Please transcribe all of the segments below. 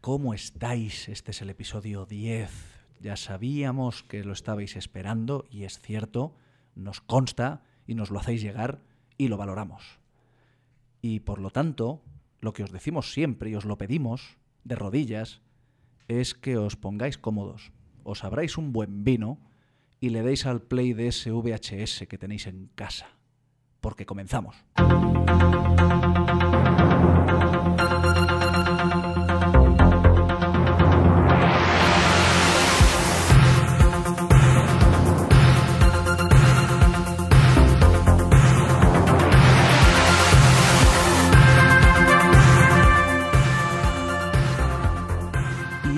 ¿cómo estáis? Este es el episodio 10. Ya sabíamos que lo estabais esperando y es cierto, nos consta y nos lo hacéis llegar y lo valoramos. Y por lo tanto, lo que os decimos siempre y os lo pedimos de rodillas es que os pongáis cómodos, os abráis un buen vino y le deis al play de ese VHS que tenéis en casa. Porque comenzamos.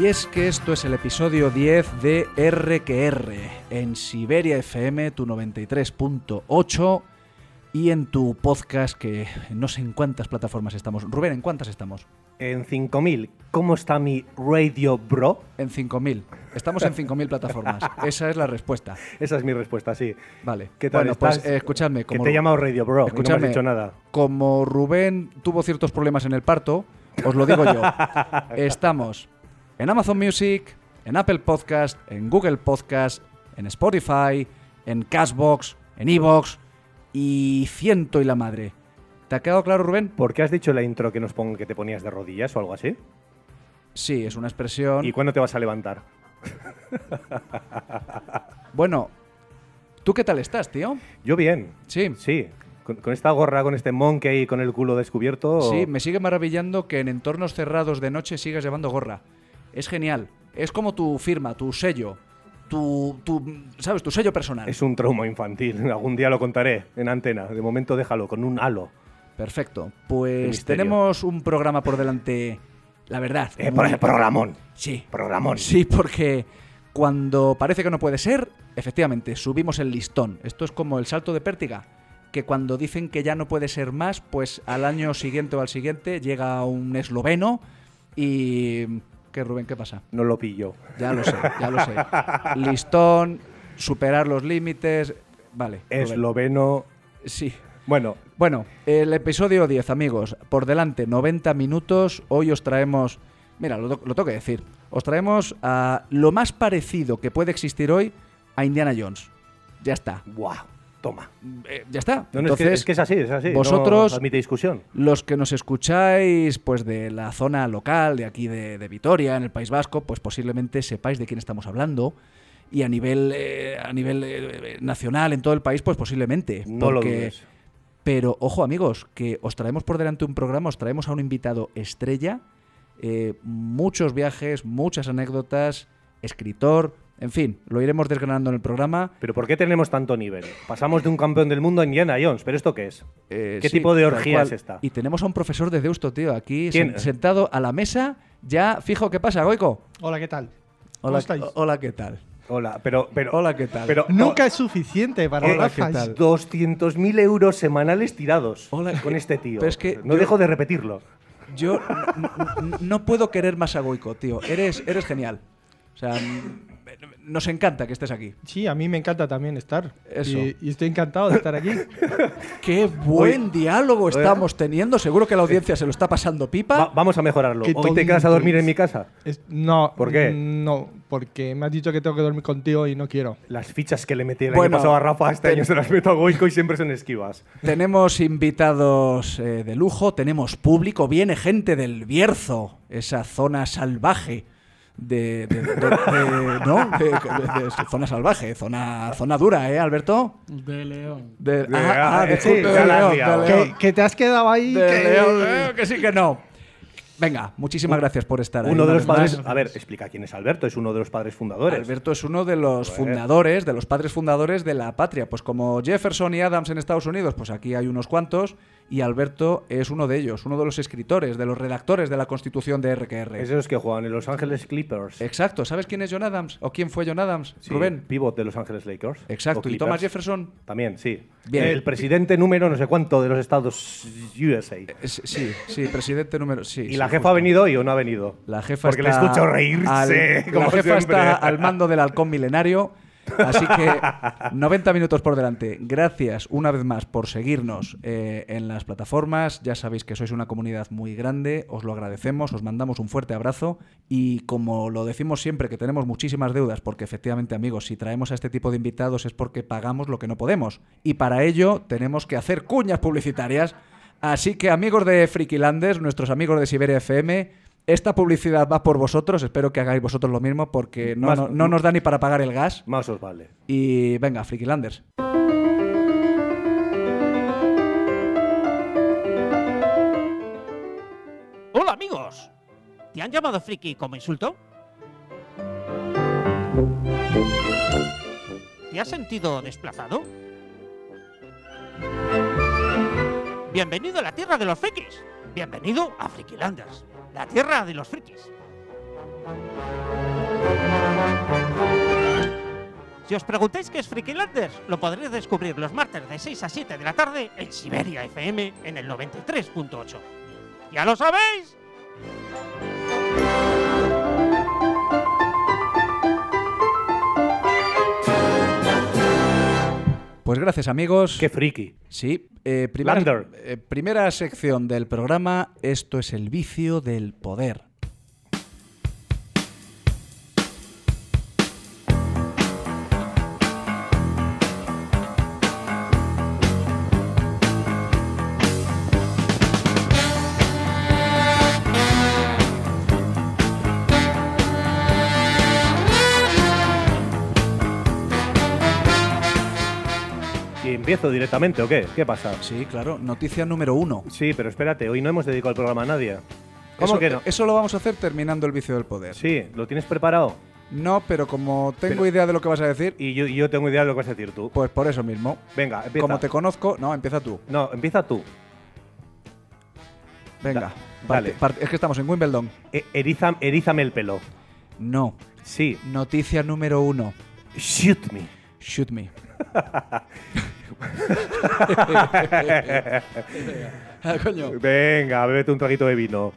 Y es que esto es el episodio 10 de RQR en Siberia FM, tu 93.8 y en tu podcast que no sé en cuántas plataformas estamos. Rubén, ¿en cuántas estamos? En 5000. ¿Cómo está mi radio bro? En 5000. Estamos en 5000 plataformas. Esa es la respuesta. Esa es mi respuesta, sí. Vale. ¿Qué tal Bueno, pues estás? eh, escuchadme. Que Como, te he llamado radio bro y no me escuchadme, has dicho nada. como Rubén tuvo ciertos problemas en el parto, os lo digo yo. Estamos en Amazon Music, en Apple Podcast, en Google Podcast, en Spotify, en Cashbox, en Evox y ciento y la madre. ¿Te ha quedado claro, Rubén? ¿Por qué has dicho la intro que nos pon- que te ponías de rodillas o algo así? Sí, es una expresión. ¿Y cuándo te vas a levantar? Bueno, ¿tú qué tal estás, tío? Yo bien. Sí. Sí. Con, con esta gorra, con este monkey con el culo descubierto. Sí, me sigue maravillando que en entornos cerrados de noche sigas llevando gorra. Es genial. Es como tu firma, tu sello, tu, tu ¿sabes? Tu sello personal. Es un trauma infantil. Algún día lo contaré en antena. De momento déjalo, con un halo. Perfecto. Pues tenemos un programa por delante, la verdad. Eh, muy- pro- programón. Sí. Programón. Sí, porque cuando parece que no puede ser, efectivamente, subimos el listón. Esto es como el salto de pértiga, que cuando dicen que ya no puede ser más, pues al año siguiente o al siguiente llega un esloveno y... ¿Qué, Rubén? ¿Qué pasa? No lo pillo. Ya lo sé, ya lo sé. Listón, superar los límites... Vale. Esloveno. Sí. Bueno, Bueno, el episodio 10, amigos. Por delante, 90 minutos. Hoy os traemos. Mira, lo, lo tengo que decir. Os traemos a lo más parecido que puede existir hoy a Indiana Jones. Ya está. ¡Guau! Toma. Eh, ya está. No, no, es, que, Entonces, es que es así, es así. vosotros- No admite discusión. los que nos escucháis pues de la zona local, de aquí de, de Vitoria, en el País Vasco, pues posiblemente sepáis de quién estamos hablando. Y a nivel, eh, a nivel eh, nacional, en todo el país, pues posiblemente. No lo porque- dudes. Pero ojo amigos, que os traemos por delante un programa, os traemos a un invitado estrella, muchos viajes, muchas anécdotas, escritor, en fin, lo iremos desgranando en el programa. Pero ¿por qué tenemos tanto nivel? Pasamos de un campeón del mundo a Indiana Jones, ¿pero esto qué es? Eh, ¿Qué sí, tipo de orgía es esta? Y tenemos a un profesor de Deusto, tío, aquí sentado a la mesa, ya fijo, ¿qué pasa, Goico? Hola, ¿qué tal? ¿Cómo Hola, hola, ¿qué tal? Hola, pero... pero Hola, ¿qué tal? Pero Nunca es suficiente para Hola, las ¿qué gafas. tal? 200.000 euros semanales tirados Hola, con ¿qué- este tío. pero es que no yo- dejo de repetirlo. Yo no puedo querer más a Goico, tío. Eres, eres genial. O sea, nos encanta que estés aquí. Sí, a mí me encanta también estar. Eso. Y, y estoy encantado de estar aquí. Qué buen diálogo estamos teniendo. Seguro que la audiencia se lo está pasando pipa. Va- vamos a mejorarlo. Qué Hoy te quedas a dormir en mi casa. Es- no. ¿Por qué? No, porque me has dicho que tengo que dormir contigo y no quiero. Las fichas que le metí el Bueno, año pasado a Rafa, este ten- año se las meto a Goico y siempre son esquivas. Tenemos invitados eh, de lujo, tenemos público, viene gente del Bierzo, esa zona salvaje. De, de- de- de- ¿no? De- de- de- zona salvaje, zona, zona dura, ¿eh, Alberto? De León. De, De- ah, ah, sí, León, de liado. León. Que, que te has quedado ahí. De que- León, eh, que sí que no. Venga, muchísimas gracias por estar ahí. Uno de los padres. más. A ver, explica quién es Alberto. Es uno de los padres fundadores. Alberto es uno de los Joder. fundadores, de los padres fundadores de la patria. Pues como Jefferson y Adams en Estados Unidos, pues aquí hay unos cuantos. Y Alberto es uno de ellos, uno de los escritores, de los redactores de la Constitución de RQR. Es de los que juegan en Los Ángeles Clippers. Exacto. ¿Sabes quién es John Adams? ¿O quién fue John Adams? Sí, Rubén. Pivot de Los Ángeles Lakers. Exacto. ¿Y. Thomas Jefferson? También, sí. Bien. El presidente número no sé cuánto de los estados USA. Es- sí, sí, presidente número. Sí, ¿Y sí, la jefa justo. ha venido hoy o no ha venido? La jefa Porque le está escucho reírse, al- como la jefa siempre. está al mando del halcón milenario. Así que 90 minutos por delante. Gracias una vez más por seguirnos eh, en las plataformas. Ya sabéis que sois una comunidad muy grande, os lo agradecemos, os mandamos un fuerte abrazo y como lo decimos siempre que tenemos muchísimas deudas, porque efectivamente amigos, si traemos a este tipo de invitados es porque pagamos lo que no podemos y para ello tenemos que hacer cuñas publicitarias. Así que amigos de Frikilanders, nuestros amigos de Siberia FM, esta publicidad va por vosotros, espero que hagáis vosotros lo mismo porque no, Más- no- no nos da ni para pagar el gas. Más os vale. Y venga, Frikilanders. Hola amigos. ¿Te han llamado friki como insulto? ¿Te has sentido desplazado? Bienvenido a la tierra de los frikis. Bienvenido a Frikilanders, la tierra de los frikis. Si os preguntáis qué es Frikilanders, lo podréis descubrir los martes de 6 a 7 de la tarde en Siberia FM en el 93.8. ¿Ya lo sabéis? Pues gracias amigos. Qué friki. Sí, eh, primera, eh, primera sección del programa, esto es el vicio del poder. Empiezo directamente o qué? ¿Qué pasa? Sí, claro, noticia número uno. Sí, pero espérate, hoy no hemos dedicado el programa a nadie. ¿Cómo eso, que no? Eso lo vamos a hacer terminando el vicio del poder. Sí, ¿lo tienes preparado? No, pero como tengo Pero- idea de lo que vas a decir, Y yo, tengo idea de lo que vas a decir tú. pues por eso mismo. Venga, empieza. Como te conozco, no, empieza tú. No, empieza tú. Venga, Da- dale. parte- es que estamos en Wimbledon. E- eriza- erízame el pelo. No, Sí. noticia número uno. Shoot me. Shoot me. Ah, coño. Venga, bébete un traguito de vino.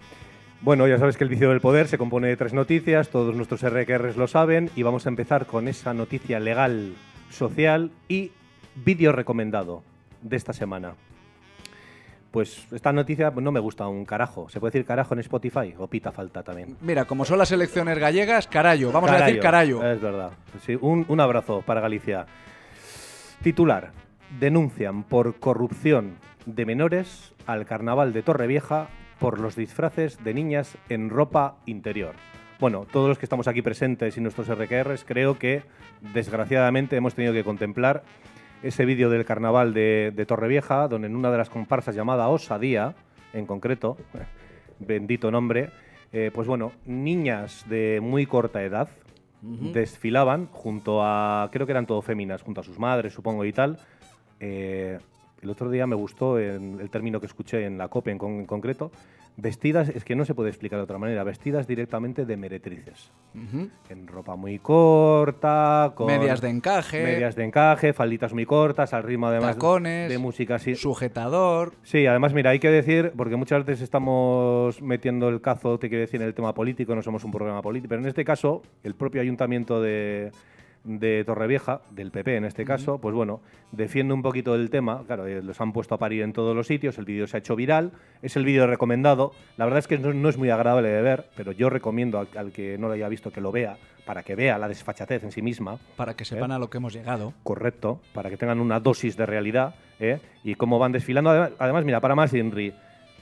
Bueno, ya sabes que el vicio del poder se compone de tres noticias, todos nuestros RQRs lo saben, y vamos a empezar con esa noticia legal, social y vídeo recomendado de esta semana. Pues esta noticia no me gusta un carajo. ¿Se puede decir carajo en Spotify? O pita falta también. Mira, como son las elecciones gallegas, carallo. Vamos a decir carallo. Es verdad. Sí, un, un abrazo para Galicia. Titular. Denuncian por corrupción de menores al carnaval de Torrevieja por los disfraces de niñas en ropa interior. Bueno, todos los que estamos aquí presentes y nuestros RQRs creo que desgraciadamente hemos tenido que contemplar ese vídeo del carnaval de, de Torrevieja, donde en una de las comparsas llamada Osadía, en concreto, bendito nombre, eh, pues bueno, niñas de muy corta edad desfilaban junto a, creo que eran todo féminas, junto a sus madres, supongo, y tal. Eh, el otro día me gustó en el término que escuché en la COPE en, con- en concreto, vestidas, es que no se puede explicar de otra manera, vestidas directamente de meretrices. En ropa muy corta, con Medias de encaje, medias de encaje, falditas muy cortas, al ritmo además tacones, de música así. sujetador. Sí, además, mira, hay que decir, porque muchas veces estamos metiendo el cazo, te quiero decir, en el tema político, no somos un programa político, pero en este caso, el propio ayuntamiento de, de Torrevieja, del PP en este caso, pues bueno, defiende un poquito del tema. Claro, eh, los han puesto a parir en todos los sitios, el vídeo se ha hecho viral, es el vídeo recomendado. La verdad es que no, no es muy agradable de ver, pero yo recomiendo al, al que no lo haya visto que lo vea, para que vea la desfachatez en sí misma. Para que sepan a lo que hemos llegado. Correcto, para que tengan una dosis de realidad ¿eh? y cómo van desfilando. Además, además, mira, para más, Inri,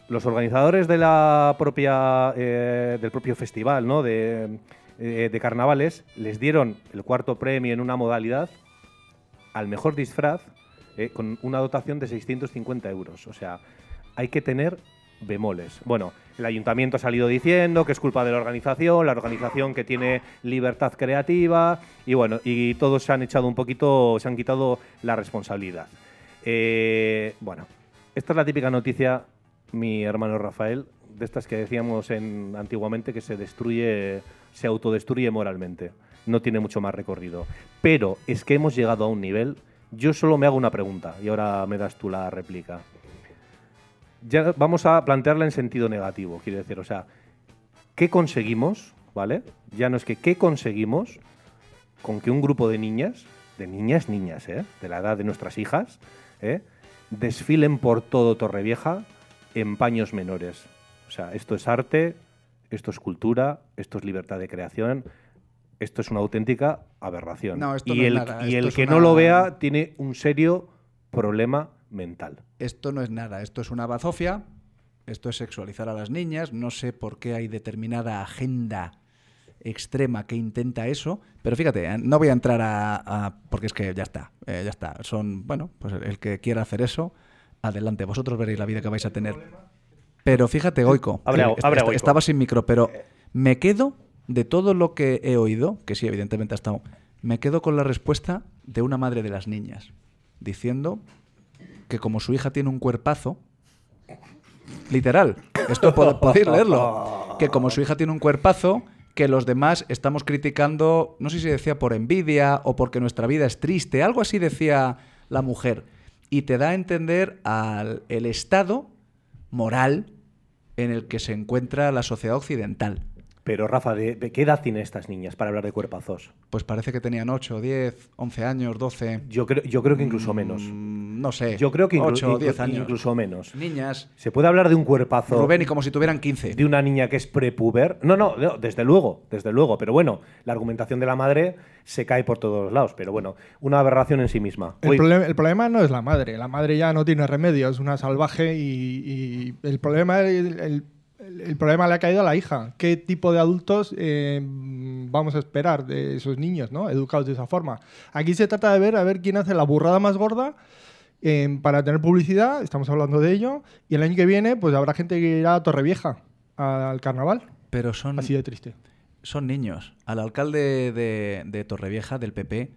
los organizadores de la propia, eh, del propio festival ¿no? de, eh, de carnavales les dieron el cuarto premio en una modalidad al mejor disfraz eh, con una dotación de 650 euros. O sea, hay que tener bemoles. Bueno, el ayuntamiento ha salido diciendo que es culpa de la organización, la organización que tiene libertad creativa y bueno, y todos se han echado un poquito, se han quitado la responsabilidad. Eh, bueno, esta es la típica noticia, mi hermano Rafael, de estas que decíamos en, antiguamente que se destruye, se autodestruye moralmente. No tiene mucho más recorrido. Pero es que hemos llegado a un nivel. Yo solo me hago una pregunta y ahora me das tú la réplica. Ya vamos a plantearla en sentido negativo, quiero decir, o sea, ¿qué conseguimos? ¿Vale? Ya no es que qué conseguimos con que un grupo de niñas de niñas, niñas, ¿eh? de la edad de nuestras hijas, ¿eh? desfilen por todo Torrevieja en paños menores. O sea, esto es arte, esto es cultura, esto es libertad de creación, esto es una auténtica aberración. No, esto y no es el, nada, y esto el es que una- no lo vea tiene un serio problema mental. Esto no es nada, esto es una bazofia, esto es sexualizar a las niñas, no sé por qué hay determinada agenda extrema que intenta eso, pero fíjate, eh, no voy a entrar a... a- porque es que ya está, eh, ya está, son, bueno, pues el, el que quiera hacer eso, adelante, vosotros veréis la vida que vais a tener. Pero fíjate, Goico, eh, est- estaba sin micro, pero me quedo de todo lo que he oído, que sí, evidentemente ha estado, me quedo con la respuesta de una madre de las niñas, diciendo que como su hija tiene un cuerpazo, literal, esto pod- podéis leerlo, que como su hija tiene un cuerpazo, que los demás estamos criticando, no sé si decía por envidia o porque nuestra vida es triste, algo así decía la mujer, y te da a entender al el estado moral en el que se encuentra la sociedad occidental. Pero Rafa, ¿de, de qué edad tienen estas niñas para hablar de cuerpazos? Pues parece que tenían 8, 10, 11 años, 12. Yo creo, yo creo que incluso menos. mm, No sé. Yo creo que inclu- 8, inclu- 10 años. incluso menos. Niñas. ¿Se puede hablar de un cuerpazo Rubén, y como si tuvieran 15. de una niña que es prepuber? No, no, no, desde luego, desde luego. Pero bueno, la argumentación de la madre se cae por todos los lados. Pero bueno, una aberración en sí misma. El, problema, el problema no es la madre. La madre ya no tiene remedio, es una salvaje y, y el, problema, el, el- el problema le ha caído a la hija. ¿Qué tipo de adultos eh, vamos a esperar de esos niños, ¿no? educados de esa forma? Aquí se trata de ver a ver quién hace la burrada más gorda eh, para tener publicidad, estamos hablando de ello, y el año que viene pues habrá gente que irá a Torrevieja al carnaval. Pero son, Así de triste. son niños. Al alcalde de, de Torrevieja, del PP,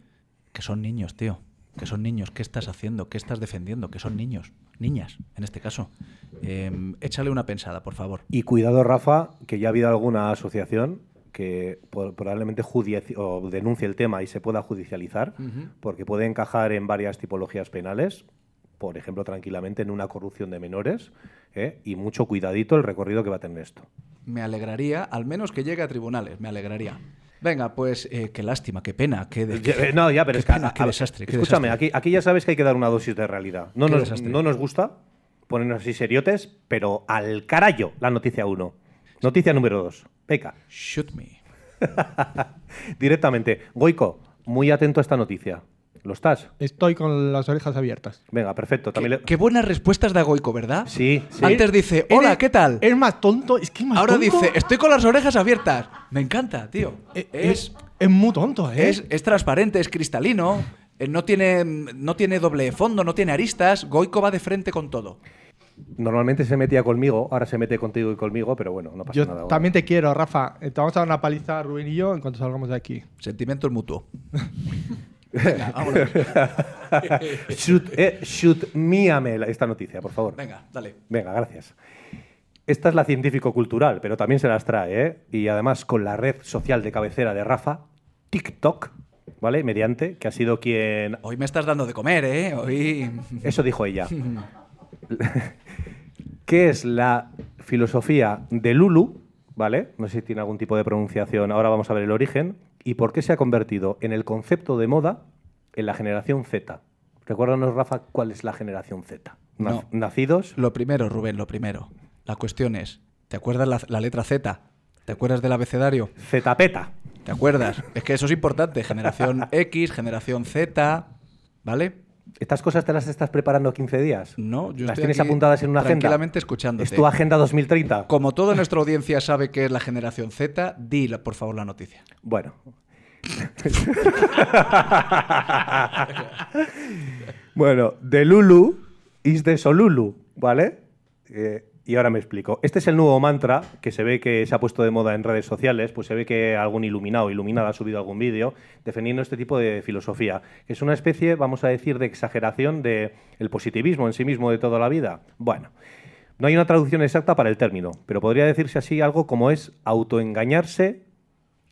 que son niños, tío. Que son niños. ¿Qué estás haciendo? ¿Qué estás defendiendo? Que son niños. Niñas, en este caso. Eh, échale una pensada, por favor. Y cuidado, Rafa, que ya ha habido alguna asociación que probablemente o denuncie el tema y se pueda judicializar, porque puede encajar en varias tipologías penales, por ejemplo, tranquilamente en una corrupción de menores, ¿eh? y mucho cuidadito el recorrido que va a tener esto. Me alegraría, al menos que llegue a tribunales, me alegraría. Venga, pues eh, qué lástima, qué pena, qué, de- eh, No, ya, pero qué es que. pena, a- qué a- desastre. qué escúchame, desastre. aquí, aquí ya sabes que hay que dar una dosis de realidad. No, nos, desastre. no nos gusta ponernos así seriotes, pero al carayo la noticia 1. Noticia número 2. Peca. Shoot me. Directamente. Goico, muy atento a esta noticia. ¿Lo estás? Estoy con las orejas abiertas. Venga, perfecto. También le- Qué buenas respuestas da Goico, ¿verdad? Sí, sí. Antes dice, hola, ¿qué tal? Es más tonto, es que es más Ahora tonto. dice, estoy con las orejas abiertas. Me encanta, tío. Eh, Es, es, es muy tonto, ¿eh? es, es transparente, es cristalino. eh, No tiene, no tiene doble fondo, no tiene aristas. Goico va de frente con todo. Normalmente se metía conmigo, ahora se mete contigo y conmigo, pero bueno, no pasa Yo nada. también te quiero, Rafa. Eh, Te vamos a dar una paliza, Rubén y yo, en cuanto salgamos de aquí. Sentimiento mutuo. Venga. Shoot, eh, shoot míame esta noticia, por favor. Venga, dale. Venga, gracias. Esta es la científico-cultural, pero también se las trae, ¿eh? Y además con la red social de cabecera de Rafa, TikTok, ¿vale? Mediante, que ha sido quien... Hoy me estás dando de comer, ¿eh? Hoy... Eso dijo ella. ¿Qué es la filosofía de Lulu? ¿Vale? No sé si tiene algún tipo de pronunciación. Ahora vamos a ver el origen. ¿Y por qué se ha convertido en el concepto de moda en la generación Z? Recuérdanos, Rafa, cuál es la generación Z. Na- No. Nacidos. Lo primero, Rubén, lo primero. La cuestión es, ¿te acuerdas la, la letra Z? ¿Te acuerdas del abecedario? Z-peta. ¿Te acuerdas? Es que eso es importante. Generación X, generación Z, ¿vale? ¿Estas cosas te las estás preparando 15 días? No, yo ¿Las estoy tienes aquí apuntadas en una agenda? tranquilamente escuchándote. ¿Es tu agenda 2030? Como toda nuestra audiencia sabe que es la generación Z, di, por favor, la noticia. Bueno. bueno, de Lulu is de Solulu, ¿vale? Eh, y ahora me explico. Este es el nuevo mantra que se ve que se ha puesto de moda en redes sociales, pues se ve que algún iluminado o iluminada ha subido algún vídeo defendiendo este tipo de filosofía, es una especie, vamos a decir, de exageración del positivismo en sí mismo de toda la vida. Bueno, no hay una traducción exacta para el término, pero podría decirse así algo como es autoengañarse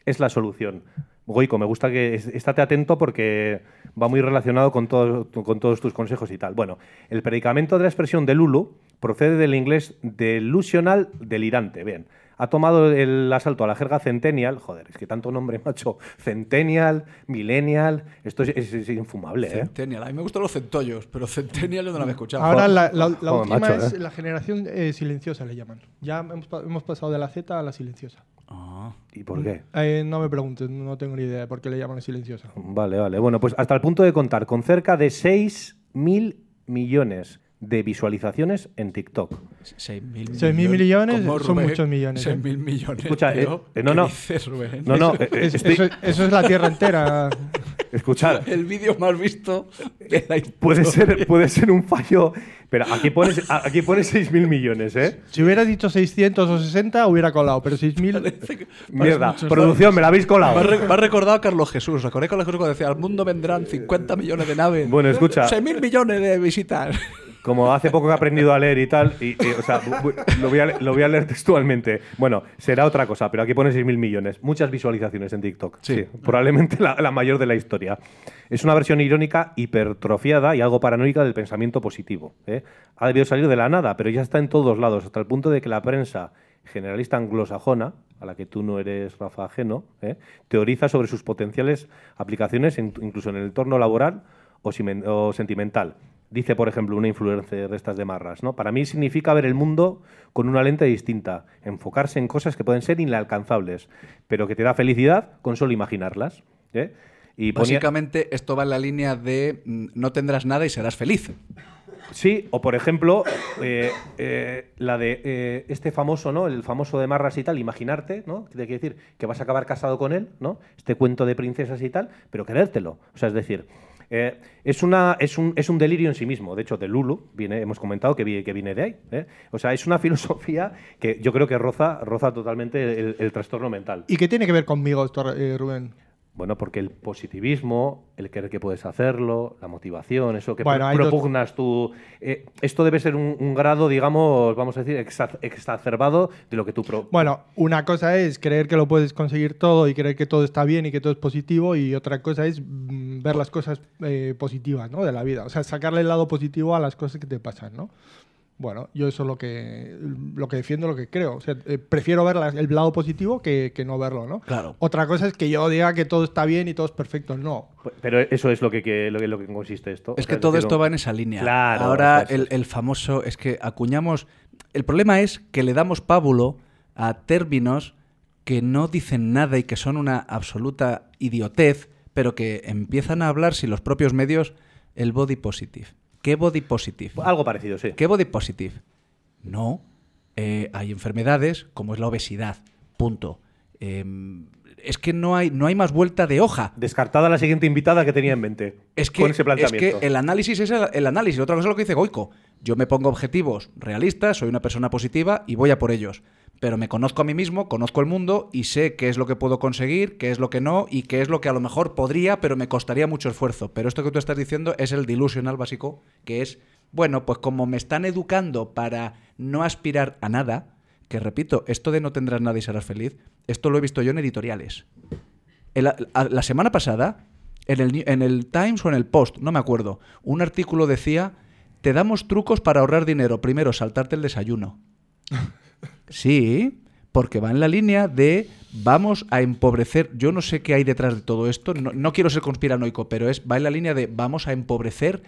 es la solución. Goico, me gusta que es- estate atento porque va muy relacionado con, con todos tus consejos y tal. Bueno, el predicamento de la expresión de Lulu procede del inglés delusional delirante. Bien, ha tomado el asalto a la jerga centennial. Joder, es que tanto nombre, macho. Centennial, millennial. Esto es, es- es infumable, ¿eh? Centennial. A mí me gustan los centollos, pero Centennial yo no la había escuchado. Ahora la, la- la Joder, última macho, es ¿eh? la generación eh, silenciosa, le llaman. Ya hemos, hemos pasado de la Z a la silenciosa. Ah. ¿Y por qué? Eh, no me preguntes, no tengo ni idea de por qué le llaman silenciosa. Vale, vale. Bueno, pues hasta el punto de contar con cerca de 6.000 millones de visualizaciones en TikTok. 6.000 6.000 millones ¿Cómo, son Rubén? muchos millones, ¿eh? 6.000 millones. Escucha, tío. eh, eh, no, ¿Qué no. dices, Rubén? No, no, eh, eh, Es- estoy- eso, eso es la tierra entera. escuchad, El vídeo más visto de la historia. puede ser, puede ser un fallo, pero aquí pones, a- aquí pones 6.000 millones, ¿eh? Si hubiera dicho 600 o 60, hubiera colado, pero 6.000. Mierda, producción, me la habéis Me ha, colado. me ha recordado a Carlos Jesús. ¿Os acordáis de Carlos Jesús cuando decía al mundo vendrán 50 millones de naves? Bueno, escucha. 6.000 millones de visitas. Como hace poco que he aprendido a leer y tal, y, y, o sea, lo voy, a, le- lo voy a leer textualmente. Bueno, será otra cosa, pero aquí pone 6.000 millones. Muchas visualizaciones en TikTok. Sí. probablemente la, la mayor de la historia. Es una versión irónica hipertrofiada y algo paranoica del pensamiento positivo. ¿eh? Ha debido salir de la nada, pero ya está en todos lados, hasta el punto de que la prensa generalista anglosajona, a la que tú no eres Rafa ajeno, ¿eh? teoriza sobre sus potenciales aplicaciones en- incluso en el entorno laboral o sentimental. Dice, por ejemplo, una influencer de estas de Marras, ¿no? Para mí significa ver el mundo con una lente distinta, enfocarse en cosas que pueden ser inalcanzables, pero que te da felicidad con solo imaginarlas. ¿eh? Y ponía- Básicamente, esto va en la línea de mm, no tendrás nada y serás feliz. Sí, o por ejemplo, eh, eh, la de eh, este famoso, ¿no? El famoso de Marras y tal, imaginarte, ¿no? De quiere decir que vas a acabar casado con él, ¿no? Este cuento de princesas y tal, pero querértelo. O sea, es decir, eh, es, una, es, un, es un delirio en sí mismo. De hecho, de Lulu, viene, hemos comentado que, vi- que viene de ahí. ¿eh? O sea, es una filosofía que yo creo que roza, roza totalmente el, el trastorno mental. ¿Y qué tiene que ver conmigo eh, Rubén? Bueno, porque el positivismo, el creer que puedes hacerlo, la motivación, eso que Bueno, propugnas tú. eh, esto debe ser un, un grado, digamos, vamos a decir, exa- exacerbado de lo que tú. pro- Bueno, una cosa es creer que lo puedes conseguir todo y creer que todo está bien y que todo es positivo y otra cosa es mm, ver las cosas eh, positivas ¿no? de la vida. O sea, sacarle el lado positivo a las cosas que te pasan, ¿no? Bueno, yo eso es lo que, lo que defiendo, lo que creo. O sea, eh, prefiero ver el lado positivo que, que no verlo, ¿no? Claro. Otra cosa es que yo diga que todo está bien y todo es perfecto. No. Pero eso es lo que, que- lo, que, lo que consiste esto. Es O que todo esto no- va en esa línea. Claro, Ahora el, el famoso es que acuñamos. El problema es que le damos pábulo a términos que no dicen nada y que son una absoluta idiotez, pero que empiezan a hablar si los propios medios el body positive. ¿Qué body positive? Algo parecido, sí. ¿Qué body positive? No. Eh, hay enfermedades como es la obesidad. Punto. Em, es que no hay, no hay más vuelta de hoja. Descartada la siguiente invitada que tenía en mente. Es que, con ese es planteamiento. que el análisis es el, el análisis. Otra cosa es lo que dice Goico. Yo me pongo objetivos realistas, soy una persona positiva y voy a por ellos. Pero me conozco a mí mismo, conozco el mundo y sé qué es lo que puedo conseguir, qué es lo que no y qué es lo que a lo mejor podría, pero me costaría mucho esfuerzo. Pero esto que tú estás diciendo es el delusional básico, que es, bueno, pues como me están educando para no aspirar a nada, que repito, esto de no tendrás nada y serás feliz, esto lo he visto yo en editoriales. La semana pasada, en el, en el Times o en el Post, no me acuerdo, un artículo decía, te damos trucos para ahorrar dinero. Primero, saltarte el desayuno. Sí, porque va en la línea de vamos a empobrecer. Yo no sé qué hay detrás de todo esto, no, quiero ser conspiranoico, pero es, va en la línea de vamos a empobrecer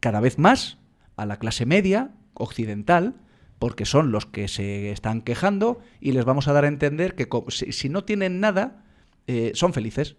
cada vez más a la clase media occidental, porque son los que se están quejando y les vamos a dar a entender que si no tienen nada, eh, son felices.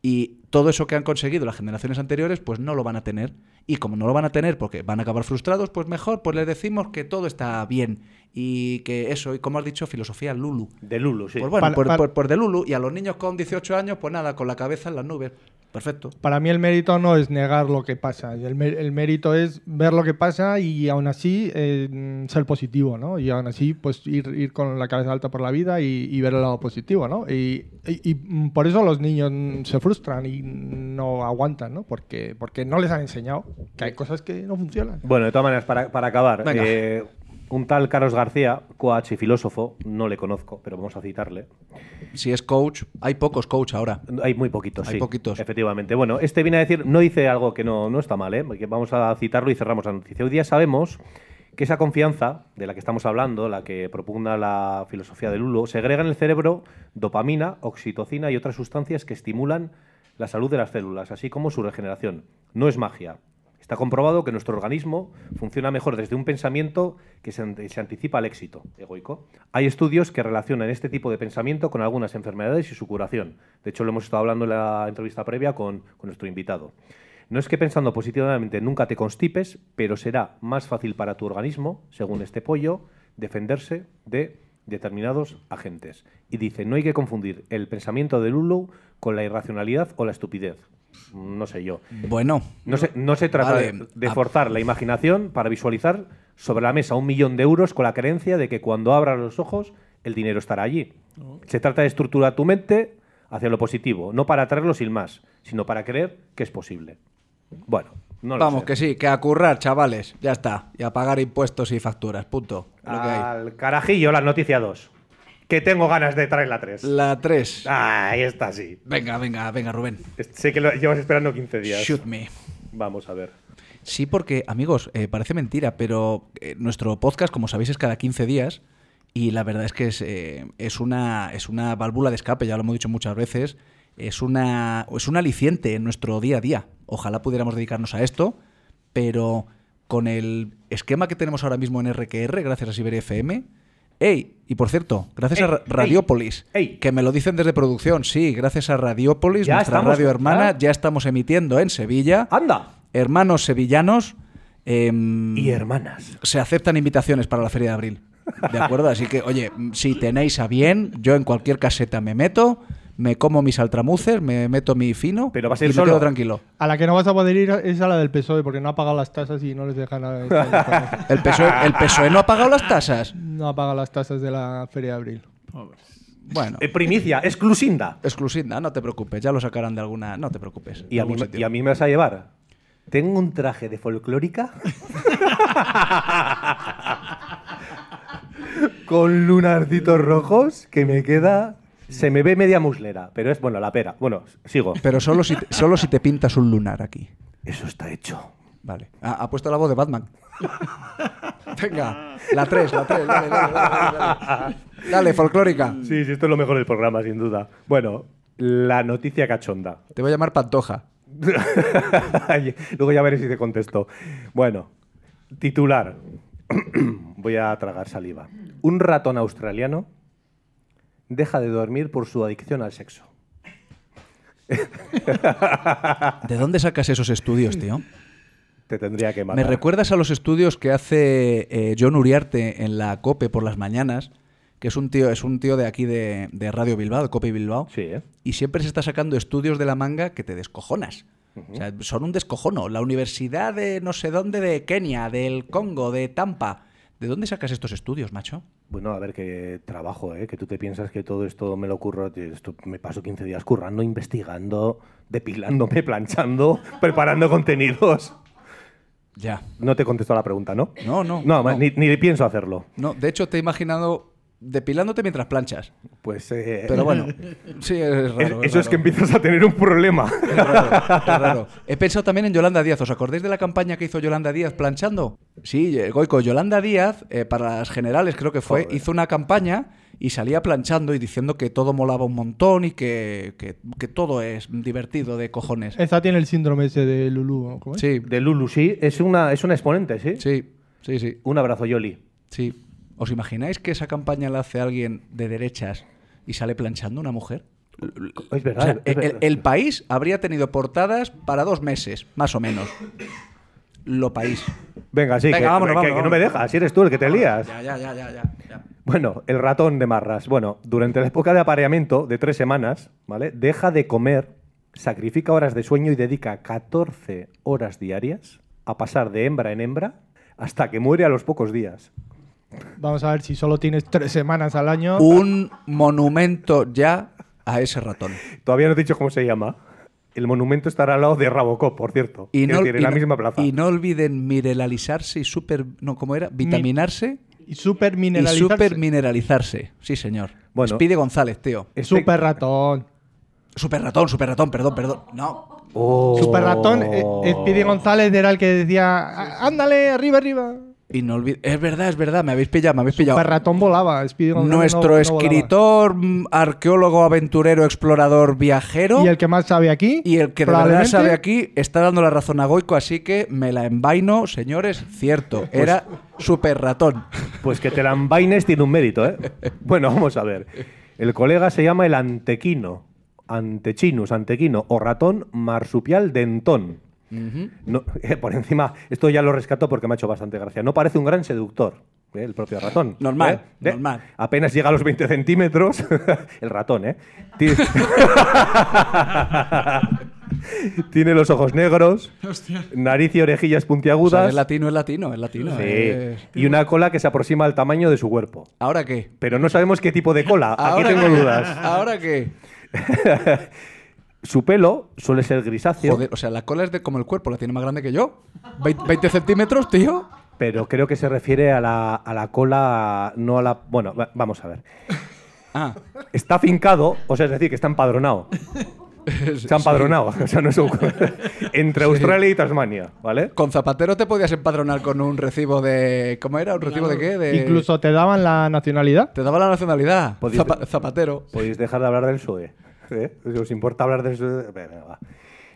Y todo eso que han conseguido las generaciones anteriores, pues no lo van a tener. Y como no lo van a tener porque van a acabar frustrados, pues mejor, pues les decimos que todo está bien. Y que eso, y como has dicho, filosofía Lulu. De Lulu, sí. Pues bueno, por, por- por de Lulu. Y a los niños con 18 años, pues nada, con la cabeza en las nubes. Perfecto. Para mí el mérito no es negar lo que pasa, el, el mérito es ver lo que pasa y aún así eh, ser positivo, ¿no? Y aún así pues ir, ir con la cabeza alta por la vida y, y ver el lado positivo, ¿no? Y, y- y, por eso los niños se frustran y no aguantan, ¿no? Porque, porque no les han enseñado que hay cosas que no funcionan. Bueno, de todas maneras, para, para acabar, eh, un tal Carlos García, coach y filósofo, no le conozco, pero vamos a citarle. Si es coach, hay pocos coach ahora. Hay muy poquitos, Hay sí. poquitos. Efectivamente. Bueno, este viene a decir, no dice algo que no, no está mal, ¿eh? Porque vamos a citarlo y cerramos la noticia. Hoy día sabemos que esa confianza de la que estamos hablando, la que propugna la filosofía de Lulo, segrega en el cerebro dopamina, oxitocina y otras sustancias que estimulan la salud de las células, así como su regeneración. No es magia. Está comprobado que nuestro organismo funciona mejor desde un pensamiento que se, ant- se anticipa al éxito egoico. Hay estudios que relacionan este tipo de pensamiento con algunas enfermedades y su curación. De hecho, lo hemos estado hablando en la entrevista previa con nuestro invitado. No es que pensando positivamente nunca te constipes, pero será más fácil para tu organismo, según este pollo, defenderse de determinados agentes. Y dice, no hay que confundir el pensamiento de Lulu con la irracionalidad o la estupidez. No sé yo. Bueno, No se, no se trata Vale, de, forzar la imaginación para visualizar sobre la mesa un millón de euros con la creencia de que cuando abras los ojos el dinero estará allí. Se trata de estructurar tu mente hacia lo positivo, no para atraerlo sin más, sino para creer que es posible. Bueno, no lo vamos, sé. que sí, que a currar, chavales. Ya está. Y a pagar impuestos y facturas. Punto. Lo que hay. Al carajillo, la noticia 2. Que tengo ganas de traer la 3. La 3. Ah, ahí está, sí. Venga, venga, venga, Rubén. Sé que lo llevas esperando 15 días. Shoot me. Vamos a ver. Sí, porque, amigos, eh, parece mentira, pero eh, nuestro podcast, como sabéis, es cada 15 días. Y la verdad es que es, eh, es, una, es una válvula de escape, ya lo hemos dicho muchas veces. Es, una, es un aliciente en nuestro día a día. Ojalá pudiéramos dedicarnos a esto, pero con el esquema que tenemos ahora mismo en RQR, gracias a Siberia FM. ¡Ey! Y por cierto, gracias a Ey, Radiopolis, ey. que me lo dicen desde producción, sí, gracias a Radiopolis, Ya nuestra estamos, radio hermana, ¿ya? ya estamos emitiendo en Sevilla ¡Anda! hermanos sevillanos em, Y hermanas. se aceptan invitaciones para la feria de abril. ¿De acuerdo? Así que, oye, si tenéis a bien, yo en cualquier caseta me meto, me como mis altramuces, me meto mi fino Pero vas a ir y me solo. quedo tranquilo. A la que no vas a poder ir es a la del PSOE, porque no ha pagado las tasas y no les dejan a- ¿El PSOE, ¿El PSOE no ha pagado las tasas? no ha pagado las tasas de la Feria de Abril. Bueno, Eh, primicia, exclusinda. exclusiva, no te preocupes, ya lo sacarán de alguna... No te preocupes. Y a, mí, y a mí me vas a llevar. Tengo un traje de folclórica. con lunarcitos rojos que me queda. Se me ve media muslera, pero es bueno, la pera. Bueno, sigo. Pero solo si, te, solo si te pintas un lunar aquí. Eso está hecho. Vale. Ah, ha puesto la voz de Batman. Venga, la 3, la 3. Dale, dale, dale, dale. Dale, folclórica. Sí, sí, esto es lo mejor del programa, sin duda. Bueno, la noticia cachonda. Te voy a llamar Pantoja. Luego ya veré si te contesto. Bueno, titular. Voy a tragar saliva. Un ratón australiano deja de dormir por su adicción al sexo. ¿De dónde sacas esos estudios, tío? Te tendría que matar. Me recuerdas a los estudios que hace eh, John Uriarte en la COPE por las mañanas, que es un tío, es un tío de aquí de, de Radio Bilbao, de COPE Bilbao, Sí, ¿eh? y siempre se está sacando estudios de la manga que te descojonas. O sea, son un descojono. La universidad de no sé dónde, de Kenia, del Congo, de Tampa. ¿De dónde sacas estos estudios, macho? Bueno, a ver qué trabajo, ¿eh? Que tú te piensas que todo esto me lo ocurro. Esto me paso 15 días currando, investigando, depilándome, planchando, preparando contenidos. Ya. No te contesto a la pregunta, ¿no? No, no. No, no. Ni, ni pienso hacerlo. No, de hecho te he imaginado depilándote mientras planchas. Pues. eh, Pero bueno, sí, es raro. es- eso es que empiezas a tener un problema. Es raro, es raro. He pensado también en Yolanda Díaz. ¿Os acordáis de la campaña que hizo Yolanda Díaz planchando? Sí, eh, Goico, Yolanda Díaz, eh, para las generales creo que fue, Joder. hizo una campaña y salía planchando y diciendo que todo molaba un montón y que, que- que todo es divertido de cojones. Esta tiene el síndrome ese de Lulu. ¿no? ¿Cómo es? Sí, De Lulu, sí. Es una, es una exponente, ¿sí? sí, sí, sí, Un abrazo, Yoli. sí. ¿Os imagináis que esa campaña la hace alguien de derechas y sale planchando una mujer? Es verdad. O sea, es el, verdad. el país habría tenido portadas para dos meses, más o menos. Lo país. Venga, sí, Venga, que, vámonos, que- vámonos, que no me dejas. Si eres tú el que te lías. Ya, ya, ya, ya. ya. Bueno, el ratón de Marras. Bueno, durante la época de apareamiento de tres semanas, ¿vale? Deja de comer, sacrifica horas de sueño y dedica 14 horas diarias a pasar de hembra en hembra hasta que muere a los pocos días. Vamos a ver si solo tienes tres semanas al año. Un monumento ya a ese ratón. Todavía no te he dicho cómo se llama. El monumento estará al lado de Rabocop, por cierto. Y no, decir, en y la no- misma plaza. y no olviden mineralizarse y super. No, ¿cómo era? Vitaminarse Y super y mineralizarse. super mineralizarse. Sí, señor. Bueno. Speedy González, tío. Este- Super ratón. Super ratón, super ratón, perdón, perdón. No. Oh. Super ratón. eh, Speedy González era el que decía, "Á- ándale, arriba, arriba. Y no olvid- Es verdad, es verdad, me habéis pillado, me habéis pillado. Super ratón volaba. No- Nuestro no escritor, mm, arqueólogo, aventurero, explorador, viajero. Y el que más sabe aquí. y el que de verdad probablemente, sabe aquí está dando la razón a Goico, así que me la envaino, señores, cierto. Era super ratón. Pues que te la envaines tiene un mérito, ¿eh? Bueno, vamos a ver. El colega se llama el antequino, antechinus, antequino, o ratón marsupial dentón. No, eh, por encima, esto ya lo rescato porque me ha hecho bastante gracia. No parece un gran seductor, ¿eh? el propio ratón. Normal, ¿eh? ¿Eh? normal. Apenas llega a los 20 centímetros. el ratón, ¿eh? Ti- Tiene los ojos negros, nariz y orejillas O sea, puntiagudas. es latino, es latino, es latino. Sí. Y una cola que se aproxima al tamaño de su cuerpo. ¿Ahora qué? Pero no sabemos qué tipo de cola. Aquí ¿Ahora tengo qué? dudas. ¿Ahora qué? Su pelo suele ser grisáceo, Joder, o sea, la cola es de como el cuerpo, la tiene más grande que yo. Vein- 20 centímetros, tío. pero creo que se refiere a la, a la cola, no a la... Bueno, va- vamos a ver. Ah, Está fincado, o sea, es decir, que está empadronado. Se ha empadronado. O sea, no es un- Entre Australia y Tasmania, ¿vale? con Zapatero te podías empadronar con un recibo de. ¿Cómo era? ¿Un recibo de qué? De... Incluso te daban la nacionalidad. Te daba la nacionalidad. Podías- Zapa- Zapatero. Podéis dejar de hablar del PSOE. ¿Eh? Si os importa hablar. Venga, va.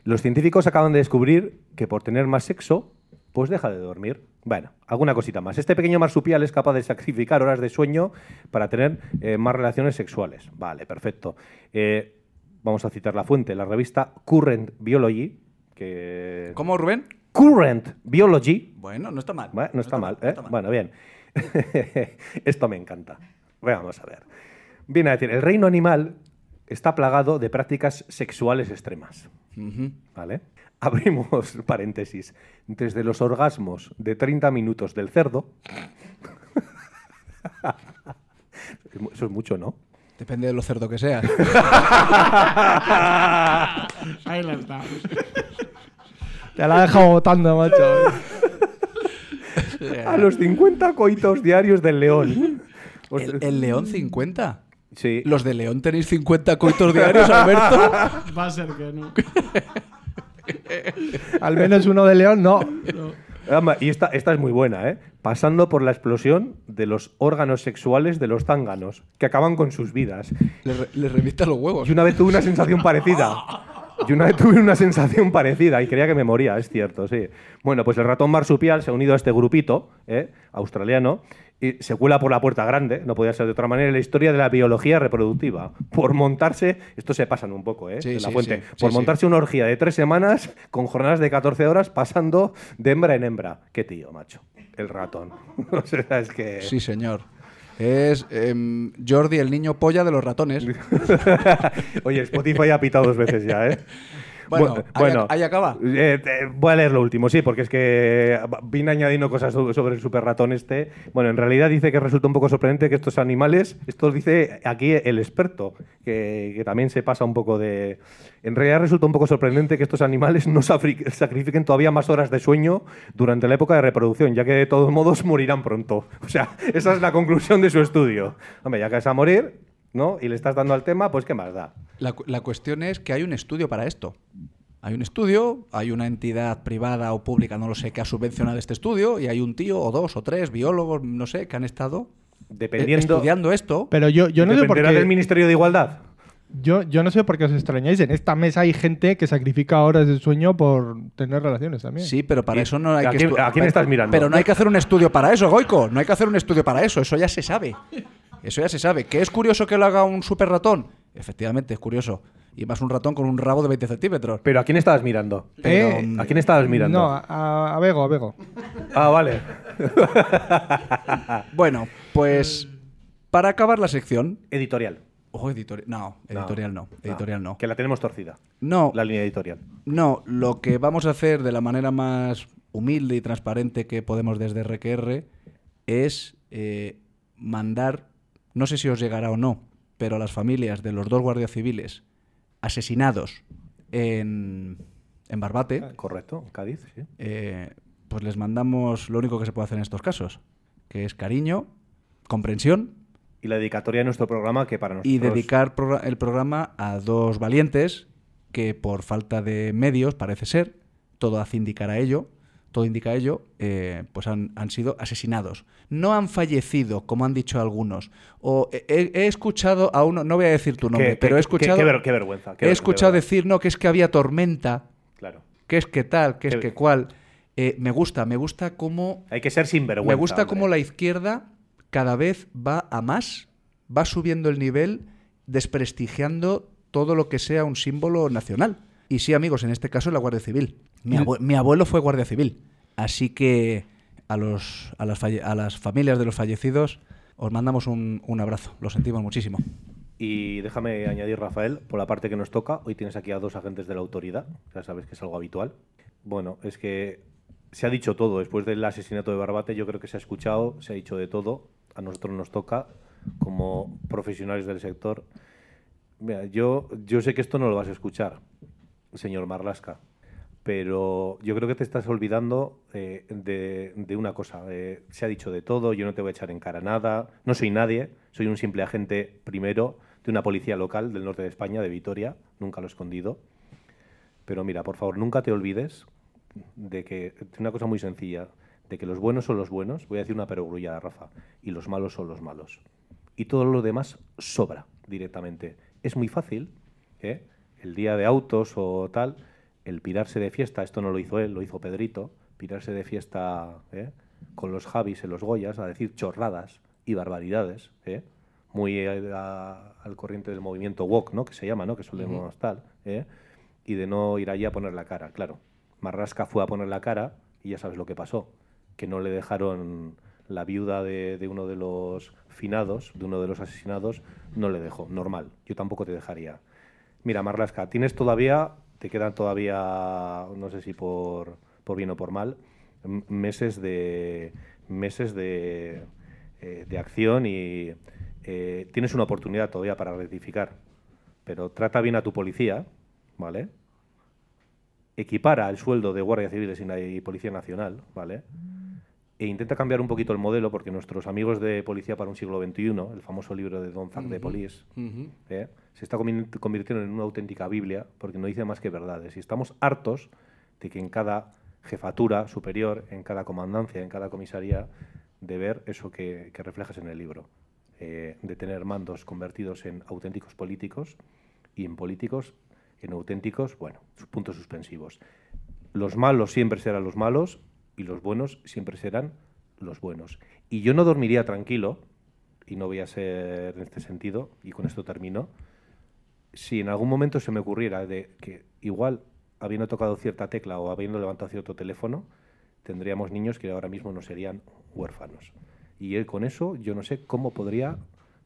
Los científicos acaban de descubrir que por tener más sexo, pues deja de dormir. Bueno, alguna cosita más. Este pequeño marsupial es capaz de sacrificar horas de sueño para tener eh, más relaciones sexuales. Vale, perfecto. Eh, vamos a citar la fuente, la revista Current Biology, que... ¿Cómo, Rubén? Current Biology Bueno, no está mal. bueno, no, está, mal, ¿eh? está mal. Bueno, bien. Esto me encanta. Vamos a ver. Viene a decir, el reino animal está plagado de prácticas sexuales extremas. ¿Vale? Abrimos paréntesis. Desde los orgasmos de 30 minutos del cerdo. Eso es mucho, ¿no? Depende de lo cerdo que seas. Ahí la está. Te la ha dejado botando, macho. A los 50 coitos diarios del león. O sea, ¿El, el León 50? Sí. ¿Los de León tenéis 50 coitos diarios, Alberto? Va a ser que no. Al menos uno de León, no. Y esta, esta es muy buena, ¿eh? Pasando por la explosión de los órganos sexuales de los zánganos, que acaban con sus vidas. Le, re- revienta los huevos. Y una vez tuve una sensación parecida. Y una vez tuve una sensación parecida y creía que me moría, es cierto, sí. Bueno, pues el ratón marsupial se ha unido a este grupito ¿eh? australiano y se cuela por la puerta grande, no podía ser de otra manera, la historia de la biología reproductiva. Por montarse, esto se pasan un poco, ¿eh? Sí, en la sí, fuente, sí, por montarse una orgía de tres semanas con jornadas de 14 horas pasando de hembra en hembra. Qué tío, macho. El ratón. o sea, es que... Sí, señor. Es em, Jordi, el niño polla de los ratones. Oye, Spotify ha pitado dos veces ya, ¿eh? Bueno, Bu- ahí ac- ahí acaba. Eh, eh, voy a leer lo último, sí, porque es que vine añadiendo cosas so- sobre el super ratón este. Bueno, en realidad dice que resulta un poco sorprendente que estos animales, esto dice aquí el experto, que, que también se pasa un poco de... En realidad resulta un poco sorprendente que estos animales no sacrifiquen todavía más horas de sueño durante la época de reproducción, ya que de todos modos morirán pronto. O sea, esa es la conclusión de su estudio. Hombre, ya que vas a morir, ¿no? Y le estás dando al tema, pues ¿qué más da? La, la cuestión es que hay un estudio para esto. Hay un estudio, hay una entidad privada o pública, no lo sé, que ha subvencionado este estudio y hay un tío o dos o tres biólogos, no sé, que han estado eh, Dependiendo... estudiando esto. Pero yo, yo no sé por ¿Dependerá qué. del Ministerio de Igualdad? Yo, yo no sé por qué os extrañáis. En esta mesa hay gente que sacrifica horas de sueño por tener relaciones también. Sí, pero para ¿Y eso no hay a que quién- a quién estás mirando? Pero no hay que hacer un estudio para eso, Goico. No hay que hacer un estudio para eso. Eso ya se sabe. Eso ya se sabe. ¿Que es curioso que lo haga un super ratón? Efectivamente, es curioso. Y más un ratón con un rabo de 20 centímetros. ¿Pero a quién estabas mirando? Pero, Eh, ¿A quién estabas mirando? No, a, a Bego, a Bego. Ah, vale. Bueno, pues para acabar la sección. Editorial. Ojo, editorial. No, editorial no. Editorial no. Que la tenemos torcida. No, La línea editorial. No, lo que vamos a hacer de la manera más humilde y transparente que podemos desde RQR es eh, mandar, no sé si os llegará o no, pero a las familias de los dos guardias civiles asesinados en, en Barbate, Correcto, Cádiz, sí. eh, pues les mandamos lo único que se puede hacer en estos casos, que es cariño, comprensión Y la dedicatoria de nuestro programa, que para nosotros... y dedicar el programa a dos valientes que por falta de medios, parece ser, todo hace indicar a ello, todo indica ello, eh, pues han, han sido asesinados. No han fallecido, como han dicho algunos. O he, he- escuchado a uno, no voy a decir tu nombre, Qué- pero qué- he escuchado, Qué, qué ver- qué vergüenza. he escuchado de decir, no, que es que había tormenta, Claro. que es que tal, que es Qué- que cual. Eh, me gusta, me gusta cómo Hay que ser sinvergüenza. me gusta hombre. cómo la izquierda cada vez va a más, va subiendo el nivel, desprestigiando todo lo que sea un símbolo nacional. Y sí, amigos, en este caso la Guardia Civil. Mi, abue- mi abuelo fue Guardia Civil. Así que a, los, a, las, a las familias de los fallecidos os mandamos un, un abrazo. Lo sentimos muchísimo. Y déjame añadir, Rafael, por la parte que nos toca, hoy tienes aquí a dos agentes de la autoridad, ya sabes que es algo habitual. Bueno, es que se ha dicho todo, después del asesinato de Barbate yo creo que se ha escuchado, se ha dicho de todo, a nosotros nos toca, como profesionales del sector. Mira, yo, yo sé que esto no lo vas a escuchar, señor Marlasca, pero yo creo que te estás olvidando eh, de, una cosa. eh, se ha dicho de todo, yo no te voy a echar en cara nada, no soy nadie, soy un simple agente primero de una policía local del norte de España, de Vitoria, nunca lo he escondido. Pero mira, por favor, nunca te olvides de que, una cosa muy sencilla, de que los buenos son los buenos, voy a decir una perogrullada, Rafa, y los malos son los malos. Y todo lo demás sobra directamente. Es muy fácil, ¿eh? el día de autos o tal, el pirarse de fiesta, esto no lo hizo él, lo hizo Pedrito, pirarse de fiesta ¿eh? con los Javis en los Goyas, a decir chorradas y barbaridades, ¿eh? muy eh, a- al corriente del movimiento woke, ¿no? que se llama, ¿no? que solemos tal, ¿eh? y de no ir allí a poner la cara, claro. Marrasca fue a poner la cara y ya sabes lo que pasó, que no le dejaron la viuda de, de uno de los finados, de uno de los asesinados, no le dejó, normal, yo tampoco te dejaría. Mira, Marlasca, tienes todavía, te quedan todavía, no sé si por, por bien o por mal, meses de meses de, eh, de acción y eh, tienes una oportunidad todavía para rectificar. Pero trata bien a tu policía, ¿vale? Equipara el sueldo de guardias civiles y Policía Nacional, ¿vale? E intenta cambiar un poquito el modelo porque nuestros amigos de Policía para un siglo XXI, el famoso libro de Don Zack de Police, ¿eh? se está convi- convirtiendo en una auténtica Biblia porque no dice más que verdades. Y estamos hartos de que en cada jefatura superior, en cada comandancia, en cada comisaría, de ver eso que, que reflejas en el libro. eh, de tener mandos convertidos en auténticos políticos y en políticos en auténticos, bueno, puntos suspensivos. Los malos siempre serán los malos y los buenos siempre serán los buenos. Y yo no dormiría tranquilo, y no voy a ser en este sentido, y con esto termino, si en algún momento se me ocurriera de que igual habiendo tocado cierta tecla o habiendo levantado cierto teléfono, tendríamos niños que ahora mismo no serían huérfanos. Y él con eso yo no sé cómo podría,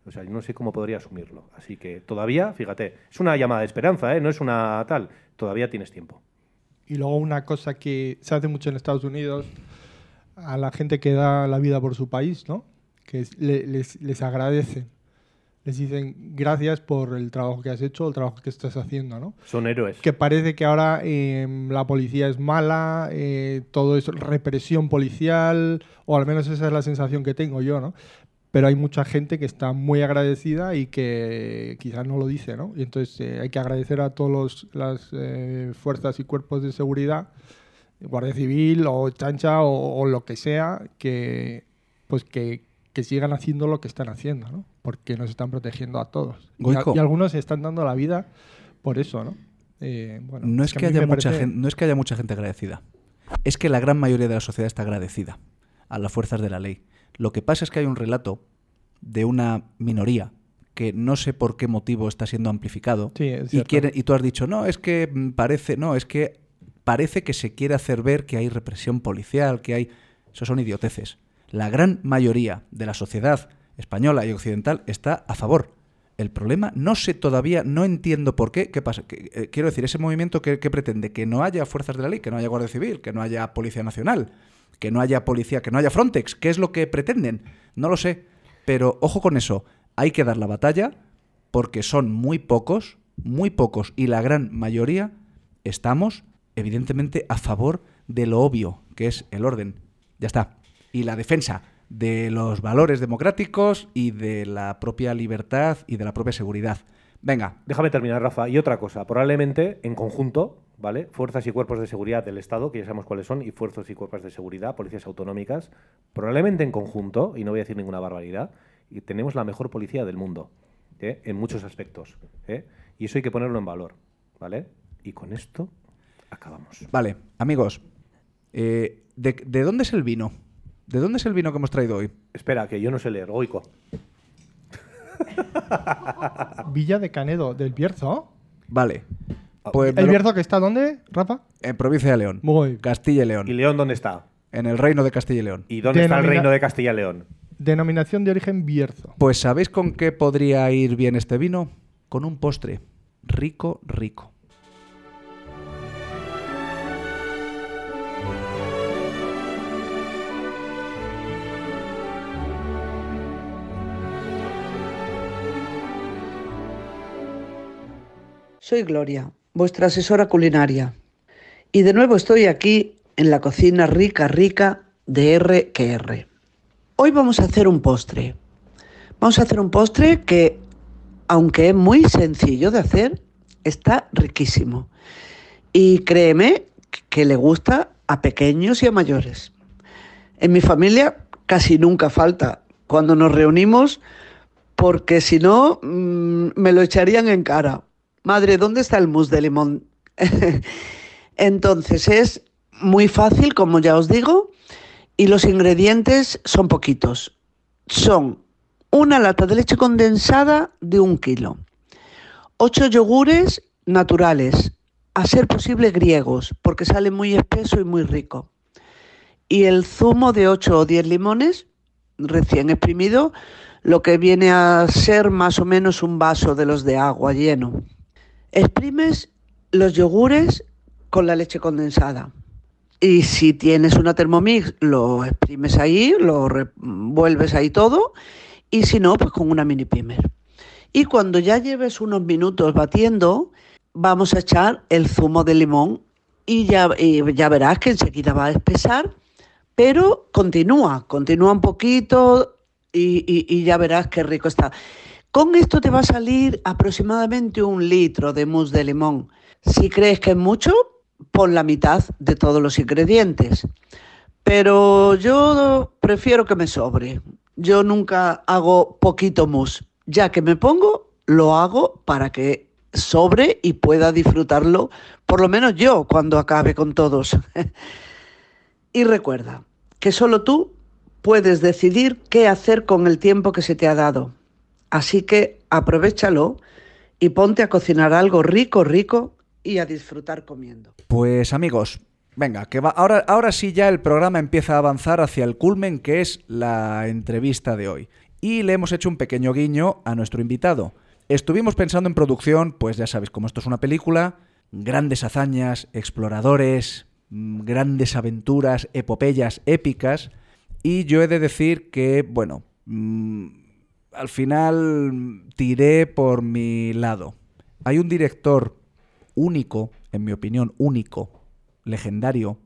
o sea, yo no sé cómo podría asumirlo. Así que todavía, fíjate, es una llamada de esperanza, ¿eh? no es una tal, todavía tienes tiempo. Y luego una cosa que se hace mucho en Estados Unidos a la gente que da la vida por su país, ¿no? Que es- le- les, les agradecen. Les dicen gracias por el trabajo que has hecho, el trabajo que estás haciendo, ¿no? Son héroes. Que parece que ahora eh, la policía es mala, eh, todo es represión policial, o al menos esa es la sensación que tengo yo, ¿no? Pero hay mucha gente que está muy agradecida y que quizás no lo dice, ¿no? Y entonces eh, hay que agradecer a todas las eh, fuerzas y cuerpos de seguridad, Guardia Civil o Chancha o, o lo que sea, que pues que, que sigan haciendo lo que están haciendo, ¿no? Porque nos están protegiendo a todos. Y, a- Goico. y algunos se están dando la vida por eso, ¿no? Eh, bueno, no, es que haya mucha parece- gente, no es que haya mucha gente agradecida. Es que la gran mayoría de la sociedad está agradecida a las fuerzas de la ley. Lo que pasa es que hay un relato de una minoría que no sé por qué motivo está siendo amplificado Sí, es y quiere y tú has dicho no es que parece no es que parece que se quiere hacer ver que hay represión policial que hay eso son idioteces. La gran mayoría de la sociedad española y occidental está a favor. El problema no sé todavía no entiendo por qué qué pasa Que, eh, quiero decir ese movimiento que, que pretende que no haya fuerzas de la ley que no haya guardia civil que no haya policía nacional que no haya policía que no haya Frontex qué es lo que pretenden no lo sé pero ojo con eso hay que dar la batalla porque son muy pocos, muy pocos, y la gran mayoría estamos, evidentemente, a favor de lo obvio, que es el orden. Ya está. Y la defensa de los valores democráticos y de la propia libertad y de la propia seguridad. Venga, Déjame terminar, Rafa. Y otra cosa, probablemente en conjunto, ¿vale? Fuerzas y cuerpos de seguridad del Estado, que ya sabemos cuáles son, y fuerzas y cuerpos de seguridad, policías autonómicas, probablemente en conjunto, y no voy a decir ninguna barbaridad, y tenemos la mejor policía del mundo, ¿eh? en muchos aspectos. ¿eh? Y eso hay que ponerlo en valor, ¿vale? Y con esto acabamos. vale, amigos, eh, ¿de, de dónde es el vino? ¿De dónde es el vino que hemos traído hoy? Espera, que yo no sé leer, Goico. Villa de Canedo, del Bierzo. Vale. Pues me ¿El lo- Bierzo que está dónde, Rafa? en provincia de León. Muy. Castilla y ¿Y León. León dónde está? En el reino de Castilla y León. ¿Y dónde está el reino de Castilla y León? Denominación de origen Bierzo. Pues ¿sabéis con qué podría ir bien este vino? Con un postre. Rico, rico. Soy Gloria, vuestra asesora culinaria. Y de nuevo estoy aquí en la cocina rica, rica de R que R. Hoy vamos a hacer un postre. Vamos a hacer un postre que, aunque es muy sencillo de hacer, está riquísimo. Y créeme que le gusta a pequeños y a mayores. En mi familia casi nunca falta cuando nos reunimos porque si no mm, me lo echarían en cara. Madre, ¿dónde está el mousse de limón? Entonces es muy fácil, como ya os digo, y los ingredientes son poquitos. Son una lata de leche condensada de un kilo, ocho yogures naturales, a ser posible griegos, porque sale muy espeso y muy rico, y el zumo de 8 o 10 limones recién exprimido, lo que viene a ser más o menos un vaso de los de agua lleno. Exprimes los yogures con la leche condensada. Y si tienes una Thermomix, lo exprimes ahí, lo revuelves ahí todo. Y si no, pues con una mini primer. Y cuando ya lleves unos minutos batiendo, vamos a echar el zumo de limón y ya, ya verás que enseguida va a espesar, pero continúa, continúa un poquito y, y- y ya verás qué rico está. Con esto te va a salir aproximadamente un litro de mousse de limón. Si crees que es mucho, pon la mitad de todos los ingredientes. Pero yo prefiero que me sobre. Yo nunca hago poquito mousse. Ya que me pongo, lo hago para que sobre y pueda disfrutarlo, por lo menos yo, cuando acabe con todos. y recuerda que solo tú puedes decidir qué hacer con el tiempo que se te ha dado. Así que aprovechalo y ponte a cocinar algo rico, rico y a disfrutar comiendo. Pues amigos, venga, que va. Ahora, ahora sí ya el programa empieza a avanzar hacia el culmen que es la entrevista de hoy. Y le hemos hecho un pequeño guiño a nuestro invitado. Estuvimos pensando en producción, pues ya sabéis, como esto es una película, grandes hazañas, exploradores, mm, grandes aventuras, epopeyas épicas. Y yo he de decir que, bueno, mm, al final tiré por mi lado. Hay un director único, en mi opinión, único, legendario,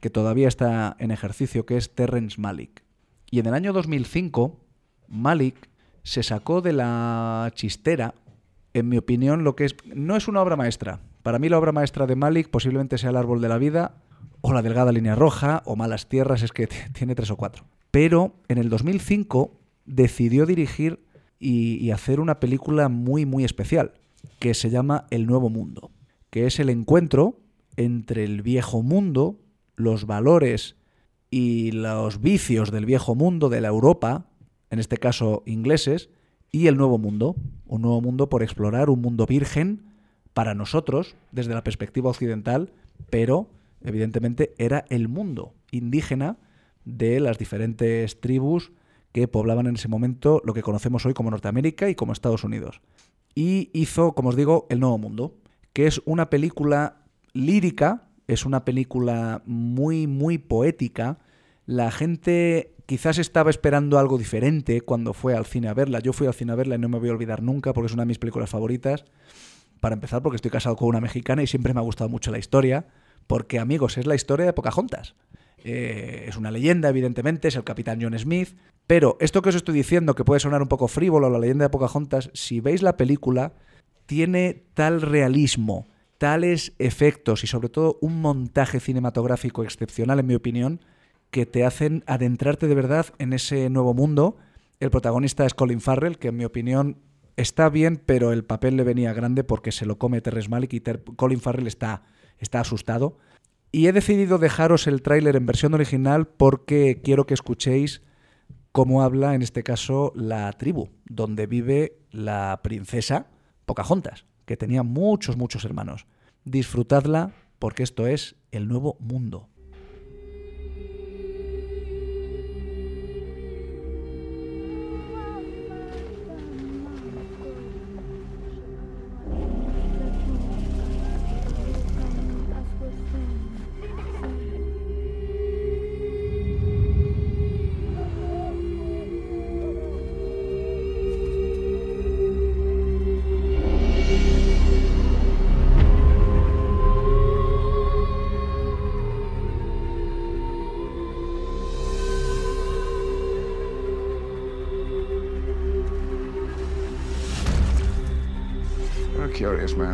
que todavía está en ejercicio, que es Terrence Malick. Y en el año 2005, Malick se sacó de la chistera, en mi opinión, lo que es. No es una obra maestra. Para mí, la obra maestra de Malick posiblemente sea El Árbol de la Vida, o La Delgada Línea Roja, o Malas Tierras, es que tiene tres o cuatro. Pero en el 2005 decidió dirigir y, hacer una película muy, muy especial, que se llama El Nuevo Mundo, que es el encuentro entre el viejo mundo, los valores y los vicios del viejo mundo, de la Europa, en este caso ingleses, y el nuevo mundo, un nuevo mundo por explorar, un mundo virgen para nosotros, desde la perspectiva occidental, pero evidentemente era el mundo indígena de las diferentes tribus que poblaban en ese momento lo que conocemos hoy como Norteamérica y como Estados Unidos. Y hizo, como os digo, El Nuevo Mundo, que es una película lírica, es una película muy, muy poética. La gente quizás estaba esperando algo diferente cuando fue al cine a verla. Yo fui al cine a verla y no me voy a olvidar nunca porque es una de mis películas favoritas. Para empezar, porque estoy casado con una mexicana y siempre me ha gustado mucho la historia. Porque, amigos, es la historia de Pocahontas. Eh, es una leyenda, evidentemente, es el capitán John Smith. Pero esto que os estoy diciendo, que puede sonar un poco frívolo, la leyenda de Pocahontas, si veis la película, tiene tal realismo, tales efectos y sobre todo un montaje cinematográfico excepcional, en mi opinión, que te hacen adentrarte de verdad en ese nuevo mundo. El protagonista es Colin Farrell, que en mi opinión está bien, pero el papel le venía grande porque se lo come Terrence Malick y Colin Farrell está, está asustado. Y he decidido dejaros el tráiler en versión original porque quiero que escuchéis cómo habla, en este caso, la tribu, donde vive la princesa Pocahontas, que tenía muchos, muchos hermanos. Disfrutadla porque esto es el nuevo mundo.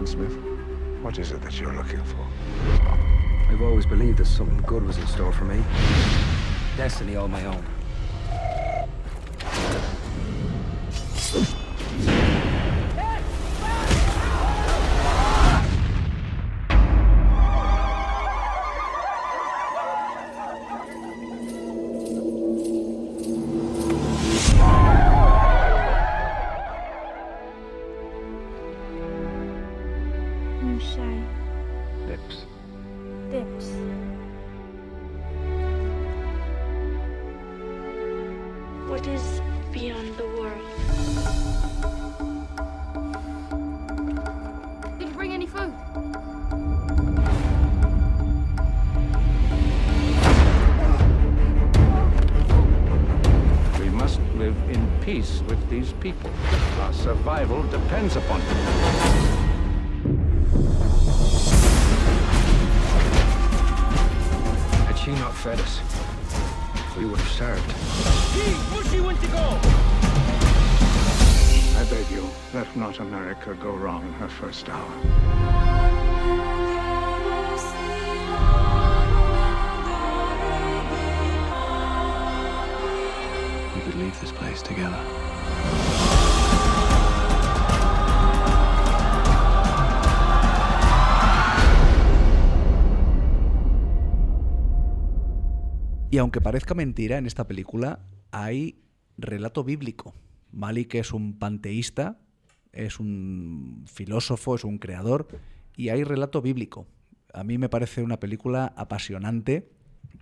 Smith. What is it that you're looking for? I've always believed that something good was in store for me. Destiny all my own. Y aunque parezca mentira, en esta película hay relato bíblico. Malik es un panteísta, es un filósofo, es un creador, y hay relato bíblico. A mí me parece una película apasionante.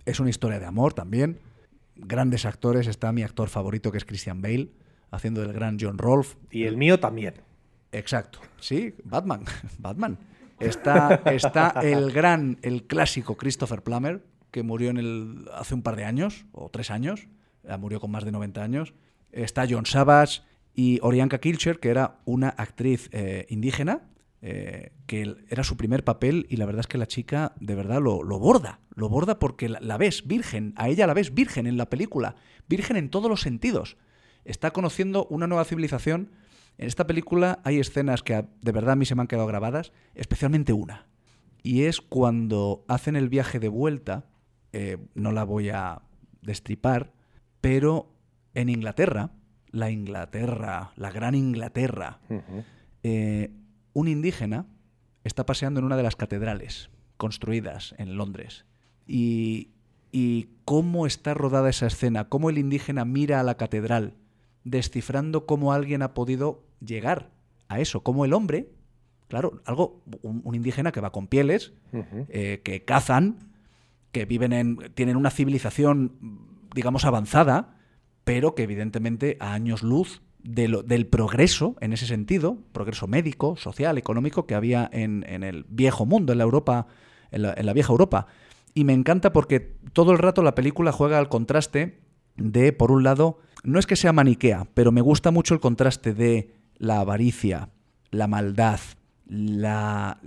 Es una historia de amor también. Grandes actores. Está mi actor favorito, que es Christian Bale, haciendo del gran John Rolfe. Y el mío también. Exacto. Sí, Batman. Batman. Está, está el gran, el clásico Christopher Plummer, que murió en el, hace un par de años, o tres años. Ya murió con más de 90 años. Está John Savage y Orianka Kilcher, que era una actriz eh, indígena, eh, que era su primer papel y la verdad es que la chica de verdad lo, lo borda. Lo borda porque la, la ves virgen, a ella la ves virgen en la película, virgen en todos los sentidos. Está conociendo una nueva civilización. En esta película hay escenas que de verdad a mí se me han quedado grabadas, especialmente una. Y es cuando hacen el viaje de vuelta, eh, no la voy a destripar, pero en Inglaterra, la Inglaterra, la gran Inglaterra, eh, un indígena está paseando en una de las catedrales construidas en Londres. Y, y cómo está rodada esa escena, cómo el indígena mira a la catedral, descifrando cómo alguien ha podido llegar a eso, cómo el hombre, claro, algo, un, un indígena que va con pieles, eh, que cazan, que viven en, tienen una civilización, digamos, avanzada, pero que evidentemente a años luz del progreso en ese sentido, progreso médico, social, económico que había en, el viejo mundo, en la Europa, en la, vieja Europa. Y me encanta porque todo el rato la película juega al contraste de, por un lado, no es que sea maniquea, pero me gusta mucho el contraste de la avaricia, la maldad, la-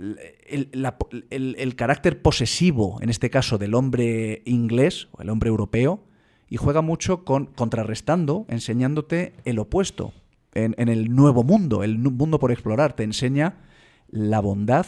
el- el carácter posesivo, en este caso, del hombre inglés o el hombre europeo, y juega mucho con contrarrestando, enseñándote el opuesto, en, el nuevo mundo, el mundo por explorar. Te enseña la bondad,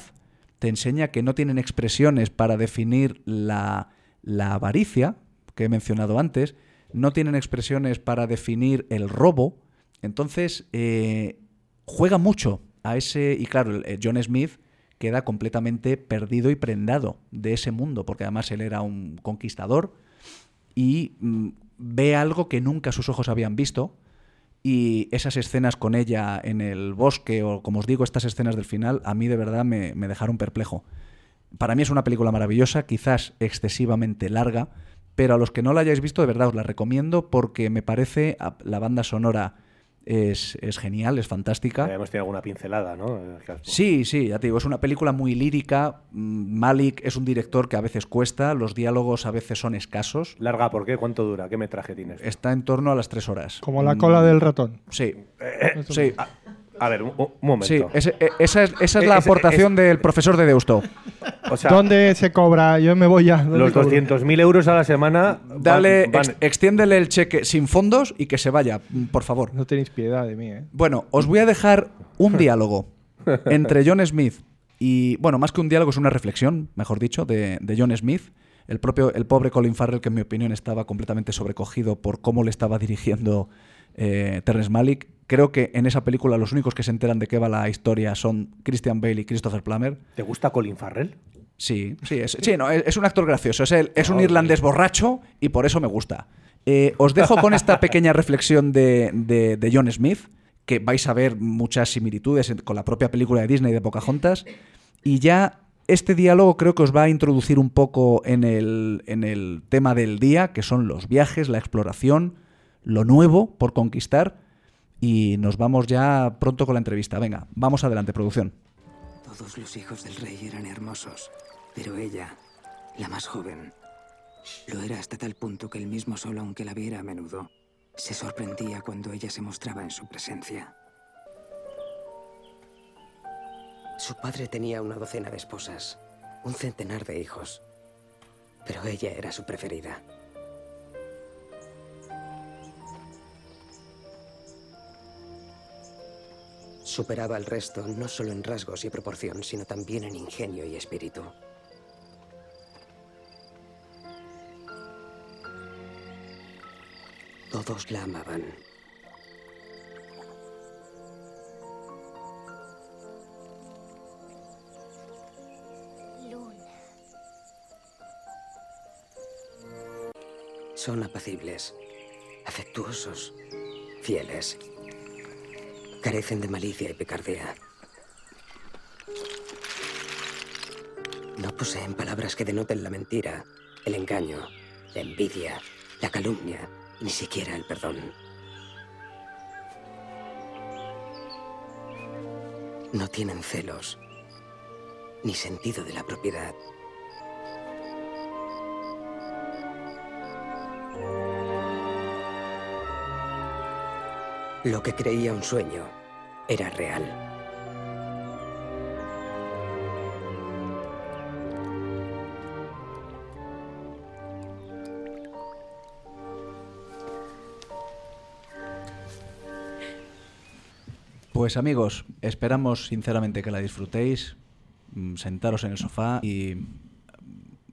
te enseña que no tienen expresiones para definir la, la avaricia, que he mencionado antes, no tienen expresiones para definir el robo. Entonces, eh, juega mucho a ese. Y claro, el John Smith queda completamente perdido y prendado de ese mundo, porque además él era un conquistador y mm, ve algo que nunca sus ojos habían visto. Y esas escenas con ella en el bosque, o como os digo, estas escenas del final, a mí de verdad me, me dejaron perplejo. Para mí es una película maravillosa, quizás excesivamente larga, pero a los que no la hayáis visto, de verdad os la recomiendo porque me parece la banda sonora es, es genial, es fantástica. Además tiene alguna pincelada, ¿no? Eh, Sí, sí, ya te digo, es una película muy lírica. Mm, Malik es un director que a veces cuesta, los diálogos a veces son escasos. Larga, ¿por qué? ¿Cuánto dura? ¿Qué metraje tienes? Está en torno a las tres horas. Como la Mm, cola del ratón. Sí, Eh, sí. A, a ver, un, un momento. Sí, ese- e- esa es, esa es Eh, la aportación del profesor de Deusto. o sea, ¿Dónde se cobra? Yo me voy ya. ¿Dónde los cobro? 200.000 euros a la semana. van- Dale, van- ex- extiéndele el cheque sin fondos y que se vaya, mm, por favor. No tenéis piedad de mí, ¿eh? Bueno, os voy a dejar un diálogo entre John Smith y, bueno, más que un diálogo es una reflexión, mejor dicho, de, de John Smith. El propio, el pobre Colin Farrell, que en mi opinión estaba completamente sobrecogido por cómo le estaba dirigiendo eh, Terrence Malick. Creo que en esa película los únicos que se enteran de qué va la historia son Christian Bale y Christopher Plummer. ¿Te gusta Colin Farrell? Sí, sí, es, sí, no, es, un actor gracioso. Es, el- es un irlandés borracho y por eso me gusta. Eh, os dejo con esta pequeña reflexión de, de- de John Smith, que vais a ver muchas similitudes con la propia película de Disney de Pocahontas. Y ya este diálogo creo que os va a introducir un poco en el, en el tema del día, que son los viajes, la exploración, lo nuevo por conquistar. Y nos vamos ya pronto con la entrevista. Venga, vamos adelante, producción. Todos los hijos del rey eran hermosos, pero ella, la más joven, lo era hasta tal punto que él mismo solo, aunque la viera a menudo, se sorprendía cuando ella se mostraba en su presencia. Su padre tenía una docena de esposas, un centenar de hijos, pero ella era su preferida. Superaba al resto no solo en rasgos y proporción, sino también en ingenio y espíritu. Todos la amaban. Son apacibles, afectuosos, fieles. Carecen de malicia y picardía. No poseen palabras que denoten la mentira, el engaño, la envidia, la calumnia, ni siquiera el perdón. No tienen celos, ni sentido de la propiedad. Lo que creía un sueño era real. Pues amigos, esperamos sinceramente que la disfrutéis, mm, sentaros en el sofá y mm,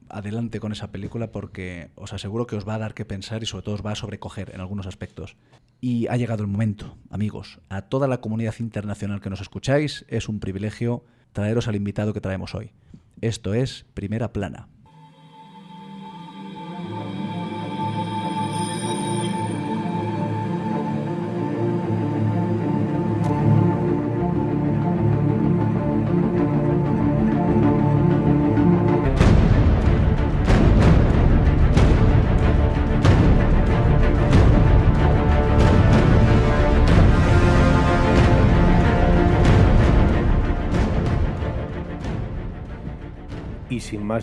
adelante con esa película porque os aseguro que os va a dar que pensar y sobre todo os va a sobrecoger en algunos aspectos. Y ha llegado el momento, amigos, a toda la comunidad internacional que nos escucháis, es un privilegio traeros al invitado que traemos hoy. Esto es Primera Plana.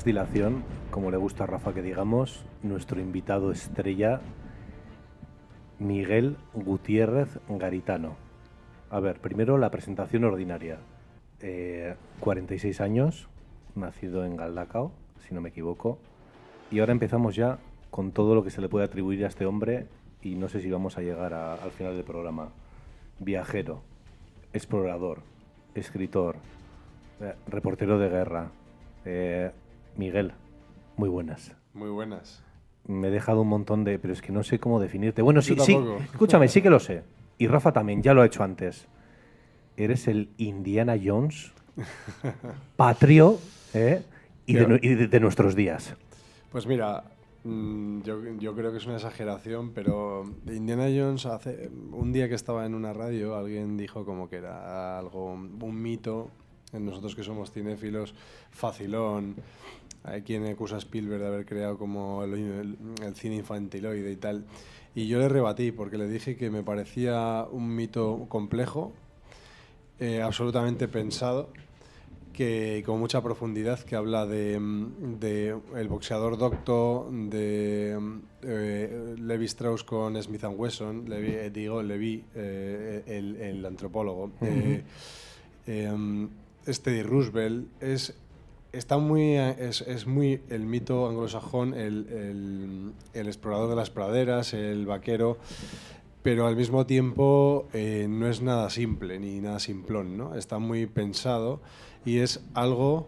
Dilación, como le gusta a Rafa que digamos, nuestro invitado estrella, Miguel Gutiérrez Garitano. A ver, primero la presentación ordinaria. Eh, 46 años, nacido en Galdacao, si no me equivoco. Y ahora empezamos ya con todo lo que se le puede atribuir a este hombre y no sé si vamos a llegar al final del programa. viajero, explorador, escritor, eh, reportero de guerra. Eh, Miguel, muy buenas. Muy buenas. Me he dejado un montón de... Pero es que no sé cómo definirte. Bueno, sí, sí. Escúchame, sí que lo sé. Y Rafa también, ya lo ha hecho antes. Eres el Indiana Jones patrio ¿eh? y, de, Tío. nu- y de- de nuestros días. Pues mira, mm, yo, yo creo que es una exageración, pero Indiana Jones hace un día que estaba en una radio, alguien dijo como que era algo, un mito, en nosotros que somos cinéfilos, facilón. Hay quien acusa a Spielberg de haber creado como el, el- el cine infantiloide y tal. Y yo le rebatí porque le dije que me parecía un mito complejo, eh, absolutamente pensado, que con mucha profundidad, que habla de, de el boxeador docto, de eh, Levi Strauss con Smith and Wesson, Levi, eh, digo Levi, el, el antropólogo, mm, este de Roosevelt, es, está muy, eh, es, es muy el mito anglosajón, el, el- el explorador de las praderas, el vaquero, pero al mismo tiempo eh, no es nada simple ni nada simplón, ¿no? Está muy pensado y es algo,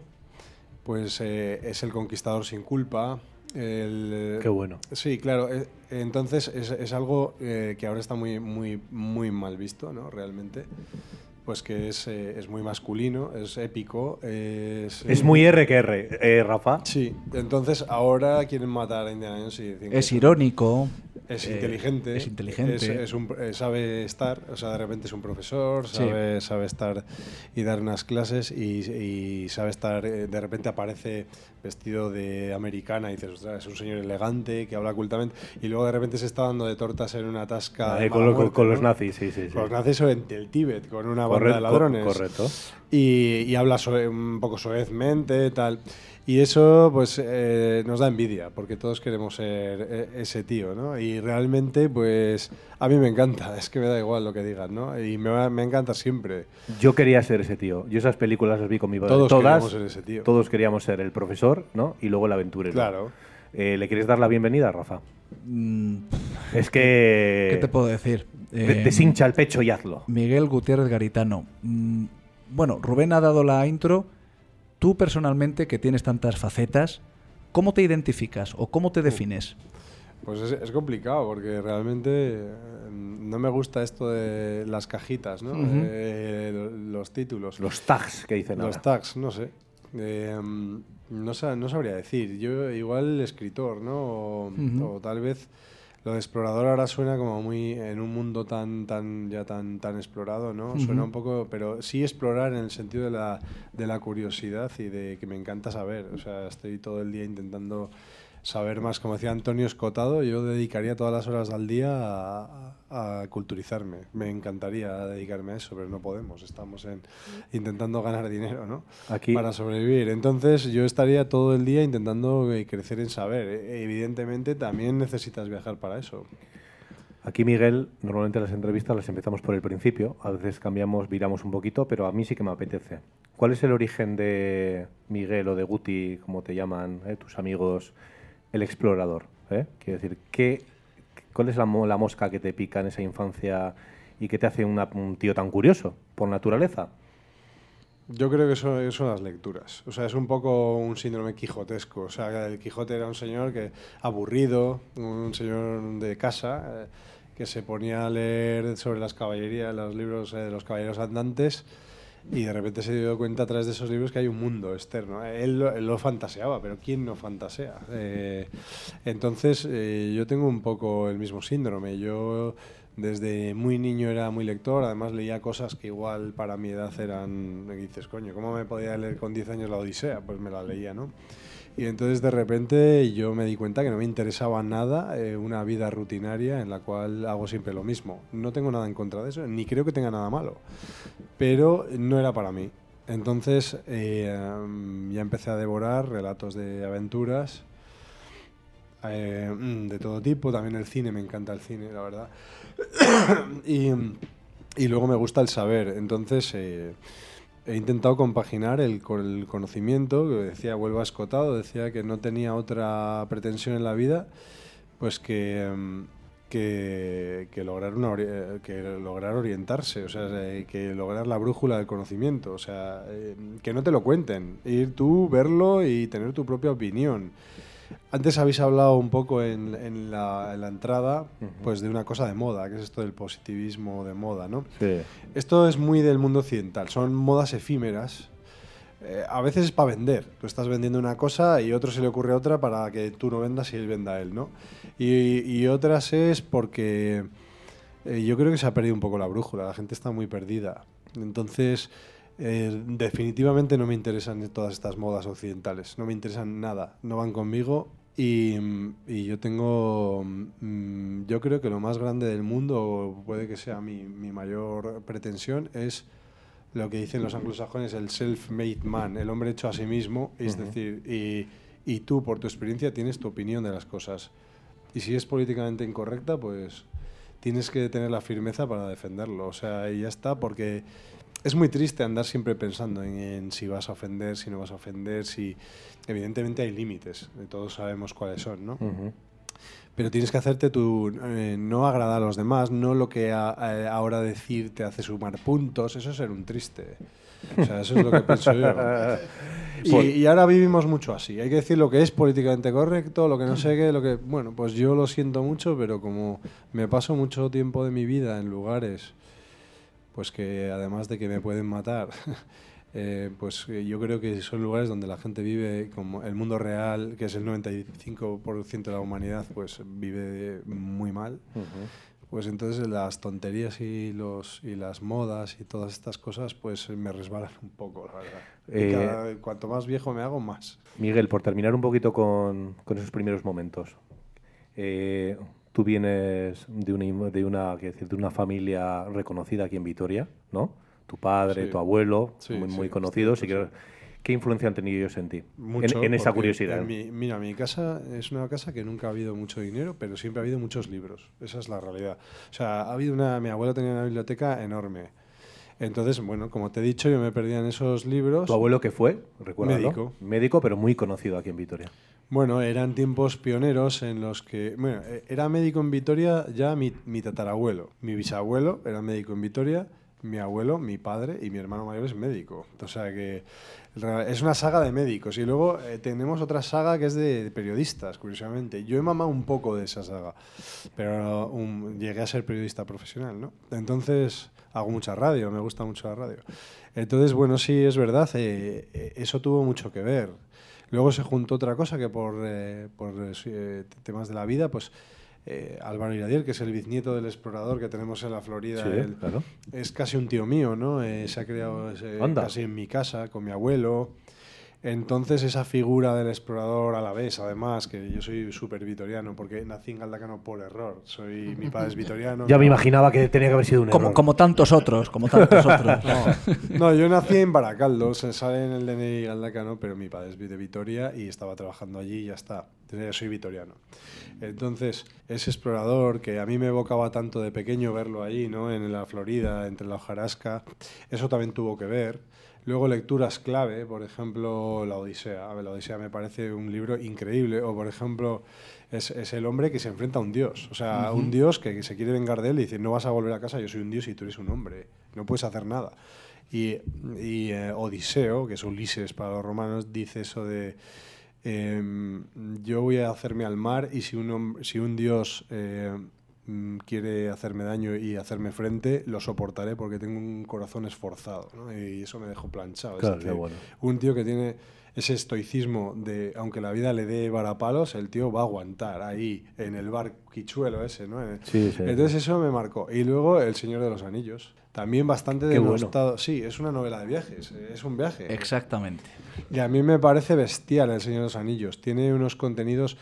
pues eh, es el conquistador sin culpa. el- Qué bueno. Sí, claro. eh, entonces es, es algo eh, que ahora está muy, muy, muy mal visto, ¿no? Realmente. Pues que es, eh, es muy masculino, es épico, es... Es muy R que R, eh, Rafa. Sí, entonces ahora quieren matar a Indiana Jones y dicen que Es irónico. Es eh, inteligente. Es inteligente. es- es un- eh, sabe estar, o sea, de repente es un profesor, Sí. sabe, sabe estar y dar unas clases y, y sabe estar, eh, de repente aparece vestido de americana y dices, ostras, es un señor elegante que habla cultamente y luego de repente se está dando de tortas en una tasca. de con, los nazis, sí, sí. sí. Con los nazis o en el Tíbet, con una banda de ladrones. correcto. Y, y habla soe- un poco soezmente, tal. Y eso, pues, eh, nos da envidia, porque todos queremos ser eh, ese tío, ¿no? Y realmente, pues, a mí me encanta, es que me da igual lo que digan, ¿no? Y me, va- me encanta siempre. Yo quería ser ese tío. Yo esas películas las vi con mi padre. Todos Todas, queríamos ser ese tío. Todos queríamos ser el profesor, ¿no? Y luego el aventurero. Claro. Eh, ¿Le quieres dar la bienvenida, Rafa? Mm, Es que... ¿Qué te puedo decir? Te, Eh, te hincha el pecho y hazlo. Miguel Gutiérrez Garitano. Mm, Bueno, Rubén ha dado la intro. Tú personalmente, que tienes tantas facetas, ¿cómo te identificas o cómo te defines? Pues es, es complicado, porque realmente eh, no me gusta esto de las cajitas, ¿no? Eh, lo- los títulos. Los tags que dicen Los ahora. tags, no sé. Eh, no, sa- no sabría decir. Yo igual escritor, ¿no? O, o tal vez lo de explorador ahora suena como muy en un mundo tan tan ya tan tan explorado, ¿no? Suena un poco, pero sí explorar en el sentido de la, de la curiosidad y de que me encanta saber. O sea, estoy todo el día intentando saber más. Como decía Antonio Escotado, yo dedicaría todas las horas al día a, a culturizarme. Me encantaría dedicarme a eso, pero no podemos. Estamos en, intentando ganar dinero, ¿no? Aquí- Para sobrevivir. Entonces yo estaría todo el día intentando eh, crecer en saber. E- Evidentemente también necesitas viajar para eso. Aquí, Miguel, normalmente las entrevistas las empezamos por el principio. A veces cambiamos, viramos un poquito, pero a mí sí que me apetece. ¿Cuál es el origen de Miguel o de Guti, como te llaman eh, tus amigos, el explorador? eh? Quiero decir, ¿qué, ¿cuál es la, mo- la mosca que te pica en esa infancia y que te hace un tío tan curioso por naturaleza? Yo creo que son las lecturas. O sea, es un poco un síndrome quijotesco. O sea, el Quijote era un señor que aburrido, un señor de casa, eh, que se ponía a leer sobre las caballerías, los libros eh, de los caballeros andantes, y de repente se dio cuenta a través de esos libros que hay un mundo externo. Él lo, él fantaseaba, pero ¿quién no fantasea? Eh, entonces, eh, yo tengo un poco el mismo síndrome. Yo desde muy niño era muy lector, además leía cosas que igual para mi edad eran, y dices, coño, ¿cómo me podía leer con 10 años la Odisea? Pues me la leía, ¿no? Y entonces de repente yo me di cuenta que no me interesaba nada eh, una vida rutinaria en la cual hago siempre lo mismo. No tengo nada en contra de eso, ni creo que tenga nada malo, pero no era para mí. Entonces eh, mm, ya empecé a devorar relatos de aventuras eh, mm, de todo tipo, también el cine, me encanta el cine, la verdad. y, y luego me gusta el saber, entonces eh, he intentado compaginar el, el conocimiento, que decía Huelva Escotado, decía que no tenía otra pretensión en la vida, pues que, mm, que, que lograr una eh, que lograr orientarse, o sea, eh, que lograr la brújula del conocimiento, o sea, eh, que no te lo cuenten, ir tú, verlo y tener tu propia opinión. Antes habéis hablado un poco en, en la, en la entrada, pues de una cosa de moda, que es esto del positivismo de moda, ¿no? Sí. Esto es muy del mundo occidental, son modas efímeras. Eh, a veces es para vender. Tú estás vendiendo una cosa y otro se le ocurre otra para que tú no vendas y él venda a él, ¿no? Y, y otras es porque eh, yo creo que se ha perdido un poco la brújula, la gente está muy perdida. Entonces, eh, definitivamente no me interesan todas estas modas occidentales, no me interesan nada, no van conmigo. Y, y yo tengo, mm, yo creo que lo más grande del mundo, puede que sea mi, mi mayor pretensión, es lo que dicen los anglosajones, el self-made man, el hombre hecho a sí mismo, es decir, y, y tú por tu experiencia tienes tu opinión de las cosas. Y si es políticamente incorrecta, pues tienes que tener la firmeza para defenderlo. O sea, y ya está, porque es muy triste andar siempre pensando en, en si vas a ofender, si no vas a ofender, si... Evidentemente hay límites, eh, todos sabemos cuáles son, ¿no? Pero tienes que hacerte tu. eh, no agradar a los demás, no lo que a- a- ahora decir te hace sumar puntos, eso es ser un triste. O sea, eso es lo que pienso yo. Y, y ahora vivimos mucho así. Hay que decir lo que es políticamente correcto, lo que no sé qué, lo que. Bueno, pues yo lo siento mucho, pero como me paso mucho tiempo de mi vida en lugares, pues que además de que me pueden matar. eh, pues yo creo que son lugares donde la gente vive como el mundo real, que es el 95% de la humanidad, pues vive muy mal. Pues entonces las tonterías y los y las modas y todas estas cosas pues me resbalan un poco, la verdad. Eh, cada- cuanto más viejo me hago, más. Miguel, por terminar un poquito con, con esos primeros momentos. Eh, tú vienes de una, de, una, decir, de una familia reconocida aquí en Vitoria, ¿no? Tu padre, Sí. tu abuelo, Sí, muy, muy conocidos. cierto, y que- ¿Qué influencia han tenido ellos en ti? En- Mucho, en, esa curiosidad. en mi- mira, mi casa es una casa que nunca ha habido mucho dinero, pero siempre ha habido muchos libros. Esa es la realidad. O sea, ha habido una. Mi abuelo tenía una biblioteca enorme. Entonces, bueno, como te he dicho, yo me perdía en esos libros. ¿Tu abuelo qué fue? Recuérdalo. Médico. Médico, pero muy conocido aquí en Vitoria. Bueno, eran tiempos pioneros en los que. Bueno, eh, era médico en Vitoria ya mi, mi tatarabuelo. Mi bisabuelo era médico en Vitoria. Mi abuelo, mi padre y mi hermano mayor es médico. O sea que es una saga de médicos. Y luego eh, tenemos otra saga que es de periodistas, curiosamente. Yo he mamado un poco de esa saga, pero um, llegué a ser periodista profesional, ¿no? Entonces hago mucha radio, me gusta mucho la radio. Entonces, bueno, sí, es verdad, eh, eh, eso tuvo mucho que ver. Luego se juntó otra cosa que por, eh, por eh, temas de la vida, pues eh, Álvaro Iradier, que es el bisnieto del explorador que tenemos en la Florida, Sí, él claro. es casi un tío mío, ¿no? Se ha criado Anda. casi en mi casa, con mi abuelo. Entonces esa figura del explorador a la vez, además, que yo soy súper vitoriano, porque nací en Galdacano por error. Soy, mi padre es vitoriano. Ya me imaginaba que tenía que haber sido un Como, error. como tantos otros, como tantos otros. No, no, yo nací en Baracaldo, se sale en el DNI Galdacano, pero mi padre es de Vitoria y estaba trabajando allí y ya está. Entonces, yo soy vitoriano. Entonces, ese explorador que a mí me evocaba tanto de pequeño verlo allí, ¿no? En la Florida, entre la hojarasca, eso también tuvo que ver. Luego lecturas clave, por ejemplo, La Odisea. A ver, La Odisea me parece un libro increíble. O, por ejemplo, es, es el hombre que se enfrenta a un dios. O sea, un dios que, que se quiere vengar de él y dice, no vas a volver a casa, yo soy un dios y tú eres un hombre. No puedes hacer nada. Y, y, eh, Odiseo, que es Ulises para los romanos, dice eso de... em, yo voy a hacerme al mar y si un, si un dios eh, quiere hacerme daño y hacerme frente, lo soportaré porque tengo un corazón esforzado. ¿no? Y eso me dejó planchado. Es Claro, qué decir, bueno. Un tío que tiene ese estoicismo de, aunque la vida le dé varapalos, el tío va a aguantar ahí, en el bar quichuelo ese, ¿no? Sí, sí. Entonces eso me marcó. Y luego El Señor de los Anillos. También bastante Qué bueno. Sí, es una novela de viajes, eh, es un viaje. Exactamente. Y a mí me parece bestial El Señor de los Anillos. Tiene unos contenidos,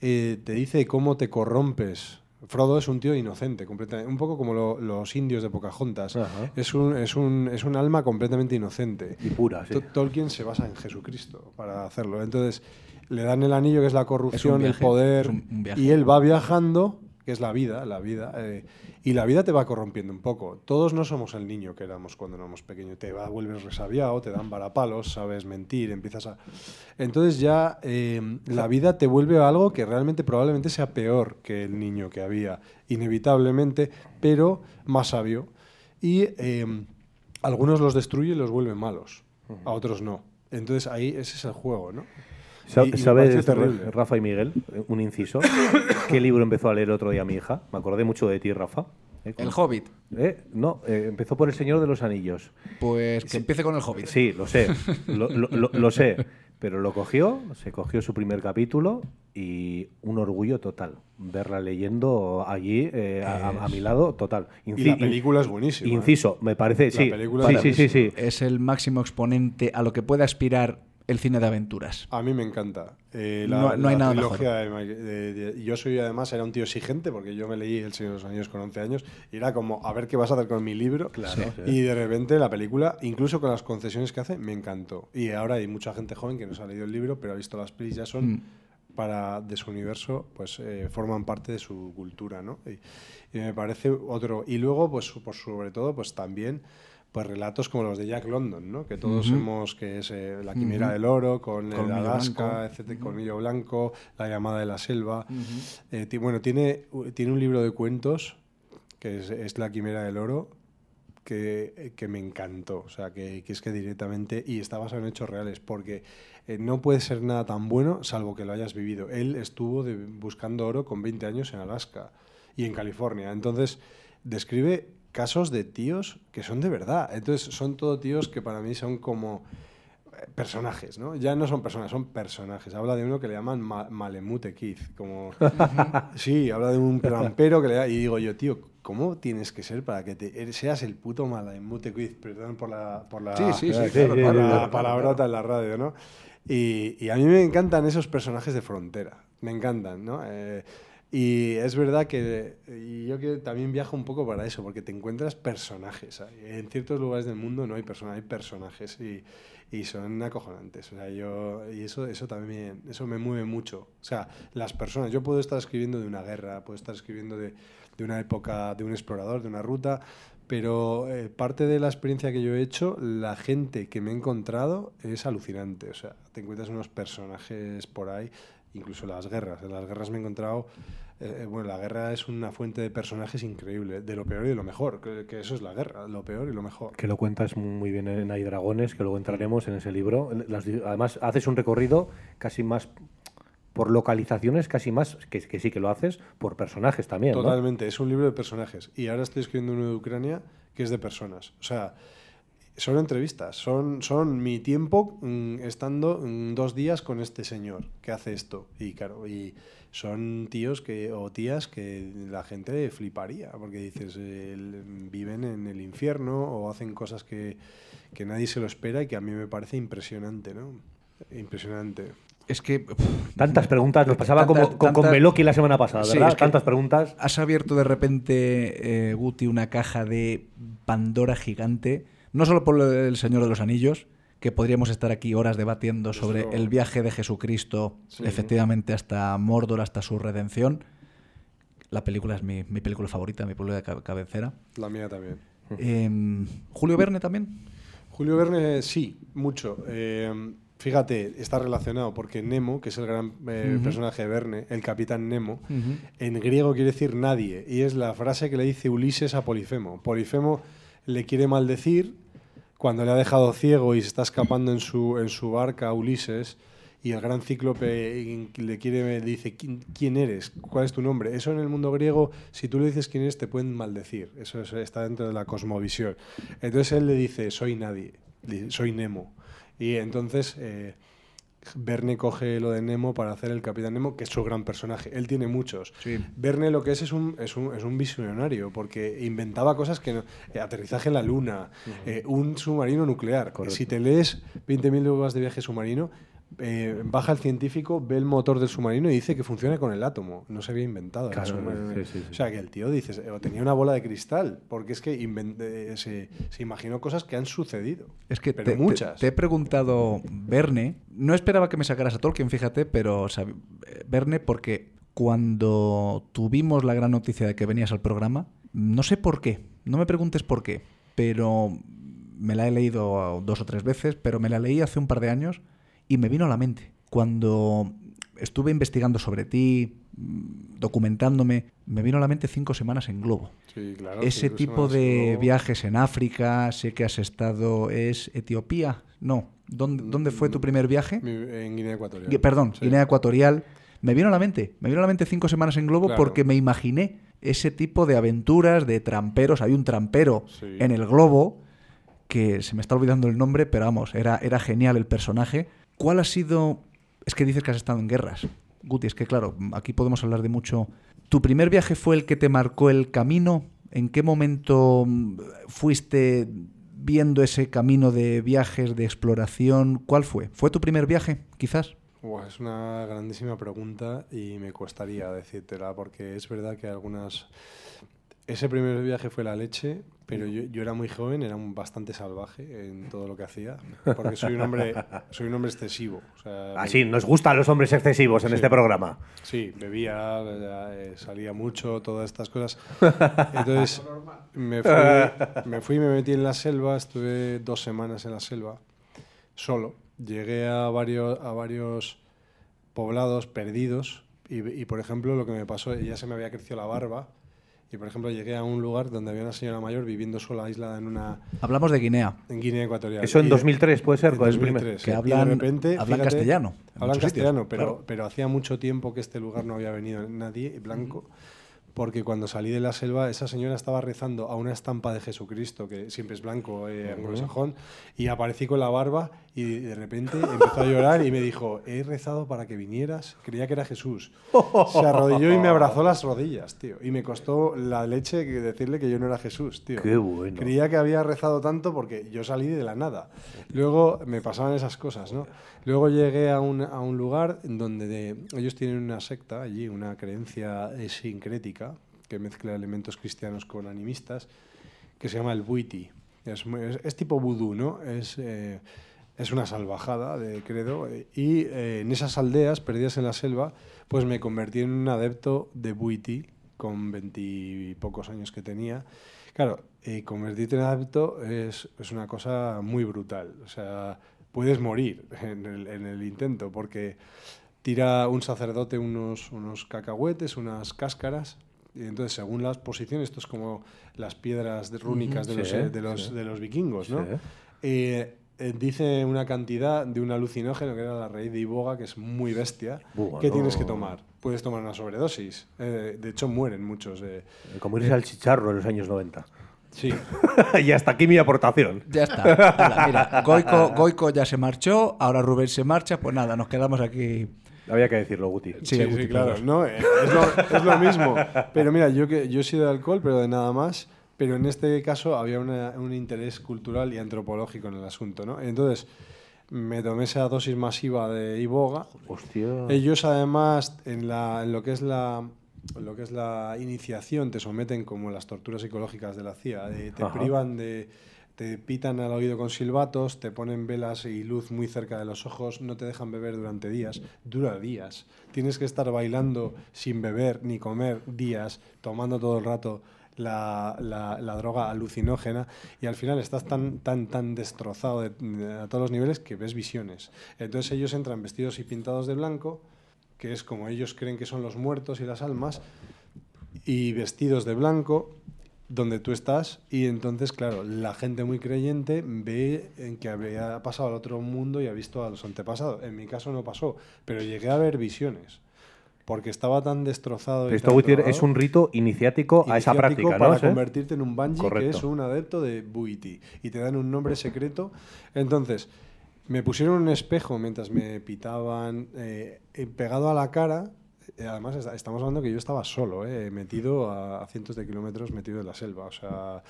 eh, te dice cómo te corrompes. Frodo es un tío inocente, completamente, un poco como lo- los indios de Pocahontas. Ajá. Es un, es, un, es un alma completamente inocente. Y pura, sí. To- Tolkien se basa en Jesucristo para hacerlo. Entonces, le dan el anillo, que es la corrupción, viaje, el poder, y él va viajando que es la vida, la vida, eh, y la vida te va corrompiendo un poco. Todos no somos el niño que éramos cuando éramos pequeños. Te va, vuelves resabiado, te dan varapalos, sabes mentir, empiezas a... Entonces ya eh, la vida te vuelve a algo que realmente probablemente sea peor que el niño que había, inevitablemente, pero más sabio. Y eh, algunos los destruye y los vuelve malos, a otros no. Entonces ahí ese es el juego, ¿no? Y- ¿Sabes, terrible. Rafa y Miguel, un inciso? ¿Qué libro empezó a leer otro día mi hija? Me acordé mucho de ti, Rafa. ¿Eh? El Hobbit. ¿Eh? No, eh, empezó por El Señor de los Anillos. Pues que empiece con el Hobbit. Sí, lo sé, lo, lo- lo- lo sé. Pero lo cogió, se cogió su primer capítulo y un orgullo total. Verla leyendo allí eh, a, a- a mi lado, total. Y la película es buenísima. ¿eh? Inciso, me parece, La sí. película Sí, es sí, sí, sí. Es el máximo exponente a lo que puede aspirar el cine de aventuras. A mí me encanta. Eh, la, No- no hay la nada trilogía de Mike- de- de- yo soy además era un tío exigente porque yo me leí El Señor de los Anillos con 11 años y era como a ver qué vas a hacer con mi libro. Claro, sí. Y de repente la película, incluso con las concesiones que hace, me encantó. Y ahora hay mucha gente joven que no se ha leído el libro, pero ha visto las pelis ya son Mm. para de su universo, pues eh, forman parte de su cultura, ¿no? Y, y me parece otro. Y luego, pues por sobre todo, pues también pues relatos como los de Jack London, ¿no? Que todos Ujú. hemos, que es eh, La Quimera del Oro, con el Alaska, Blanco. etcétera, Colmillo Blanco, La llamada de la selva. Eh, bueno, tiene, tiene un libro de cuentos que es, es La Quimera del Oro, que, que me encantó. O sea, que, que es que directamente. Y está basado en hechos reales, porque eh, no puede ser nada tan bueno salvo que lo hayas vivido. Él estuvo de- buscando oro con 20 años en Alaska y en California. Entonces, describe casos de tíos que son de verdad. Entonces, son todo tíos que para mí son como eh, personajes, ¿no? Ya no son personas, son personajes. Habla de uno que le llaman Ma- Malemute Kid, como... sí, habla de un trampero que le da... Y digo yo, tío, ¿cómo tienes que ser para que te, seas el puto Malemute Kid? Perdón por la, por la, Sí, sí, sí, claro, la palabrota en la radio, ¿no? Y, y a mí me encantan esos personajes de frontera, me encantan, ¿no? Eh, y es verdad que y yo que también viajo un poco para eso, porque te encuentras personajes. En ciertos lugares del mundo no hay personas, hay personajes y, y son acojonantes. O sea, yo, y eso, eso también, eso me mueve mucho. O sea, las personas, yo puedo estar escribiendo de una guerra, puedo estar escribiendo de, de una época, de un explorador, de una ruta, pero eh, parte de la experiencia que yo he hecho, la gente que me he encontrado es alucinante. O sea, te encuentras unos personajes por ahí, incluso las guerras. En las guerras me he encontrado, eh, bueno, la guerra es una fuente de personajes increíble, de lo peor y de lo mejor, que, que eso es la guerra, lo peor y lo mejor. Que lo cuentas muy bien en Hay Dragones, que luego entraremos en ese libro. Las además, haces un recorrido casi más por localizaciones, casi más, que, que sí que lo haces, por personajes también. ¿no? Totalmente, es un libro de personajes. Y ahora estoy escribiendo uno de Ucrania que es de personas. O sea, son entrevistas, son, son mi tiempo mm, estando mm, dos días con este señor que hace esto. Y claro, y son tíos que, o tías que la gente fliparía, porque dices, eh, viven en el infierno o hacen cosas que, que nadie se lo espera y que a mí me parece impresionante, ¿no? Impresionante. Es que. Tantas preguntas, nos pasaba Tantas- como con, Meloki la semana pasada, Sí, ¿verdad? es que Tantas preguntas. Has abierto de repente, eh, Guti, una caja de Pandora gigante. No solo por el Señor de los Anillos, que podríamos estar aquí horas debatiendo sobre el viaje de Jesucristo, Sí. efectivamente, hasta Mordor, hasta su redención. La película es mi, mi película favorita, mi película de ca- cabecera. La mía también. Em, Julio Verne también. Julio Verne, sí, mucho. Eh, fíjate, está relacionado porque Nemo, que es el gran eh, personaje de Verne, el capitán Nemo, en griego quiere decir nadie, y es la frase que le dice Ulises a Polifemo. Polifemo le quiere maldecir cuando le ha dejado ciego y se está escapando en su, en su barca a Ulises, y el gran cíclope le quiere dice "¿Quién- eres cuál es tu nombre eso en el mundo griego si tú le dices quién eres te pueden maldecir. Eso es- está dentro de la cosmovisión. Entonces él le dice soy nadie di- soy Nemo y entonces eh, Verne coge lo de Nemo para hacer el Capitán Nemo, que es su gran personaje. Él tiene muchos. Verne lo que es es un, es un, es un visionario, porque inventaba cosas que no... eh, aterrizaje en la Luna, eh, un submarino nuclear. Si te lees 20.000 leguas de viaje submarino, eh, baja el científico, ve el motor del submarino y dice que funciona con el átomo. No se había inventado. el Claro, submarino. sí, sí, sí. O sea, que el tío dices, eh, tenía una bola de cristal, porque es que eh, se, se imaginó cosas que han sucedido. Es que pero te, muchas. te he preguntado Verne. No esperaba que me sacaras a Tolkien, fíjate, pero Verne porque cuando tuvimos la gran noticia de que venías al programa, no sé por qué, no me preguntes por qué, pero me la he leído dos o tres veces, pero me la leí hace un par de años y me vino a la mente. Cuando estuve investigando sobre ti, mm, documentándome, me vino a la mente cinco semanas en globo. Sí, claro. Ese tipo de viajes en África, sé que has estado, ¿es Etiopía? No. ¿Dónde, dónde fue tu primer viaje? En Guinea Ecuatorial. Perdón, Sí. Guinea Ecuatorial. Me vino a la mente, me vino a la mente cinco semanas en globo Claro. porque me imaginé ese tipo de aventuras de tramperos. Hay un trampero Sí. en el globo que se me está olvidando el nombre, pero vamos, era, era genial el personaje. ¿Cuál ha sido? Es que dices que has estado en guerras. Guti, es que claro, aquí podemos hablar de mucho. ¿Tu primer viaje fue el que te marcó el camino? ¿En qué momento mm, fuiste viendo ese camino de viajes, de exploración? ¿Cuál fue? ¿Fue tu primer viaje, quizás? Es una grandísima pregunta y me costaría decírtela porque es verdad que algunas... Ese primer viaje fue la leche, pero yo, yo era muy joven, era un bastante salvaje en todo lo que hacía, porque soy un hombre, soy un hombre excesivo. o sea, Así, nos gustan los hombres excesivos en Sí. este programa. Sí, bebía, eh, salía mucho, todas estas cosas. Entonces me fui, me fui me metí en la selva, estuve dos semanas en la selva, solo. Llegué a varios, a varios poblados perdidos y, y, por ejemplo, lo que me pasó, ya se me había crecido la barba y, por ejemplo, llegué a un lugar donde había una señora mayor viviendo sola, aislada en una... Hablamos de Guinea. En Guinea Ecuatorial. Eso en Y de- 2003 puede ser, en con el primer- 2003. Que Y de hablan- repente, hablan fíjate, castellano en Hablan castellano, pero, claro. pero hacía mucho tiempo que este lugar no había venido nadie blanco. Porque cuando salí de la selva, esa señora estaba rezando a una estampa de Jesucristo, que siempre es blanco, eh, anglosajón, y aparecí con la barba y de repente empezó a llorar y me dijo, he rezado para que vinieras, creía que era Jesús. Se arrodilló y me abrazó las rodillas, tío. Y me costó la leche decirle que yo no era Jesús, tío. Qué bueno. Creía que había rezado tanto porque yo salí de la nada. Luego me pasaban esas cosas, ¿no? Luego llegué a un, a un lugar donde de- ellos tienen una secta allí, una creencia eh, sincrética que mezcla elementos cristianos con animistas, que se llama el Buiti. Es, es- es tipo vudú, ¿no? Es, eh, es una salvajada de credo. Y eh, en esas aldeas perdidas en la selva, pues me convertí en un adepto de Buiti con veintipocos años que tenía. Claro, convertirte en adepto es, es una cosa muy brutal. O sea, puedes morir en el, en el intento porque tira un sacerdote unos, unos cacahuetes, unas cáscaras. Y entonces, según las posiciones, esto es como las piedras rúnicas de, Sí, los, eh, de, los, sí. de los vikingos, ¿no? Sí. Eh, eh, dice una cantidad de un alucinógeno que era la raíz de iboga, que es muy bestia, Buah, que tienes que tomar. Puedes tomar una sobredosis. Eh, de hecho, mueren muchos. eh. Como irse al chicharro en los años 90. Sí. y hasta aquí mi aportación. Ya está. Hala, mira, Goico, Goico ya se marchó, ahora Rubén se marcha, pues nada, nos quedamos aquí. Había que decirlo, Guti. Sí, Sí, Guti, sí, claro. No, eh, es, lo, es lo mismo. Pero mira, yo, que, yo he sido de alcohol, pero de nada más. Pero en este caso había una- un interés cultural y antropológico en el asunto, ¿no? Entonces, me tomé esa dosis masiva de iboga. Hostia. Ellos además en, la, en lo que es la lo que es la iniciación te someten como las torturas psicológicas de la CIA, de- te Ajá. privan de te pitan al oído con silbatos, te ponen velas y luz muy cerca de los ojos, no te dejan beber durante días, dura días. Tienes que estar bailando sin beber ni comer días, tomando todo el rato la, la- la droga alucinógena y al final estás tan, tan, tan destrozado de- de- a todos los niveles que ves visiones. Entonces ellos entran vestidos y pintados de blanco, que es como ellos creen que son los muertos y las almas, y vestidos de blanco donde tú estás y entonces claro la gente muy creyente ve en que había pasado al otro mundo y ha visto a los antepasados en mi caso no pasó pero llegué a ver visiones porque estaba tan destrozado Esto, es un rito iniciático a esa práctica, para ¿no? Convertirte en un banji, que es un adepto de Buiti. Y te dan un nombre secreto. Entonces, me pusieron un espejo mientras me pitaban, eh, pegado a la cara. Eh, Además, est- estamos hablando que yo estaba solo, eh, metido a, cientos de kilómetros, metido en la selva. O sea,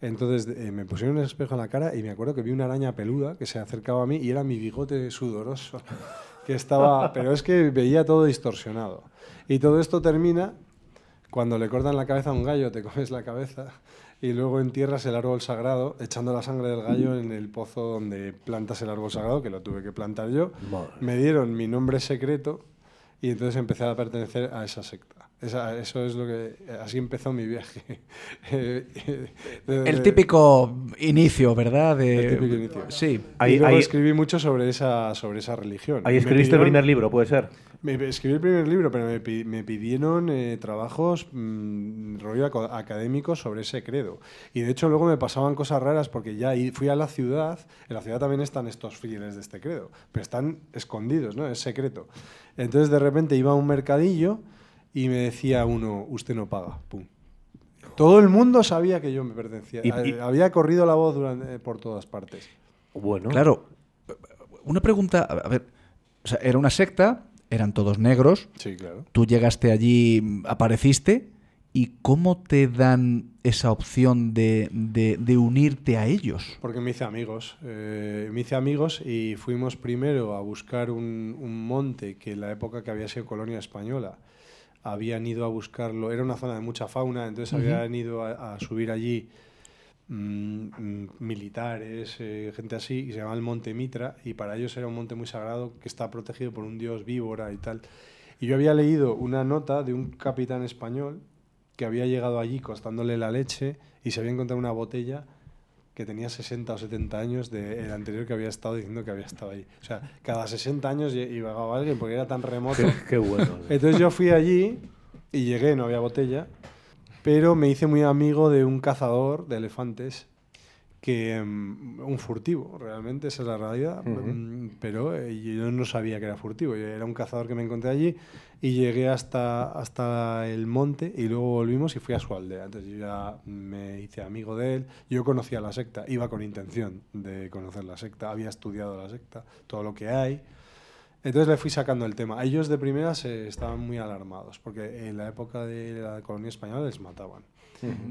entonces me pusieron un espejo en la cara y me acuerdo que vi una araña peluda que se acercaba a mí y era mi bigote sudoroso. Que estaba, pero es que veía todo distorsionado. Y todo esto termina cuando le cortan la cabeza a un gallo, te comes la cabeza y luego entierras el árbol sagrado echando la sangre del gallo en el pozo donde plantas el árbol sagrado, que lo tuve que plantar yo. Madre. Me dieron mi nombre secreto Y entonces empecé a pertenecer a esa secta. Esa- eso es lo que. Así empezó mi viaje. Eh, De- El típico inicio, ¿verdad? De- el típico inicio. Sí. Ahí- y luego ahí- escribí mucho sobre esa, sobre esa religión. Ahí escribiste el primer libro, puede ser. Me, escribí el primer libro, pero me, me pidieron eh, trabajos mm, rollo académicos sobre ese credo. Y de hecho luego me pasaban cosas raras porque ya fui a la ciudad, en la ciudad también están estos fieles de este credo, pero están escondidos, ¿no? Es secreto. Entonces de repente iba a un mercadillo y me decía uno, usted no paga, pum. Todo el mundo sabía que yo me pertenecía. Y- y- Eh, Había corrido la voz durante- por todas partes. Bueno. Claro, una pregunta, a ver, o sea, era una secta, eran todos negros, Sí, claro. tú llegaste allí, apareciste, ¿y cómo te dan esa opción de, de- de unirte a ellos? Porque me hice amigos. eh, me hice amigos y fuimos primero a buscar un, un monte que en la época que había sido colonia española habían ido a buscarlo. Era una zona de mucha fauna, entonces Ujú. habían ido a, a subir allí mm, mm, militares, eh, gente así, y se llama el Monte Mitra, y para ellos era un monte muy sagrado que está protegido por un dios víbora y tal. Y yo había leído una nota de un capitán español que había llegado allí costándole la leche y se había encontrado una botella que tenía 60 o 70 años del anterior que había estado diciendo que había estado ahí. O sea, cada 60 años lle- llegaba alguien porque era tan remoto. Qué, qué bueno. Entonces yo fui allí y llegué, no había botella, pero me hice muy amigo de un cazador de elefantes que mm, un furtivo, realmente esa es la realidad. Mm, pero eh, yo no sabía que era furtivo, yo era un cazador que me encontré allí y llegué hasta, hasta el monte y luego volvimos y fui a su aldea, entonces yo ya me hice amigo de él, yo conocía la secta, iba con intención de conocer la secta, había estudiado la secta, todo lo que hay, entonces le fui sacando el tema. Ellos de primeras eh, estaban muy alarmados, porque en la época de la colonia española les mataban.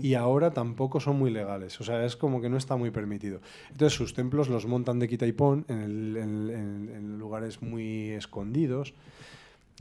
Y ahora tampoco son muy legales, o sea, es como que no está muy permitido. Entonces sus templos los montan de quita y pon en, el- en- lugares muy escondidos.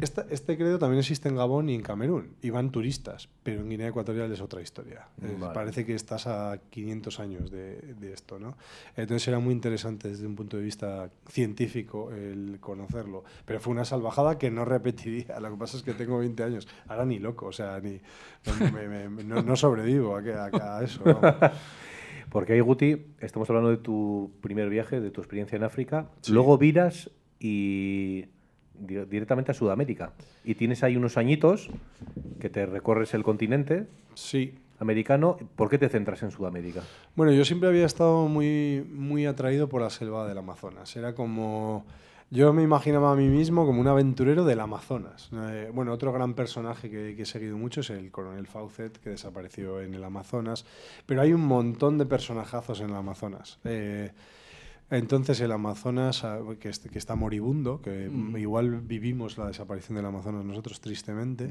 Esta- este credo también existe en Gabón y en Camerún, y van turistas, pero en Guinea Ecuatorial es otra historia. Vale. Parece que estás a 500 años de, de esto, ¿no? Entonces era muy interesante desde un punto de vista científico el conocerlo, pero fue una salvajada que no repetiría. Lo que pasa es que tengo 20 años, ahora ni loco, o sea, ni no, me- me- no- no sobrevivo a, que- a- a eso. vamos. Porque ahí, Guti, estamos hablando de tu primer viaje, de tu experiencia en África. Sí. Luego viras y directamente a Sudamérica. Y tienes ahí unos añitos que te recorres el continente Sí, americano. ¿Por qué te centras en Sudamérica? Bueno, yo siempre había estado muy, muy atraído por la selva del Amazonas. Era como. Yo me imaginaba a mí mismo como un aventurero del Amazonas. Eh, bueno, otro gran personaje que, que he seguido mucho es el coronel Fawcett, que desapareció en el Amazonas. Pero hay un montón de personajazos en el Amazonas. Eh, entonces el Amazonas, ah, que, est- que está moribundo, que mm, igual vivimos la desaparición del Amazonas nosotros tristemente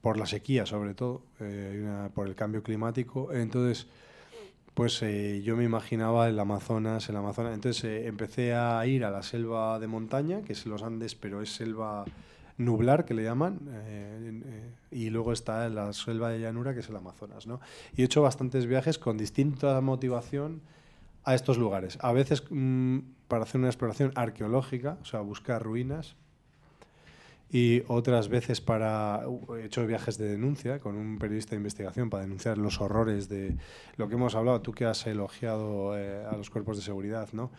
por la sequía sobre todo, eh, una- por el cambio climático. Entonces, pues eh, yo me imaginaba el Amazonas, el Amazonas. Entonces eh, empecé a ir a la selva de montaña, que es los Andes, pero es selva nublar, que le llaman, eh, eh, y luego está la selva de llanura, que es el Amazonas. ¿no? Y he hecho bastantes viajes con distinta motivación a estos lugares. A veces mm, para hacer una exploración arqueológica, o sea, buscar ruinas, y otras veces para he hecho viajes de denuncia con un periodista de investigación para denunciar los horrores de lo que hemos hablado tú que has elogiado eh, a los cuerpos de seguridad no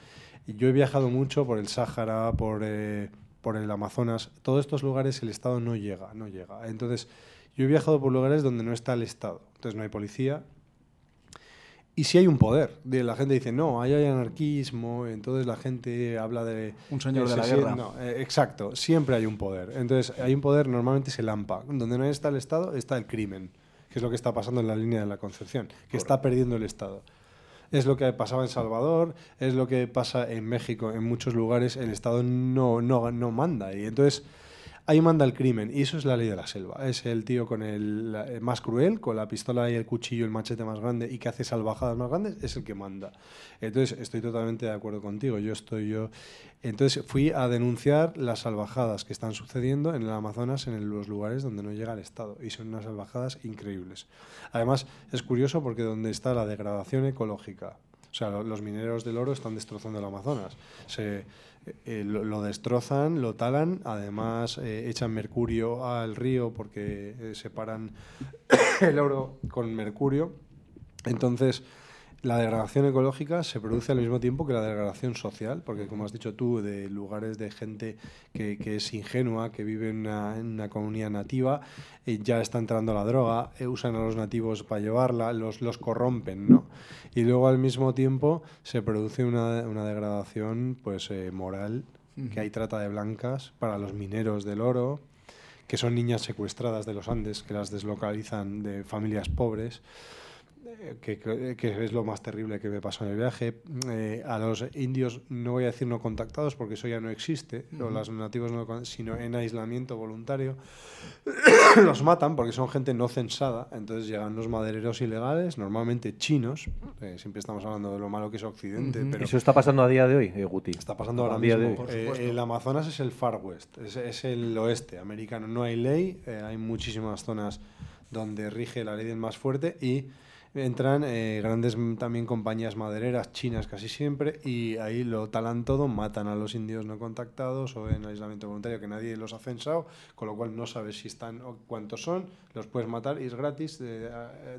y yo he viajado mucho por el Sáhara por eh, por el Amazonas. Todos estos lugares el Estado no llega no llega. Entonces yo he viajado por lugares donde no está el Estado. Entonces no hay policía y si hay un poder. De- La gente dice, no, ahí hay anarquismo, entonces la gente habla de... Un señor de la guerra. no, eh, exacto, siempre hay un poder. Entonces, hay un poder, normalmente es el AMPA. Donde no está el Estado, está el crimen, que es lo que está pasando en la línea de la Concepción, que está perdiendo el Estado. Es lo que pasaba en Salvador, es lo que pasa en México, en muchos lugares el Estado no, no, no manda. Y entonces ahí manda el crimen. Y eso es la ley de la selva. Es el tío con el, el más cruel, con la pistola y el cuchillo, el machete más grande y que hace salvajadas más grandes, es el que manda. Entonces estoy totalmente de acuerdo contigo. Yo estoy yo. Entonces fui a denunciar las salvajadas que están sucediendo en el Amazonas, en los lugares donde no llega el Estado. Y son unas salvajadas increíbles. Además, es curioso porque donde está la degradación ecológica, sea, lo- los mineros del oro están destrozando el Amazonas. Se, eh, lo, destrozan, lo talan, además eh, echan mercurio al río porque eh, separan el oro con mercurio. Entonces, la degradación ecológica se produce al mismo tiempo que la degradación social, porque como has dicho tú, de lugares de gente que, que es ingenua, que vive en una, en una comunidad nativa, eh, ya está entrando la droga, eh, usan a los nativos para llevarla, los, los corrompen, ¿no? Y luego al mismo tiempo se produce una, una degradación pues, eh, moral, que hay trata de blancas para los mineros del oro, que son niñas secuestradas de los Andes, que las deslocalizan de familias pobres que, que- que es lo más terrible que me pasó en el viaje. Eh, a los indios, no voy a decir no contactados porque eso ya no existe, o Ujú. los nativos no, sino en aislamiento voluntario, los matan porque son gente no censada. Entonces llegan los madereros ilegales, normalmente chinos, eh, siempre estamos hablando de lo malo que es Occidente, Ujú. pero ¿Eso está pasando a día de hoy, eh, Guti? Está pasando ahora A día de mismo. hoy. Eh, el Amazonas es el Far West, es, es el oeste americano. No hay ley, eh, hay muchísimas zonas donde rige la ley del más fuerte y entran eh, grandes mm, también compañías madereras chinas casi siempre y ahí lo talan todo, matan a los indios no contactados o en aislamiento voluntario que nadie los ha censado, con lo cual no sabes si están o cuántos son, los puedes matar y es gratis eh,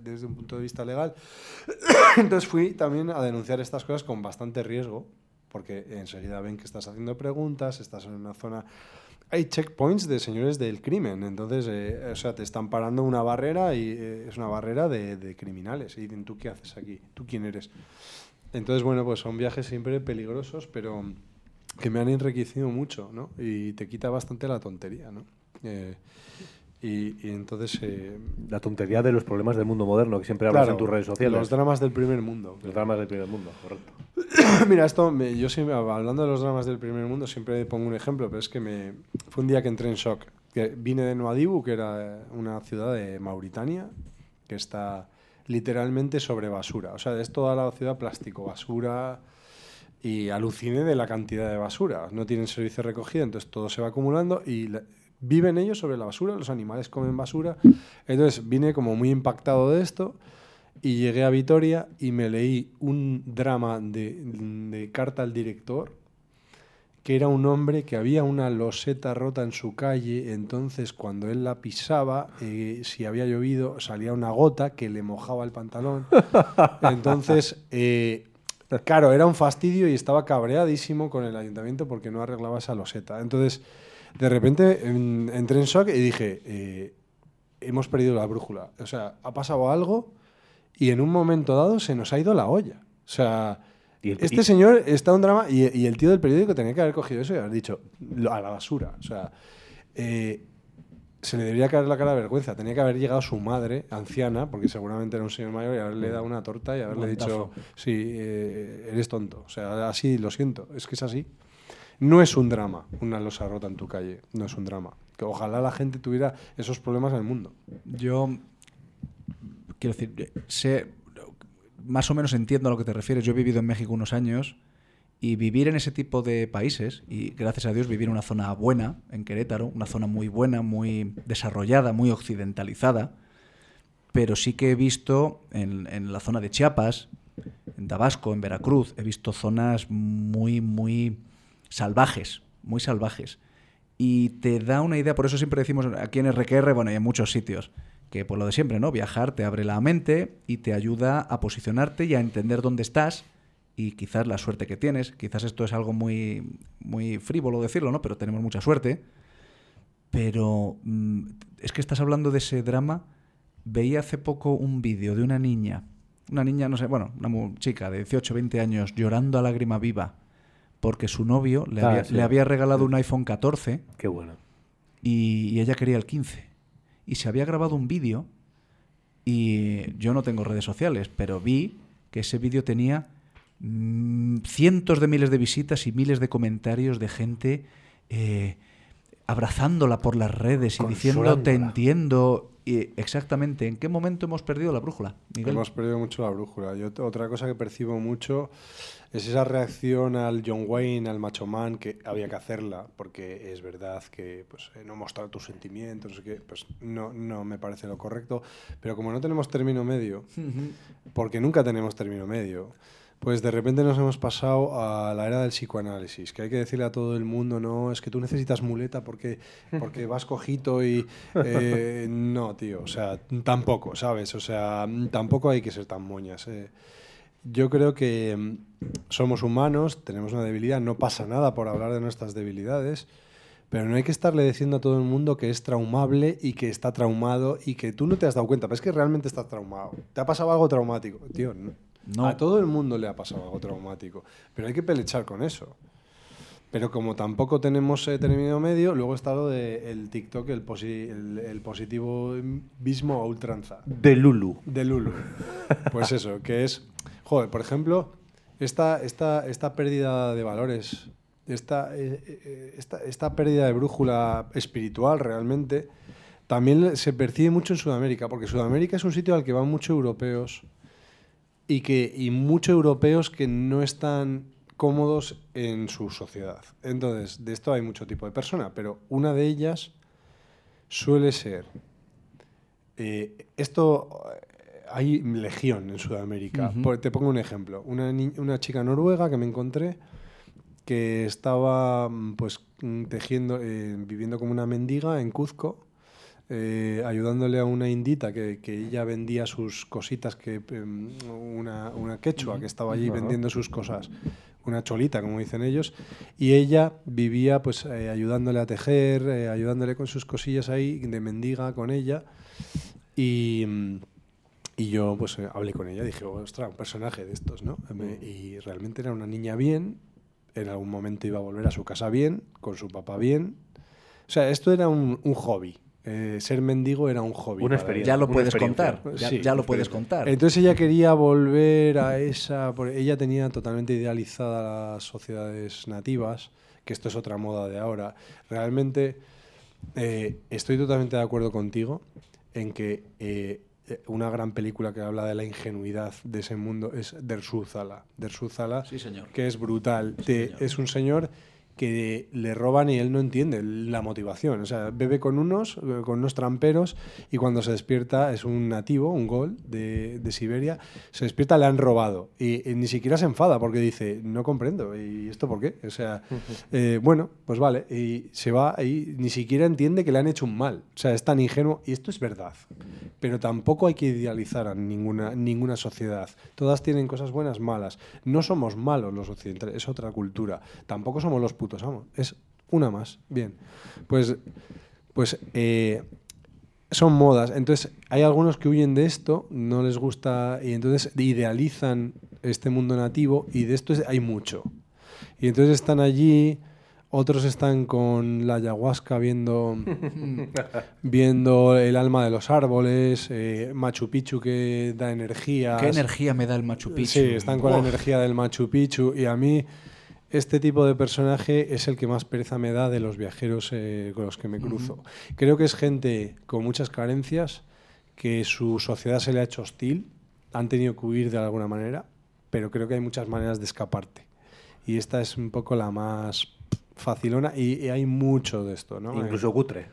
desde un punto de vista legal. Entonces fui también a denunciar estas cosas con bastante riesgo, porque enseguida ven que estás haciendo preguntas, estás en una zona... Hay checkpoints de señores del crimen, entonces, eh, o sea, te están parando una barrera y eh, es una barrera de, de criminales. Y dicen, ¿tú qué haces aquí? ¿Tú quién eres? Entonces, bueno, pues son viajes siempre peligrosos, pero que me han enriquecido mucho, ¿no? Y te quita bastante la tontería, ¿no? Eh, y, y entonces... eh, La tontería de los problemas del mundo moderno, que siempre hablas claro, en tus redes sociales. Los dramas del primer mundo. Los dramas del primer mundo, correcto. Mira, esto, yo siempre, hablando de los dramas del primer mundo, siempre pongo un ejemplo, pero es que me, fue un día que entré en shock. Que vine de Nuadhibu, que era una ciudad de Mauritania, que está literalmente sobre basura. O sea, es toda la ciudad plástico, basura. Y aluciné de la cantidad de basura. No tienen servicio de recogida, entonces todo se va acumulando y la- viven ellos sobre la basura, los animales comen basura. Entonces vine como muy impactado de esto y llegué a Vitoria y me leí un drama de, de carta al director que era un hombre que había una loseta rota en su calle, entonces cuando él la pisaba, eh, si había llovido, salía una gota que le mojaba el pantalón. Entonces, eh, claro, era un fastidio y estaba cabreadísimo con el ayuntamiento porque no arreglaba esa loseta. Entonces, de repente en- entré en shock y dije, eh, hemos perdido la brújula. O sea, ha pasado algo y en un momento dado se nos ha ido la olla. O sea, el- este y- señor está en un drama y, y el tío del periódico tenía que haber cogido eso y haber dicho "Lo- a la basura. O sea, eh, se le debería caer la cara de vergüenza. Tenía que haber llegado su madre, anciana, porque seguramente era un señor mayor, y haberle dado una torta y haberle dicho, Guantazo. sí, eh, eres tonto. O sea, así, lo siento, es que es así. No es un drama una losa rota en tu calle, no es un drama. Que ojalá la gente tuviera esos problemas en el mundo. Yo quiero decir, eh, sé, más o menos entiendo a lo que te refieres. Yo he vivido en México unos años y vivir en ese tipo de países, y gracias a Dios vivir en una zona buena, en Querétaro, una zona muy buena, muy desarrollada, muy occidentalizada, pero sí que he visto en, en la zona de Chiapas, en Tabasco, en Veracruz, he visto zonas muy, muy salvajes, muy salvajes. Y te da una idea, por eso siempre decimos aquí en RQR, bueno, y en muchos sitios, que por lo de siempre, ¿no? Viajar te abre la mente y te ayuda a posicionarte y a entender dónde estás y quizás la suerte que tienes. Quizás esto es algo muy, muy frívolo decirlo, ¿no? Pero tenemos mucha suerte. Pero mm, es que estás hablando de ese drama. Veía hace poco un vídeo de una niña, una niña, no sé, bueno, una chica de 18, 20 años llorando a lágrima viva porque su novio le, Ah, había, sí. le había regalado un iPhone 14 Qué bueno. y, y ella quería el 15. Y se había grabado un vídeo y yo no tengo redes sociales, pero vi que ese vídeo tenía mm, cientos de miles de visitas y miles de comentarios de gente eh, abrazándola por las redes y diciendo te entiendo. Y exactamente, ¿en qué momento hemos perdido la brújula? Miguel? Hemos perdido mucho la brújula. Yo otra cosa que percibo mucho es esa reacción al John Wayne, al Macho Man, que había que hacerla, porque es verdad que pues, eh, no mostrar tus sentimientos, no sé qué, pues no, no me parece lo correcto. Pero como no tenemos término medio, porque nunca tenemos término medio, pues de repente nos hemos pasado a la era del psicoanálisis, que hay que decirle a todo el mundo, no, es que tú necesitas muleta porque, porque vas cojito y... eh, no, tío, o sea, tampoco, ¿sabes? O sea, tampoco hay que ser tan moñas. eh. Yo creo que mm, somos humanos, tenemos una debilidad, no pasa nada por hablar de nuestras debilidades, pero no hay que estarle diciendo a todo el mundo que es traumable y que está traumado y que tú no te has dado cuenta, pero es que realmente estás traumado. ¿Te ha pasado algo traumático? Tío, no. No. A todo el mundo le ha pasado algo traumático, pero hay que pelechar con eso. Pero como tampoco tenemos eh, término medio, luego está lo del TikTok, el, posi- el, el positivismo a ultranza. De Lulu. De Lulu. Pues eso, que es, joder, por ejemplo, esta, esta, esta pérdida de valores, esta, eh, eh, esta, esta pérdida de brújula espiritual realmente, también se percibe mucho en Sudamérica, porque Sudamérica es un sitio al que van muchos europeos y, que, y muchos europeos que no están cómodos en su sociedad. Entonces, de esto hay mucho tipo de persona, pero una de ellas suele ser eh, esto hay legión en Sudamérica. Ujú. Por- te pongo un ejemplo. Una, una chica noruega que me encontré que estaba mm, pues mm, tejiendo, eh, viviendo como una mendiga en Cuzco, eh, ayudándole a una indita que, que ella vendía sus cositas, que em, una, una quechua que estaba allí Ajá. vendiendo sus cosas, una cholita, como dicen ellos, y ella vivía pues eh, ayudándole a tejer, eh, ayudándole con sus cosillas ahí, de mendiga con ella, y, mm, y yo pues eh, hablé con ella, dije, ostras, un personaje de estos, ¿no? Me- Y realmente era una niña bien, en algún momento iba a volver a su casa bien, con su papá bien. O sea, esto era un, un hobby. Eh, ser mendigo era un hobby. Una experiencia. Ya lo puedes contar. Ya, Sí, ya lo puedes contar. Entonces ella quería volver a esa... Ella tenía totalmente idealizada las sociedades nativas, que esto es otra moda de ahora. Realmente eh, estoy totalmente de acuerdo contigo en que eh, una gran película que habla de la ingenuidad de ese mundo es Der Zala. Der Zala, Sí, señor. que es brutal. Te- es un señor que le roban y él no entiende la motivación. O sea, bebe con unos, eh, con unos tramperos y cuando se despierta es un nativo, un gol de, de Siberia, se despierta, le han robado. Y, y ni siquiera se enfada porque dice, no comprendo, ¿y esto por qué? O sea, eh, bueno, pues vale. Y se va y ni siquiera entiende que le han hecho un mal. O sea, es tan ingenuo. Y esto es verdad. Pero tampoco hay que idealizar a ninguna, ninguna sociedad. Todas tienen cosas buenas, malas. No somos malos los occidentales, es otra cultura. Tampoco somos los putos amos. Es una más. Bien. Pues, pues eh, son modas. Entonces, hay algunos que huyen de esto, no les gusta, y entonces idealizan este mundo nativo, y de esto es- hay mucho. Y entonces están allí, otros están con la ayahuasca viendo, viendo el alma de los árboles, eh, Machu Picchu que da energía. ¿Qué energía me da el Machu Picchu? Sí, están con la energía del Machu Picchu y a mí este tipo de personaje es el que más pereza me da de los viajeros eh, con los que me cruzo. Creo que es gente con muchas carencias, que su sociedad se le ha hecho hostil, han tenido que huir de alguna manera, pero creo que hay muchas maneras de escaparte. Y esta es un poco la más facilona y, y hay mucho de esto, ¿no? Incluso cutre.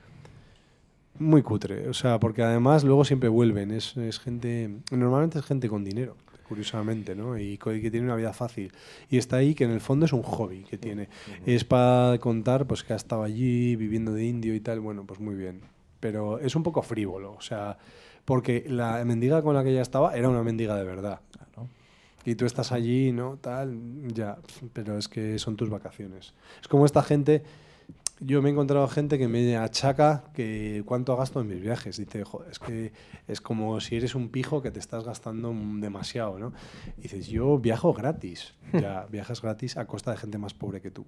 Muy cutre, o sea, porque además luego siempre vuelven, es, es gente, normalmente es gente con dinero, curiosamente, ¿no? Y que tiene una vida fácil. Y está ahí que en el fondo es un hobby que tiene. Es para contar, pues que ha estado allí viviendo de indio y tal, bueno, pues muy bien. Pero es un poco frívolo, o sea, porque la mendiga con la que ella estaba era una mendiga de verdad. Y tú estás allí, ¿no? Tal, ya, pero es que son tus vacaciones. Es como esta gente, yo me he encontrado gente que me achaca que cuánto gasto en mis viajes. Dice, joder, es que es como si eres un pijo que te estás gastando demasiado, ¿no? Y dices, yo viajo gratis. Ya, viajas gratis a costa de gente más pobre que tú.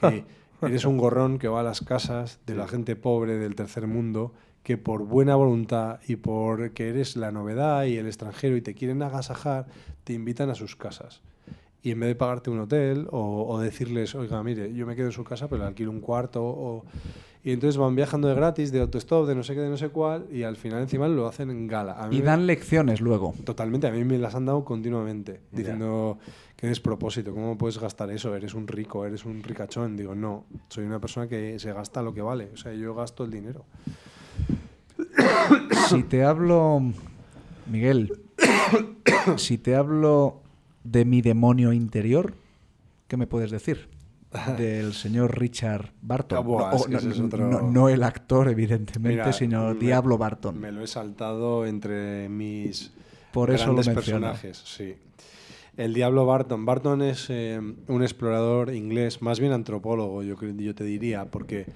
Que eres un gorrón que va a las casas de la gente pobre del tercer mundo que por buena voluntad y por que eres la novedad y el extranjero y te quieren agasajar, te invitan a sus casas. Y en vez de pagarte un hotel o, o decirles, oiga, mire, yo me quedo en su casa, pero le alquilo un cuarto. O... Y entonces van viajando de gratis, de autostop, de no sé qué, de no sé cuál, y al final encima lo hacen en gala. A mí Y me- dan lecciones luego. Totalmente, a mí me las han dado continuamente, diciendo qué despropósito, ¿cómo puedes gastar eso? Eres un rico, eres un ricachón. Digo, no, soy una persona que se gasta lo que vale, o sea, yo gasto el dinero. Si te hablo, Miguel, si te hablo de mi demonio interior, ¿qué me puedes decir? Del señor Richard Barton. Buah, no, es que no- ese es otro- no- no el actor, evidentemente, Mira, sino me- Diablo Barton. Me lo he saltado entre mis Por eso lo grandes menciono. personajes, sí. El Diablo Barton. Barton es eh, un explorador inglés, más bien antropólogo, yo, yo te diría, porque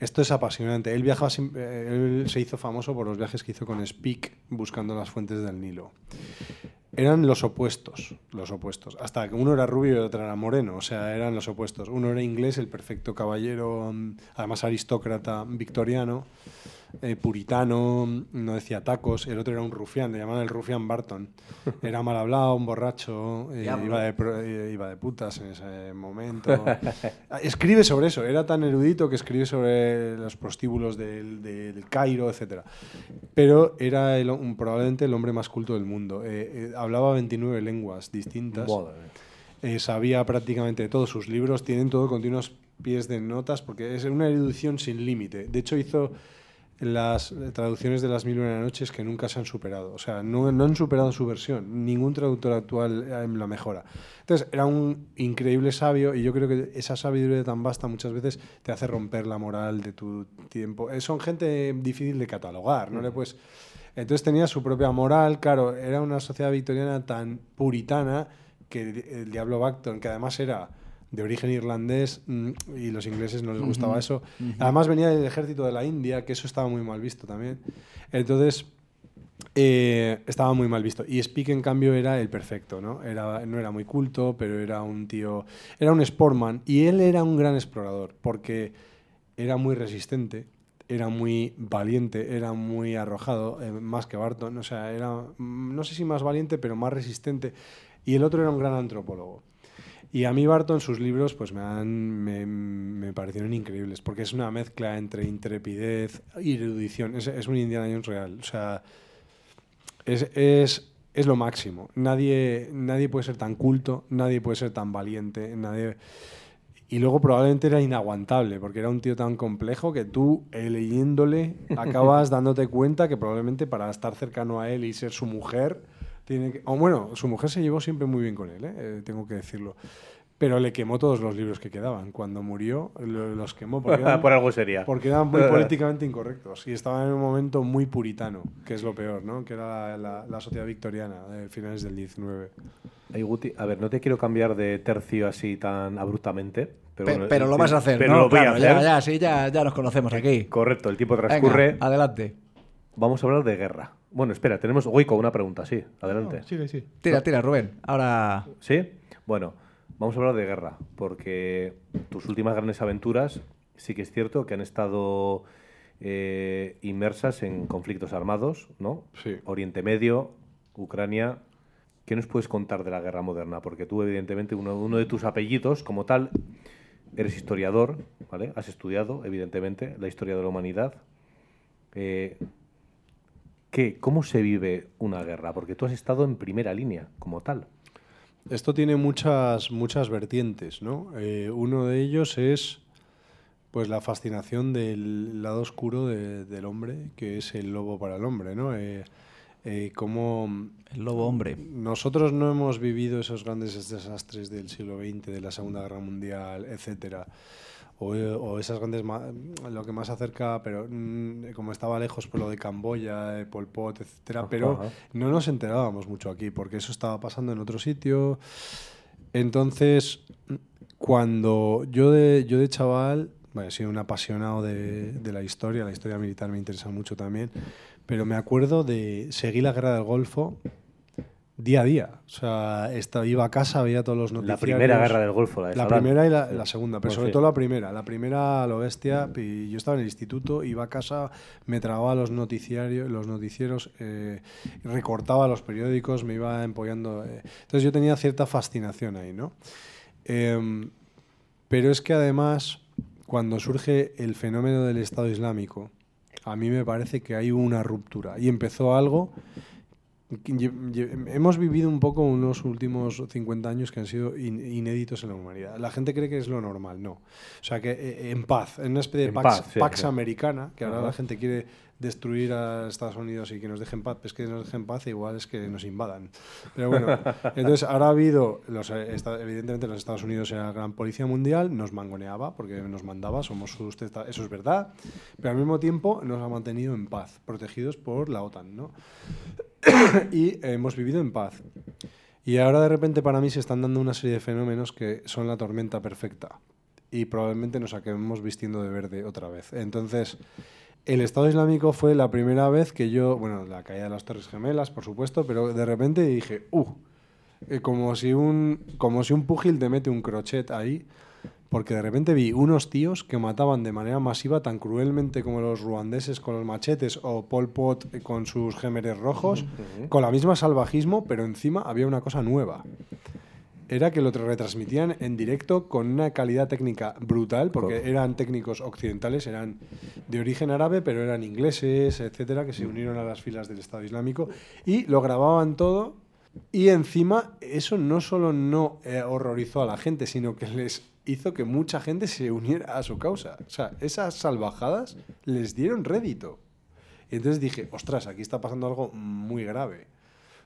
esto es apasionante. Él viajaba, eh, él se hizo famoso por los viajes que hizo con Speke buscando las fuentes del Nilo. Eran los opuestos, los opuestos. Hasta que uno era rubio y otro era moreno, o sea, eran los opuestos. Uno era inglés, el perfecto caballero, mm, además aristócrata victoriano, eh, puritano, no decía tacos. El otro era un rufián, le llamaban el rufián Barton. Era mal hablado, un borracho, eh, iba, de, eh, iba de putas en ese momento. Escribe sobre eso, era tan erudito que escribe sobre los prostíbulos del, del Cairo, etc. Pero era el- un- probablemente el hombre más culto del mundo. Eh, eh, hablaba 29 lenguas distintas. Eh, sabía prácticamente todos sus libros, tienen todo continuos pies de notas, porque es una erudición sin límite. De hecho, hizo las traducciones de las mil y una noches que nunca se han superado. O sea, no, no han superado su versión. Ningún traductor actual eh, la mejora. Entonces, era un increíble sabio y yo creo que esa sabiduría tan vasta muchas veces te hace romper la moral de tu tiempo. Eh, son gente difícil de catalogar, no le puedes... Entonces tenía su propia moral, claro, era una sociedad victoriana tan puritana que el, el Diablo Bacton, que además era de origen irlandés mm, y los ingleses no les gustaba eso. Además venía del ejército de la India, que eso estaba muy mal visto también. Entonces eh, estaba muy mal visto. Y Speak, en cambio, era el perfecto, ¿no? Era, no era muy culto, pero era un tío... Era un sportman y él era un gran explorador porque era muy resistente, era muy valiente, era muy arrojado, eh, más que Barton. O sea, era, mm, no sé si más valiente, pero más resistente. Y el otro era un gran antropólogo. Y a mí Barton, sus libros, pues me, han, me, me parecieron increíbles, porque es una mezcla entre intrepidez y erudición. Es, es un Indiana Jones real. O sea, es, es, es lo máximo. Nadie, nadie puede ser tan culto, nadie puede ser tan valiente, nadie... Y luego probablemente era inaguantable, porque era un tío tan complejo que tú, eh, leyéndole, acabas dándote cuenta que probablemente para estar cercano a él y ser su mujer, tiene que... O bueno, su mujer se llevó siempre muy bien con él, ¿eh? Eh, tengo que decirlo. Pero le quemó todos los libros que quedaban. Cuando murió, lo- los quemó. Porque eran, Por algo sería. Porque eran muy políticamente incorrectos. Y estaban en un momento muy puritano, que es lo peor, ¿no? Que era la, la- la sociedad victoriana de finales del 19. Ay, Guti, a ver, no te quiero cambiar de tercio así tan abruptamente. Pero, Pe- bueno, pero lo vas a hacer, pero ¿no? lo voy Claro, a ya, hacer. ya, sí, ya, ya nos conocemos aquí. Correcto, el tiempo Venga, transcurre. adelante. Vamos a hablar de guerra. Bueno, espera, tenemos Goico una pregunta, sí. Adelante. No, sigue, sí. Tira, tira, Rubén. Ahora. ¿Sí? Bueno, vamos a hablar de guerra, porque tus últimas grandes aventuras sí que es cierto que han estado eh, inmersas en conflictos armados, ¿no? Sí. Oriente Medio, Ucrania. ¿Qué nos puedes contar de la guerra moderna? Porque tú, evidentemente, uno, uno de tus apellidos, como tal, eres historiador, ¿vale? Has estudiado, evidentemente, la historia de la humanidad. Eh, ¿qué, ¿Cómo se vive una guerra? Porque tú has estado en primera línea, como tal. Esto tiene muchas, muchas vertientes, ¿no? Eh, uno de ellos es pues la fascinación del lado oscuro de- del hombre, que es el lobo para el hombre, ¿no? Eh, eh, cómo El lobo hombre. nosotros no hemos vivido esos grandes desastres del siglo XX, de la Segunda Guerra Mundial, etcétera. O, o esas grandes, lo que más acerca, pero mm, como estaba lejos por lo de Camboya, eh, Pol Pot, etcétera, pero Ajá. no nos enterábamos mucho aquí, porque eso estaba pasando en otro sitio. Entonces, cuando yo de, yo de chaval, bueno, he sido un apasionado de, de la historia, la historia militar me interesa mucho también, pero me acuerdo de seguir la guerra del Golfo día a día. O sea, iba a casa, veía todos los La noticiarios. primera guerra del Golfo, la de La Saddam. primera y la, la segunda, pero Pues sobre sí. todo la primera. La primera lo bestia, y yo estaba en el instituto, iba a casa, me trababa los noticiarios, los noticieros, eh, recortaba los periódicos, me iba empollando. eh. Entonces yo tenía cierta fascinación ahí, ¿no? Em, pero es que además, cuando surge el fenómeno del Estado Islámico, a mí me parece que hay una ruptura. Y empezó algo Hemos vivido un poco unos últimos 50 años que han sido in- inéditos en la humanidad. La gente cree que es lo normal, no. O sea, que eh, en paz, en una especie de En pax, paz, sí, pax sí. americana, que ahora la gente quiere destruir a Estados Unidos y que nos dejen paz, pues que nos dejen paz igual es que nos invadan. Pero bueno, entonces ahora ha habido, los, eh, evidentemente los Estados Unidos era la gran policía mundial, nos mangoneaba porque nos mandaba, somos sus testa- eso es verdad, pero al mismo tiempo nos ha mantenido en paz, protegidos por la OTAN, ¿no? y hemos vivido en paz. Y ahora de repente para mí se están dando una serie de fenómenos que son la tormenta perfecta. Y probablemente nos acabemos vistiendo de verde otra vez. Entonces, el Estado Islámico fue la primera vez que yo, bueno, la caída de las Torres Gemelas, por supuesto, pero de repente dije, uh, eh, como, si un, como si un púgil te mete un crochet ahí, porque de repente vi unos tíos que mataban de manera masiva tan cruelmente como los ruandeses con los machetes o Pol Pot con sus gémeres rojos, con la misma salvajismo, pero encima había una cosa nueva. Era que lo retransmitían en directo con una calidad técnica brutal, porque eran técnicos occidentales, eran de origen árabe, pero eran ingleses, etcétera, que se unieron a las filas del Estado Islámico y lo grababan todo. Y encima, eso no solo no eh, horrorizó a la gente, sino que les hizo que mucha gente se uniera a su causa. O sea, esas salvajadas les dieron rédito. Y entonces dije, ostras, aquí está pasando algo muy grave.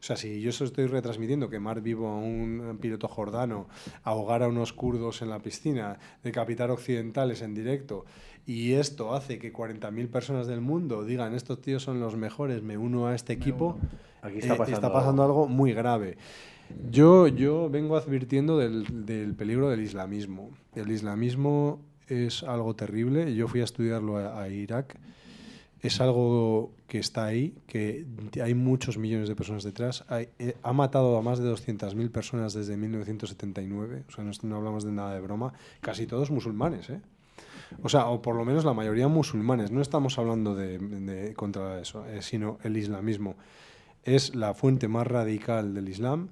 O sea, si yo eso estoy retransmitiendo, quemar vivo a un piloto jordano, ahogar a unos kurdos en la piscina, decapitar occidentales en directo, y esto hace que 40.000 personas del mundo digan, estos tíos son los mejores, me uno a este equipo, Aquí está eh, pasando pasando algo muy grave. Yo, yo vengo advirtiendo del, del peligro del islamismo. El islamismo es algo terrible. Yo fui a estudiarlo a, a Irak. Es algo que está ahí, que hay muchos millones de personas detrás. Eh, ha matado a más de 200.000 personas desde 1979. O sea, no, no hablamos de nada de broma. Casi todos musulmanes, ¿eh? O sea, o por lo menos la mayoría musulmanes. No estamos hablando de, de- contra eso, eh, sino el islamismo. Es la fuente más radical del Islam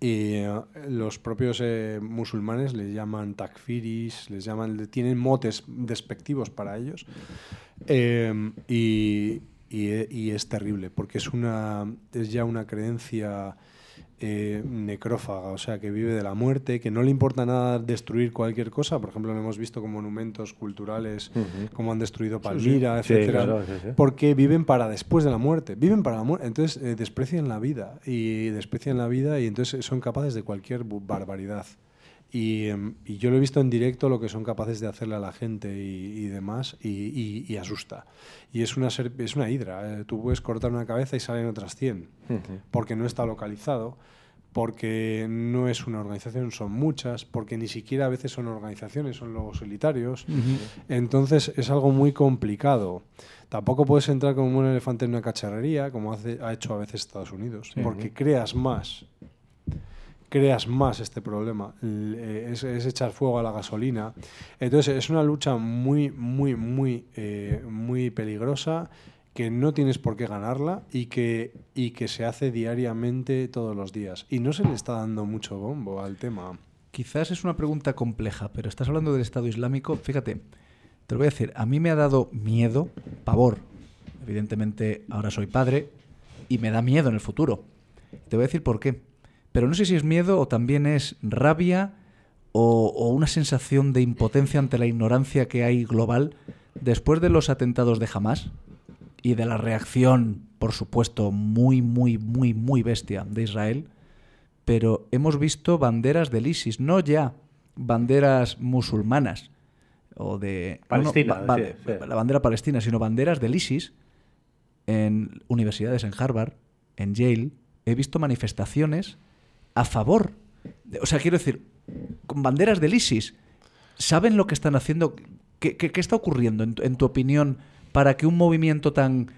y eh, los propios eh, musulmanes les llaman takfiris, les llaman, tienen motes despectivos para ellos. Eh, y, y- y es terrible, porque es, una, es ya una creencia eh, necrófaga, o sea, que vive de la muerte, que no le importa nada destruir cualquier cosa. Por ejemplo, lo hemos visto como monumentos culturales, como han destruido sí. Palmira, Sí, etcétera, sí, porque viven para después de la muerte. Viven para la muerte. Entonces eh, desprecian la vida y desprecian la vida y entonces son capaces de cualquier barbaridad. Y, em, y yo lo he visto en directo lo que son capaces de hacerle a la gente y, y demás y, asusta. Y es una, es una hidra. eh, tú puedes cortar una cabeza y salen otras 100 Ujú. porque no está localizado, porque no es una organización, son muchas, porque ni siquiera a veces son organizaciones, son lobos solitarios. Entonces es algo muy complicado. Tampoco puedes entrar como un elefante en una cacharrería, como hace, ha hecho a veces Estados Unidos, Sí. porque creas más. Creas más este problema. Eh, Es, es echar fuego a la gasolina. Entonces es una lucha muy, muy, muy, eh, muy peligrosa que no tienes por qué ganarla y que, y que se hace diariamente todos los días. Y no se le está dando mucho bombo al tema. Quizás es una pregunta compleja, pero estás hablando del Estado Islámico. Fíjate, te lo voy a decir, a mí me ha dado miedo, pavor. Evidentemente, ahora soy padre y me da miedo en el futuro. Te voy a decir por qué. Pero no sé si es miedo o también es rabia o, o una sensación de impotencia ante la ignorancia que hay global después de los atentados de Hamas y de la reacción, por supuesto, muy, muy, muy, muy bestia de Israel pero hemos visto banderas del ISIS, no ya banderas musulmanas o de no, Palestina, ba- ba- sí, sí. la bandera palestina, sino banderas del ISIS en universidades en Harvard, en Yale, he visto manifestaciones a favor. o sea, quiero decir, con banderas del ISIS, ¿saben lo que están haciendo? ¿Qué, qué- qué está ocurriendo, en, tu- en tu opinión, para que un movimiento tan,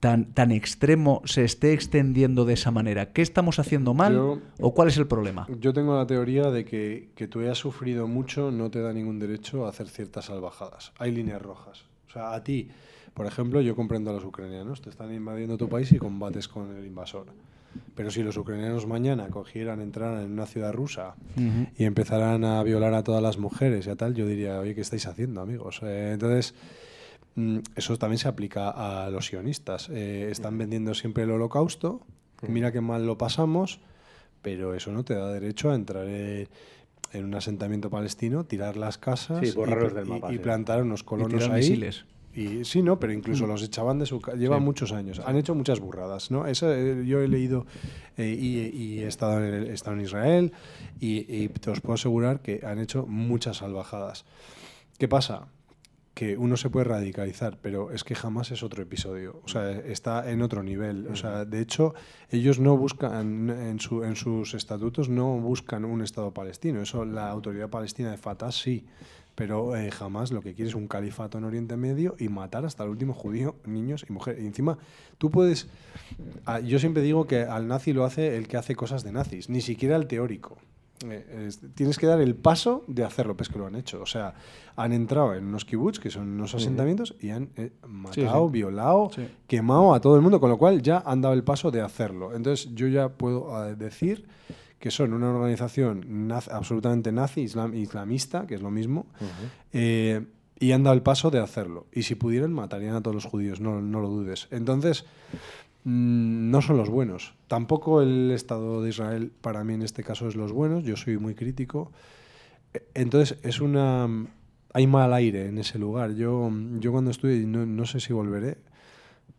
tan, tan extremo se esté extendiendo de esa manera? ¿Qué estamos haciendo mal Yo- o cuál es el problema? Yo tengo la teoría de que, que tú hayas sufrido mucho no te da ningún derecho a hacer ciertas salvajadas. Hay líneas rojas. O sea, a ti, por ejemplo, yo comprendo a los ucranianos. Te están invadiendo tu país y combates con el invasor. Pero si los ucranianos mañana cogieran, entraran en una ciudad rusa y empezaran a violar a todas las mujeres y a tal, yo diría, oye, ¿qué estáis haciendo, amigos? Eh, entonces, mm, eso también se aplica a los sionistas. Eh, están vendiendo siempre el holocausto, mira qué mal lo pasamos, pero eso no te da derecho a entrar en un asentamiento palestino, tirar las casas Sí, y, del y- mapa, y sí. plantar unos colonos tirar ahí. misiles. Y sí, no, pero incluso los echaban de su casa. Llevan Sí. muchos años. Han hecho muchas burradas, ¿no? Esa, eh, yo he leído eh, y, y he, estado en, el- he estado en Israel y, y te os puedo asegurar que han hecho muchas salvajadas. ¿Qué pasa? Que uno se puede radicalizar, pero es que jamás es otro episodio. O sea, está en otro nivel. O sea, de hecho, ellos no buscan, en, su- en sus estatutos, no buscan un Estado palestino. Eso la autoridad palestina de Fatah sí. Pero eh, jamás lo que quiere es un califato en Oriente Medio y matar hasta el último judío, niños y mujeres. Y encima, tú puedes. ah, Yo siempre digo que al nazi lo hace el que hace cosas de nazis, ni siquiera el teórico. Eh, es- tienes que dar el paso de hacerlo, pues que lo han hecho. O sea, han entrado en unos kibbutz, que son unos asentamientos, y han eh, matado, sí. violado, Sí. quemado a todo el mundo, con lo cual ya han dado el paso de hacerlo. Entonces, yo ya puedo eh, decir que son una organización naz- absolutamente nazi, islam- islamista, que es lo mismo, eh, y han dado el paso de hacerlo. Y si pudieran, matarían a todos los judíos, no, no lo dudes. Entonces, mm, no son los buenos. Tampoco el Estado de Israel, para mí en este caso, es los buenos. Yo soy muy crítico. Eh, Entonces, es una. Hay mal aire en ese lugar. Yo, yo cuando estuve, no, no sé si volveré,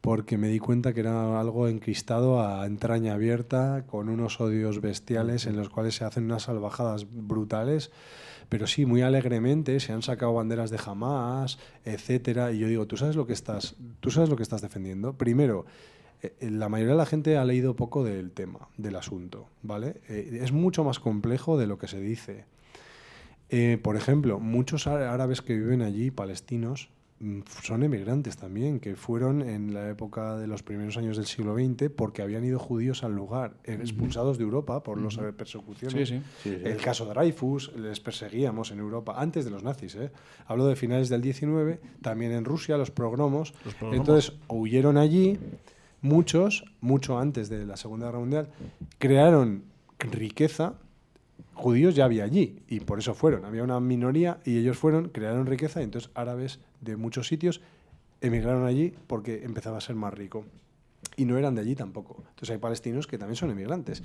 porque me di cuenta que era algo encristado a entraña abierta, con unos odios bestiales en los cuales se hacen unas salvajadas brutales, pero sí, muy alegremente, se han sacado banderas de Hamas, etcétera, y yo digo, ¿tú sabes lo que estás, tú sabes lo que estás defendiendo? Primero, eh, eh, la mayoría de la gente ha leído poco del tema, del asunto, ¿vale? Eh, es mucho más complejo de lo que se dice. Por ejemplo, muchos árabes que viven allí, palestinos, son emigrantes también, que fueron en la época de los primeros años del siglo XX porque habían ido judíos al lugar, eh, expulsados de Europa por las Ujú. persecuciones. Sí, sí. El caso de Dreyfus, les perseguíamos en Europa antes de los nazis. ¿eh? Hablo de finales del 19, también en Rusia, los progromos. Los progromos. Entonces huyeron allí, muchos, mucho antes de la Segunda Guerra Mundial, crearon riqueza. Judíos ya había allí y por eso fueron. Había una minoría y ellos fueron, crearon riqueza y entonces árabes de muchos sitios emigraron allí porque empezaba a ser más rico. Y no eran de allí tampoco. Entonces hay palestinos que también son emigrantes.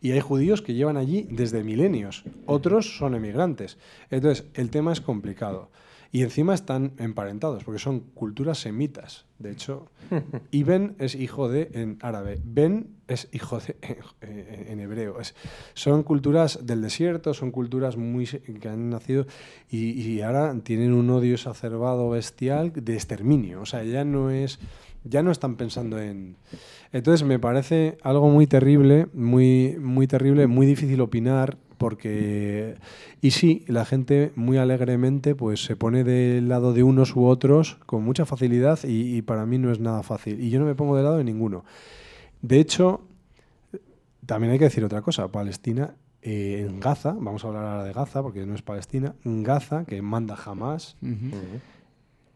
Y hay judíos que llevan allí desde milenios. Otros son emigrantes. Entonces el tema es complicado. Y encima están emparentados porque son culturas semitas. De hecho, Iben es hijo de en árabe. Ben es hijo de en, en hebreo. Es- son culturas del desierto, son culturas muy que han nacido y, y ahora tienen un odio exacerbado bestial de exterminio. O sea, ya no es ya no están pensando en. Entonces me parece algo muy terrible, muy, muy terrible, muy difícil opinar, porque. Y sí, la gente muy alegremente pues se pone del lado de unos u otros con mucha facilidad y, y para mí no es nada fácil. Y yo no me pongo del lado de ninguno. De hecho, también hay que decir otra cosa. Palestina, eh, en Gaza, vamos a hablar ahora de Gaza porque no es Palestina, en Gaza, que manda jamás,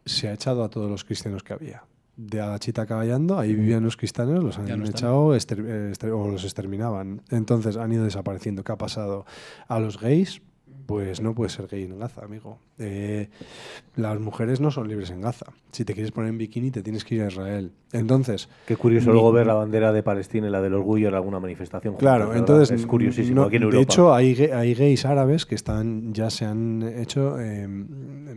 se ha echado a todos los cristianos que había. De Agachita caballando, ahí vivían los cristianos, los han no echado eh, o los exterminaban. Entonces han ido desapareciendo. ¿Qué ha pasado? A los gays, pues no puedes ser gay en Gaza, amigo. Eh, las mujeres no son libres en Gaza. Si te quieres poner en bikini, te tienes que ir a Israel. Entonces. Qué curioso luego ver la bandera de Palestina y la del orgullo en alguna manifestación. Claro, entonces es curiosísimo no- aquí en de Europa. hecho hay, ga- hay gays árabes que están ya se han hecho eh,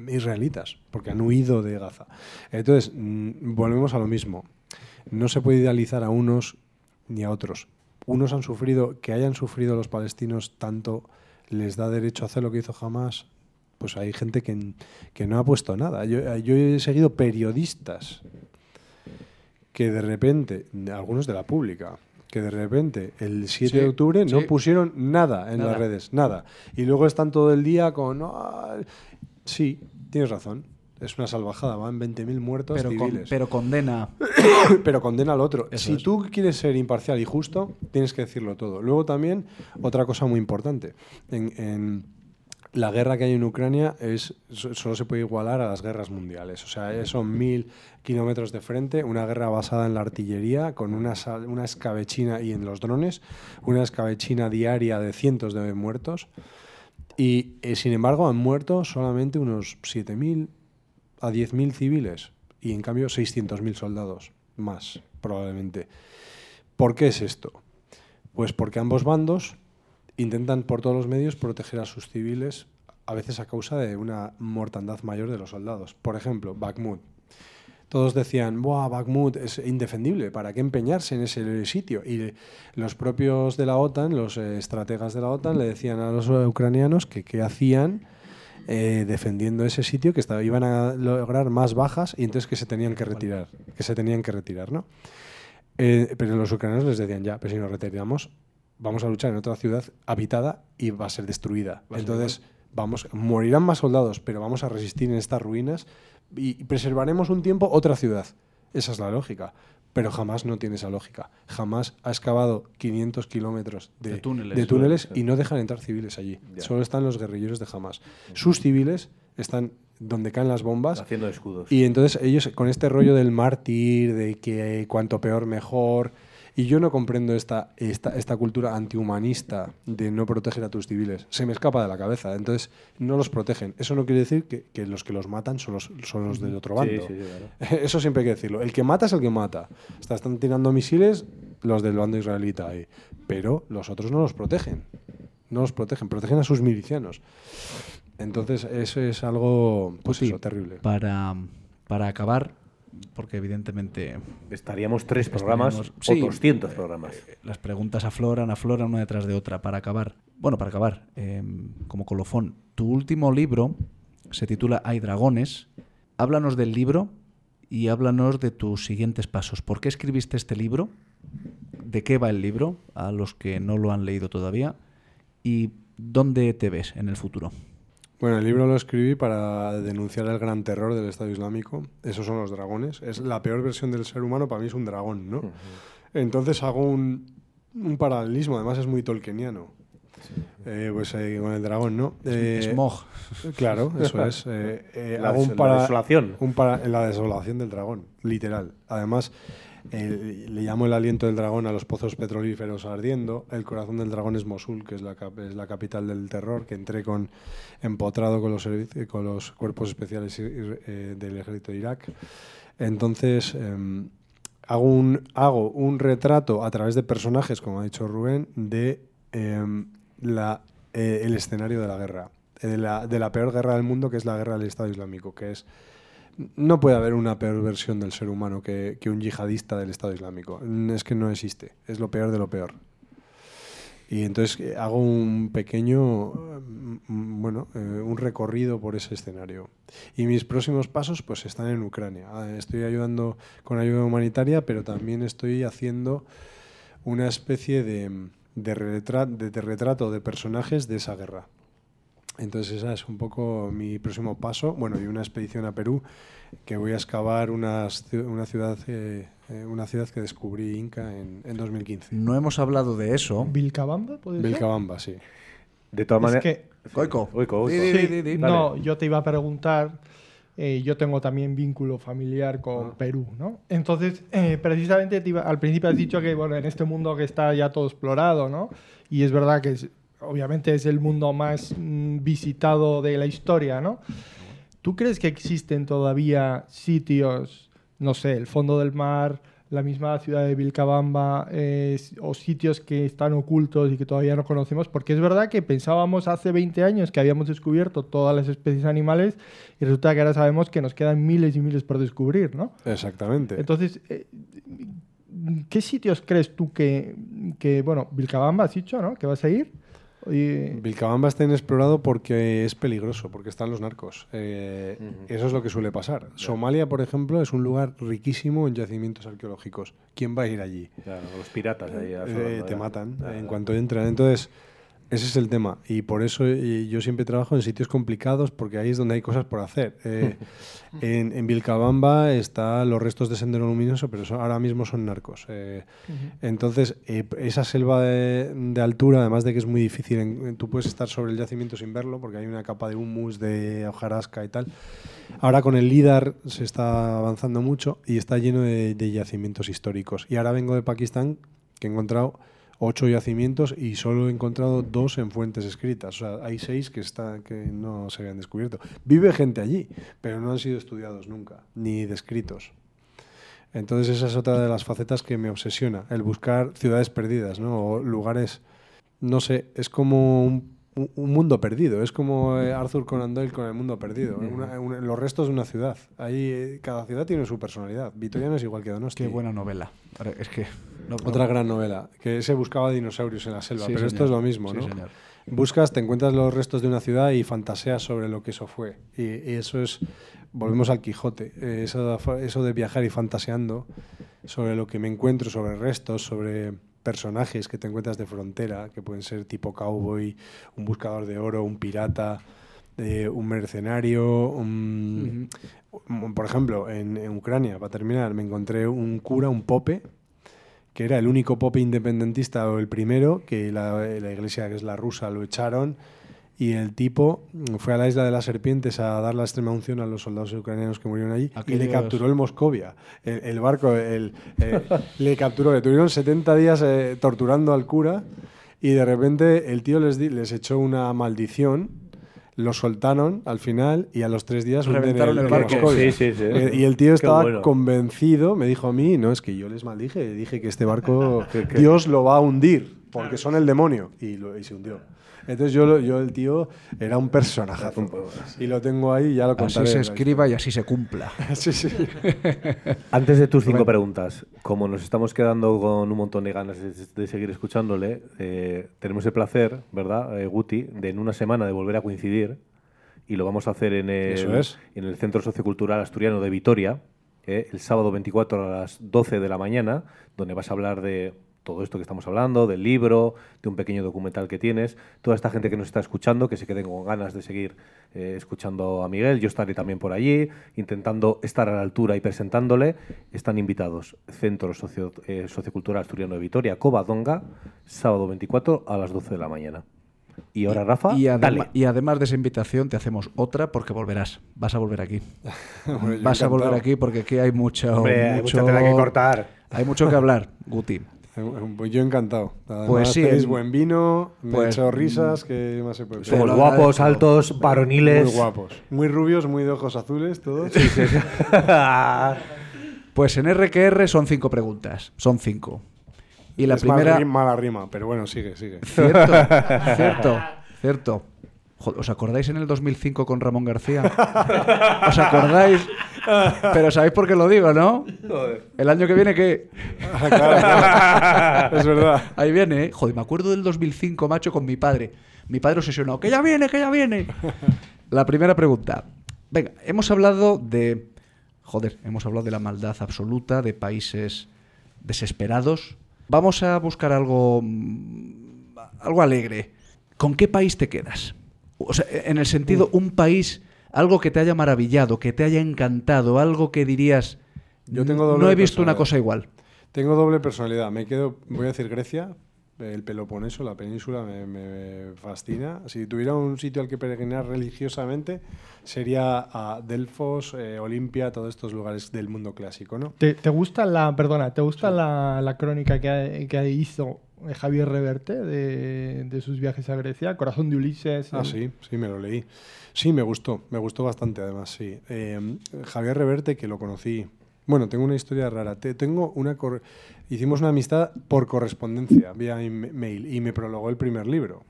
israelitas porque han huido de Gaza. Entonces mm, volvemos a lo mismo. No se puede idealizar a unos ni a otros. Unos han sufrido que hayan sufrido los palestinos tanto les da derecho a hacer lo que hizo Hamas. Pues hay gente que, que no ha puesto nada. Yo, yo he seguido periodistas que de repente, algunos de la pública, que de repente el 7 Sí, de octubre no sí. pusieron nada en Nada. las redes, nada. Y luego están todo el día con... "Ah", sí, tienes razón. Es una salvajada, van 20.000 muertos Pero, con- civiles. pero condena. pero condena al otro. Eso si es. tú quieres ser imparcial y justo, tienes que decirlo todo. Luego también, otra cosa muy importante. En, en la guerra que hay en Ucrania es, so- solo se puede igualar a las guerras mundiales. O sea, son mil kilómetros de frente, una guerra basada en la artillería, con una, sal- una escabechina y en los drones, una escabechina diaria de cientos de muertos. Y eh, sin embargo han muerto solamente unos 7.000 a 10.000 civiles y en cambio 600.000 soldados más, probablemente. ¿Por qué es esto? Pues porque ambos bandos intentan por todos los medios proteger a sus civiles, a veces a causa de una mortandad mayor de los soldados. Por ejemplo, Bakhmut. todos decían, Buah, Bakhmut es indefendible, ¿para qué empeñarse en ese sitio? Y los propios de la OTAN, los eh, estrategas de la OTAN, le decían a los ucranianos que qué hacían eh, defendiendo ese sitio, que estaba, iban a lograr más bajas y entonces que se tenían que retirar, que se tenían que retirar, ¿no? Eh, pero los ucranianos les decían, ya, pero si nos retiramos, vamos a luchar en otra ciudad habitada y va a ser destruida. A ser Entonces, vamos, morirán más soldados, pero vamos a resistir en estas ruinas y preservaremos un tiempo otra ciudad. Esa es la lógica. Pero jamás no tiene esa lógica. Jamás ha excavado 500 kilómetros de, De túneles. de túneles y no dejan entrar civiles allí. Ya. Solo están los guerrilleros de Hamas. Sus civiles están donde caen las bombas Haciendo escudos. y entonces ellos con este rollo del mártir, de que cuanto peor mejor. Y yo no comprendo esta, esta, esta cultura antihumanista de no proteger a tus civiles. Se me escapa de la cabeza. Entonces no los protegen. Eso no quiere decir que, que los que los matan son los, son los del otro bando. sí, sí, claro. Eso siempre hay que decirlo. El que mata es el que mata. Está- están tirando misiles los del bando israelita ahí. Pero los otros no los protegen. No los protegen. Protegen a sus milicianos. Entonces eso es algo pues Puti, eso, terrible. Para, para acabar, porque evidentemente Estaríamos tres programas Estaríamos- o sí, 200 programas. las preguntas afloran, afloran una detrás de otra. Para acabar, bueno, para acabar, eh, como colofón, tu último libro se titula Hay dragones. Háblanos del libro y háblanos de tus siguientes pasos. ¿Por qué escribiste este libro? ¿De qué va el libro? A los que no lo han leído todavía. ¿Y dónde te ves en el futuro? Bueno, el libro lo escribí para denunciar el gran terror del Estado Islámico. Esos son los dragones. Es la peor versión del ser humano, para mí es un dragón, ¿no? Entonces hago un, un paralelismo, además es muy tolkieniano. Eh, pues eh, con el dragón, ¿no? Eh, Smog. Claro, eso es. Eh, eh, La hago un des- la para- desolación. un para- la desolación del dragón, literal. Además, eh, le llamo el aliento del dragón a los pozos petrolíferos ardiendo. El corazón del dragón es Mosul, que es la, es la capital del terror, que entré con empotrado con los, con los cuerpos especiales eh, del ejército de Irak. Entonces, em, hago, un, hago un retrato a través de personajes, como ha dicho Rubén, de em, la, eh, el escenario de la guerra. eh, De la, de la peor guerra del mundo, que es la guerra del Estado Islámico, que es no puede haber una peor versión del ser humano que, un yihadista del Estado Islámico. Mm, Es que no existe. Es lo peor de lo peor. Y entonces eh, hago un pequeño, mm, mm, bueno, eh, un recorrido por ese escenario. Y mis próximos pasos pues están en Ucrania. Ah, Estoy ayudando con ayuda humanitaria, pero también estoy haciendo una especie de retrato de personajes de esa guerra. Entonces esa es un poco mi próximo paso. Bueno, y una expedición a Perú que voy a excavar unas una ciudad, eh, eh, una ciudad que descubrí Inca en, en 2015. No hemos hablado de eso. ¿Vilcabamba? ¿puede ser? Vilcabamba, sí. De todas maneras. que- Goico. Goico, Goico. Sí, no, yo te iba a preguntar. eh, yo tengo también vínculo familiar con Ah. Perú, ¿no? Entonces, eh, precisamente te iba- al principio has dicho que, bueno, en este mundo que está ya todo explorado, ¿no? Y es verdad que es- obviamente es el mundo más mm, visitado de la historia, ¿no? ¿Tú crees que existen todavía sitios, no sé, el fondo del mar, la misma ciudad de Vilcabamba, eh, o sitios que están ocultos y que todavía no conocemos? Porque es verdad que pensábamos hace 20 años que habíamos descubierto todas las especies animales y resulta que ahora sabemos que nos quedan miles y miles por descubrir, ¿no? Exactamente. Entonces, eh, ¿qué sitios crees tú que, que, bueno, Vilcabamba has dicho, ¿no? Que vas a ir. Y- Vilcabamba está inexplorado porque es peligroso, porque están los narcos. Eh, Eso es lo que suele pasar. Somalia, por ejemplo, es un lugar riquísimo en yacimientos arqueológicos. ¿Quién va a ir allí? Claro, los piratas ahí. Eh, te matan en cuanto entran. Entonces, ese es el tema. Y por eso eh, yo siempre trabajo en sitios complicados porque ahí es donde hay cosas por hacer. Eh, en, en Vilcabamba están los restos de Sendero Luminoso, pero son- ahora mismo son narcos. Eh, entonces, eh, esa selva de, de altura, además de que es muy difícil, en- tú puedes estar sobre el yacimiento sin verlo porque hay una capa de humus, de hojarasca y tal. Ahora con el LIDAR se está avanzando mucho y está lleno de, de yacimientos históricos. Y ahora vengo de Pakistán, que he encontrado ocho yacimientos y solo he encontrado dos en fuentes escritas. O sea, hay seis que, está, que no se habían descubierto. Vive gente allí, pero no han sido estudiados nunca, ni descritos. Entonces esa es otra de las facetas que me obsesiona, el buscar ciudades perdidas, ¿no? O lugares, no sé, es como un, un, un mundo perdido. Es como eh, Arthur Conan Doyle con el mundo perdido. Una- una- los restos de una ciudad. Ahí eh, cada ciudad tiene su personalidad. Vitoria no es igual que Donosti. Qué buena novela. Es que. no- no- Otra gran novela, que se buscaba dinosaurios en la selva, Sí, pero esto señor. es lo mismo, Sí, ¿no? señor. Buscas, te encuentras los restos de una ciudad y fantaseas sobre lo que eso fue. Y, y eso es, volvemos al Quijote, eh, eso, eso de viajar y fantaseando sobre lo que me encuentro, sobre restos, sobre personajes que te encuentras de frontera, que pueden ser tipo cowboy, un buscador de oro, un pirata, eh, un mercenario, un- un- por ejemplo, en, en Ucrania, para terminar, me encontré un cura, un pope, que era el único pope independentista o el primero, que la, la iglesia que es la rusa lo echaron y el tipo fue a la isla de las serpientes a dar la extrema unción a los soldados ucranianos que murieron allí y le Aquellos- capturó el Moscovia. El, el barco el, eh, le capturó, le tuvieron 70 días eh, torturando al cura y de repente el tío les, di- les echó una maldición. Lo soltaron al final y a los tres días Reventaron el barco. Moscovia. Sí, sí, sí. Eh, Y el tío estaba bueno. convencido, me dijo a mí, no, es que yo les maldije, dije que este barco Dios lo va a hundir, porque son el demonio. Y, lo- y se hundió. Entonces yo, el tío era un personaje. Y lo tengo ahí y ya lo Así contaré. se escriba y así se cumpla. Sí, sí. Antes de tus cinco preguntas, como nos estamos quedando con un montón de ganas de, de seguir escuchándole, eh, tenemos el placer, ¿verdad, eh, Guti, de en una semana de volver a coincidir y lo vamos a hacer en el, Eso es. en el Centro Sociocultural Asturiano de Vitoria, eh, el sábado 24 a las 12 de la mañana, donde vas a hablar de todo esto que estamos hablando, del libro, de un pequeño documental que tienes, toda esta gente que nos está escuchando, que se queden con ganas de seguir eh, escuchando a Miguel, yo estaré también por allí, intentando estar a la altura y presentándole, están invitados Centro Socio- eh, Sociocultural Asturiano de Vitoria, Covadonga, sábado 24 a las 12 de la mañana. Y ahora, Rafa, Y, dale. y además de esa invitación, te hacemos otra porque volverás. Vas a volver aquí. Vas a volver aquí porque aquí hay mucho. Hombre, hay mucho- mucha tela que cortar. Hay mucho que hablar, Guti. Pues yo encantado. Además, Pues sí, tenéis en- buen vino, me he pues, hecho risas, que más se puede pedir? Somos guapos, altos, varoniles. Muy guapos. Muy rubios, muy de ojos azules, todos. Pues en RQR son cinco preguntas. Son cinco. Y la es mal primera. ri- mala rima, pero bueno, sigue, sigue. Cierto, cierto, cierto. ¿Os acordáis en el 2005 con Ramón García? ¿Os acordáis? Pero sabéis por qué lo digo, ¿no? El año que viene, ¿qué? Ah, claro, claro. Es verdad. Ahí viene, ¿eh? Joder, me acuerdo del 2005, macho, con mi padre. Mi padre obsesionado. ¡Que ya viene, que ya viene! La primera pregunta. Venga, hemos hablado de... Joder, hemos hablado de la maldad absoluta, de países desesperados. Vamos a buscar algo... mm, algo alegre. ¿Con qué país te quedas? O sea, en el sentido, un país, algo que te haya maravillado, que te haya encantado, algo que dirías... Yo tengo doble no he visto una cosa igual. Tengo doble personalidad. Me quedo, voy a decir Grecia, el Peloponeso, la península, me, me fascina. Si tuviera un sitio al que peregrinar religiosamente, sería a Delfos, eh, Olimpia, todos estos lugares del mundo clásico, ¿no? ¿Te, te gusta la, perdona, te gusta la, la crónica que, que hizo Javier Reverte de, de sus viajes a Grecia? Corazón de Ulises. Ah, el- sí, sí, me lo leí. Sí, me gustó, me gustó bastante además, sí. Eh, Javier Reverte, que lo conocí. Bueno, tengo una historia rara. Te- tengo una cor- Hicimos una amistad por correspondencia, vía mail, y me prologó el primer libro.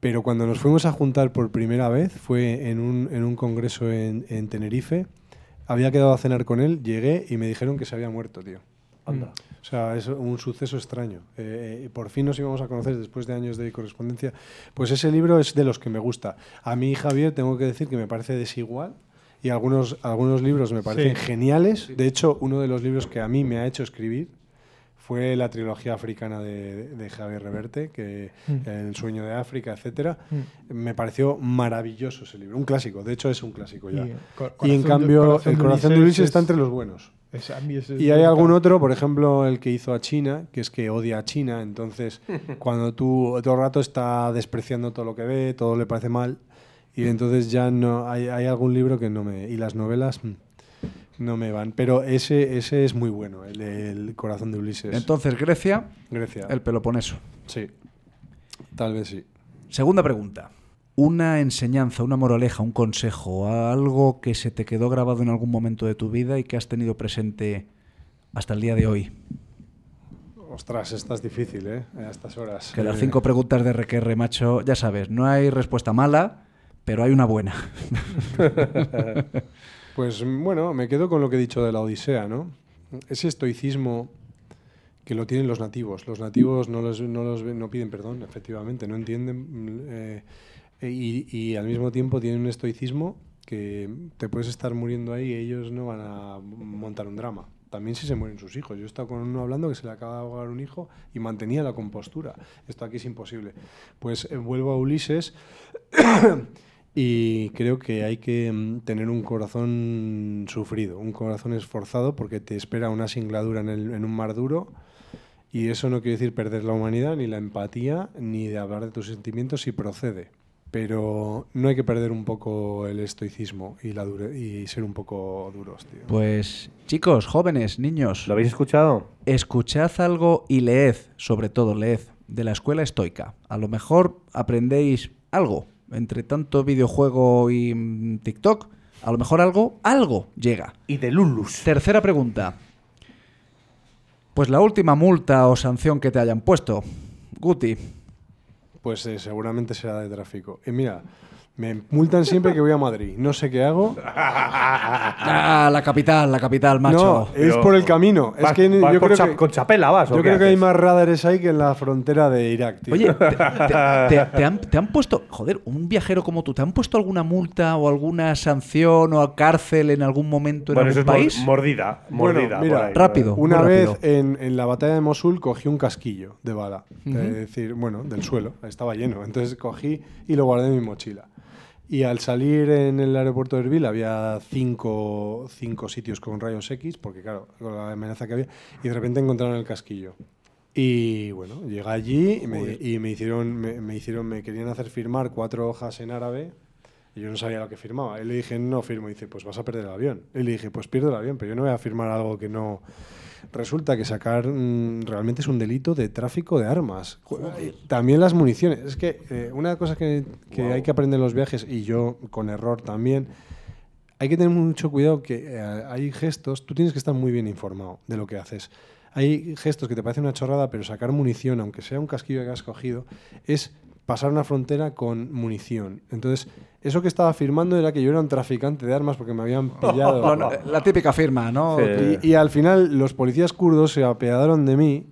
Pero cuando nos fuimos a juntar por primera vez, fue en un, en un congreso en, en Tenerife. Había quedado a cenar con él, llegué y me dijeron que se había muerto, tío. Anda. O sea, es un suceso extraño. Eh, eh, por fin nos íbamos a conocer después de años de correspondencia. Pues ese libro es de los que me gusta. A mí, Javier, tengo que decir que me parece desigual y algunos, algunos libros me parecen Sí. geniales. De hecho, uno de los libros que a mí me ha hecho escribir fue la trilogía africana de, de Javier Reverte, que Mm. El sueño de África, etcétera. Mm. Me pareció maravilloso ese libro, un clásico. De hecho, es un clásico ya. Y, Y en Corazón de- cambio, el corazón de Ulises está es- entre los buenos. Es- a mí ese es Y hay algún otro, por ejemplo, el que hizo a China, que es que odia a China. Entonces, cuando tú todo el rato está despreciando todo lo que ve, todo le parece mal. Y entonces ya no. Hay, hay algún libro que no me. Y las novelas mm, no me van. Pero ese, ese es muy bueno, el, el corazón de Ulises. Entonces, Grecia, Grecia. el Peloponeso. Sí. Tal vez sí. Segunda pregunta. Una enseñanza, una moraleja, un consejo, algo que se te quedó grabado en algún momento de tu vida y que has tenido presente hasta el día de hoy. Ostras, esta es difícil, ¿eh? A estas horas. Que las Eh, cinco preguntas de RQR, macho, ya sabes, no hay respuesta mala, pero hay una buena. Pues bueno, me quedo con lo que he dicho de la Odisea, ¿no? Ese estoicismo que lo tienen los nativos. Los nativos no, los, no, los no piden perdón, efectivamente, no entienden. eh, y, y al mismo tiempo tienen un estoicismo que te puedes estar muriendo ahí y ellos no van a montar un drama. También si se mueren sus hijos. Yo he estado con uno hablando que se le acaba de ahogar un hijo y mantenía la compostura. Esto aquí es imposible. Pues eh, vuelvo a Ulises y creo que hay que mm, tener un corazón sufrido, un corazón esforzado porque te espera una singladura en, el- en un mar duro y eso no quiere decir perder la humanidad, ni la empatía, ni de hablar de tus sentimientos si procede. Pero no hay que perder un poco el estoicismo y, la dure- y ser un poco duros, tío. Pues chicos, jóvenes, niños. ¿Lo habéis escuchado? Escuchad algo y leed, sobre todo leed, de la escuela estoica. A lo mejor aprendéis algo. Entre tanto videojuego y mm, TikTok, a lo mejor algo, algo llega. Y de Lulus. Tercera pregunta. Pues la última multa o sanción que te hayan puesto. Guti. Pues eh, seguramente será de tráfico. Y mira, me multan siempre que voy a Madrid. No sé qué hago. Ah, la capital, la capital, macho. No, es por el camino. Es Vas- que vas yo con creo cha- que, con chapela vas, ¿o Yo creo que hay más radares ahí que en la frontera de Irak, tío. Oye, te, te- te- te han, te han puesto, joder, un viajero como tú, ¿te han puesto alguna multa o alguna sanción o cárcel en algún momento en Bueno, eso algún es mor- país? mordida. Bueno, Mordida. mira, ahí. rápido. Una vez rápido. en, en la batalla de Mosul cogí un casquillo de bala. Es decir, bueno, del suelo. Estaba lleno. Entonces cogí y lo guardé en mi mochila. Y al salir en el aeropuerto de Erbil había cinco, cinco sitios con rayos X, porque claro, con la amenaza que había, y de repente encontraron el casquillo. Y bueno, llegué allí y me, y me hicieron, me, me hicieron, me querían hacer firmar cuatro hojas en árabe y yo no sabía lo que firmaba. Y le dije, no firmo. Y dice, pues vas a perder el avión. Y le dije, pues pierdo el avión, pero yo no voy a firmar algo que no. Resulta que sacar mm, realmente es un delito de tráfico de armas. Eh, También las municiones. Es que eh, una cosa que, que hay que aprender en los viajes, y yo con error también, hay que tener mucho cuidado que eh, hay gestos, tú tienes que estar muy bien informado de lo que haces. Hay gestos que te parecen una chorrada, pero sacar munición, aunque sea un casquillo que has cogido, es pasar una frontera con munición. Entonces, eso que estaba firmando era que yo era un traficante de armas porque me habían pillado. Bueno, la típica firma, ¿no? Y, y al final los policías kurdos se apiadaron de mí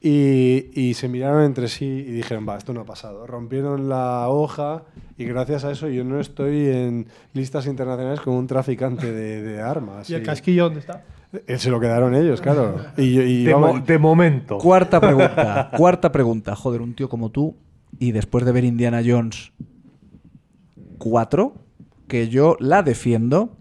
y, y se miraron entre sí y dijeron, va, esto no ha pasado. Rompieron la hoja y gracias a eso yo no estoy en listas internacionales como un traficante de, de armas. ¿Y el casquillo dónde está? Eh, Se lo quedaron ellos, claro. Y, yo- y De, vamos- mo- de momento. Cuarta pregunta. cuarta pregunta. Joder, un tío como tú y después de ver Indiana Jones 4, que yo la defiendo,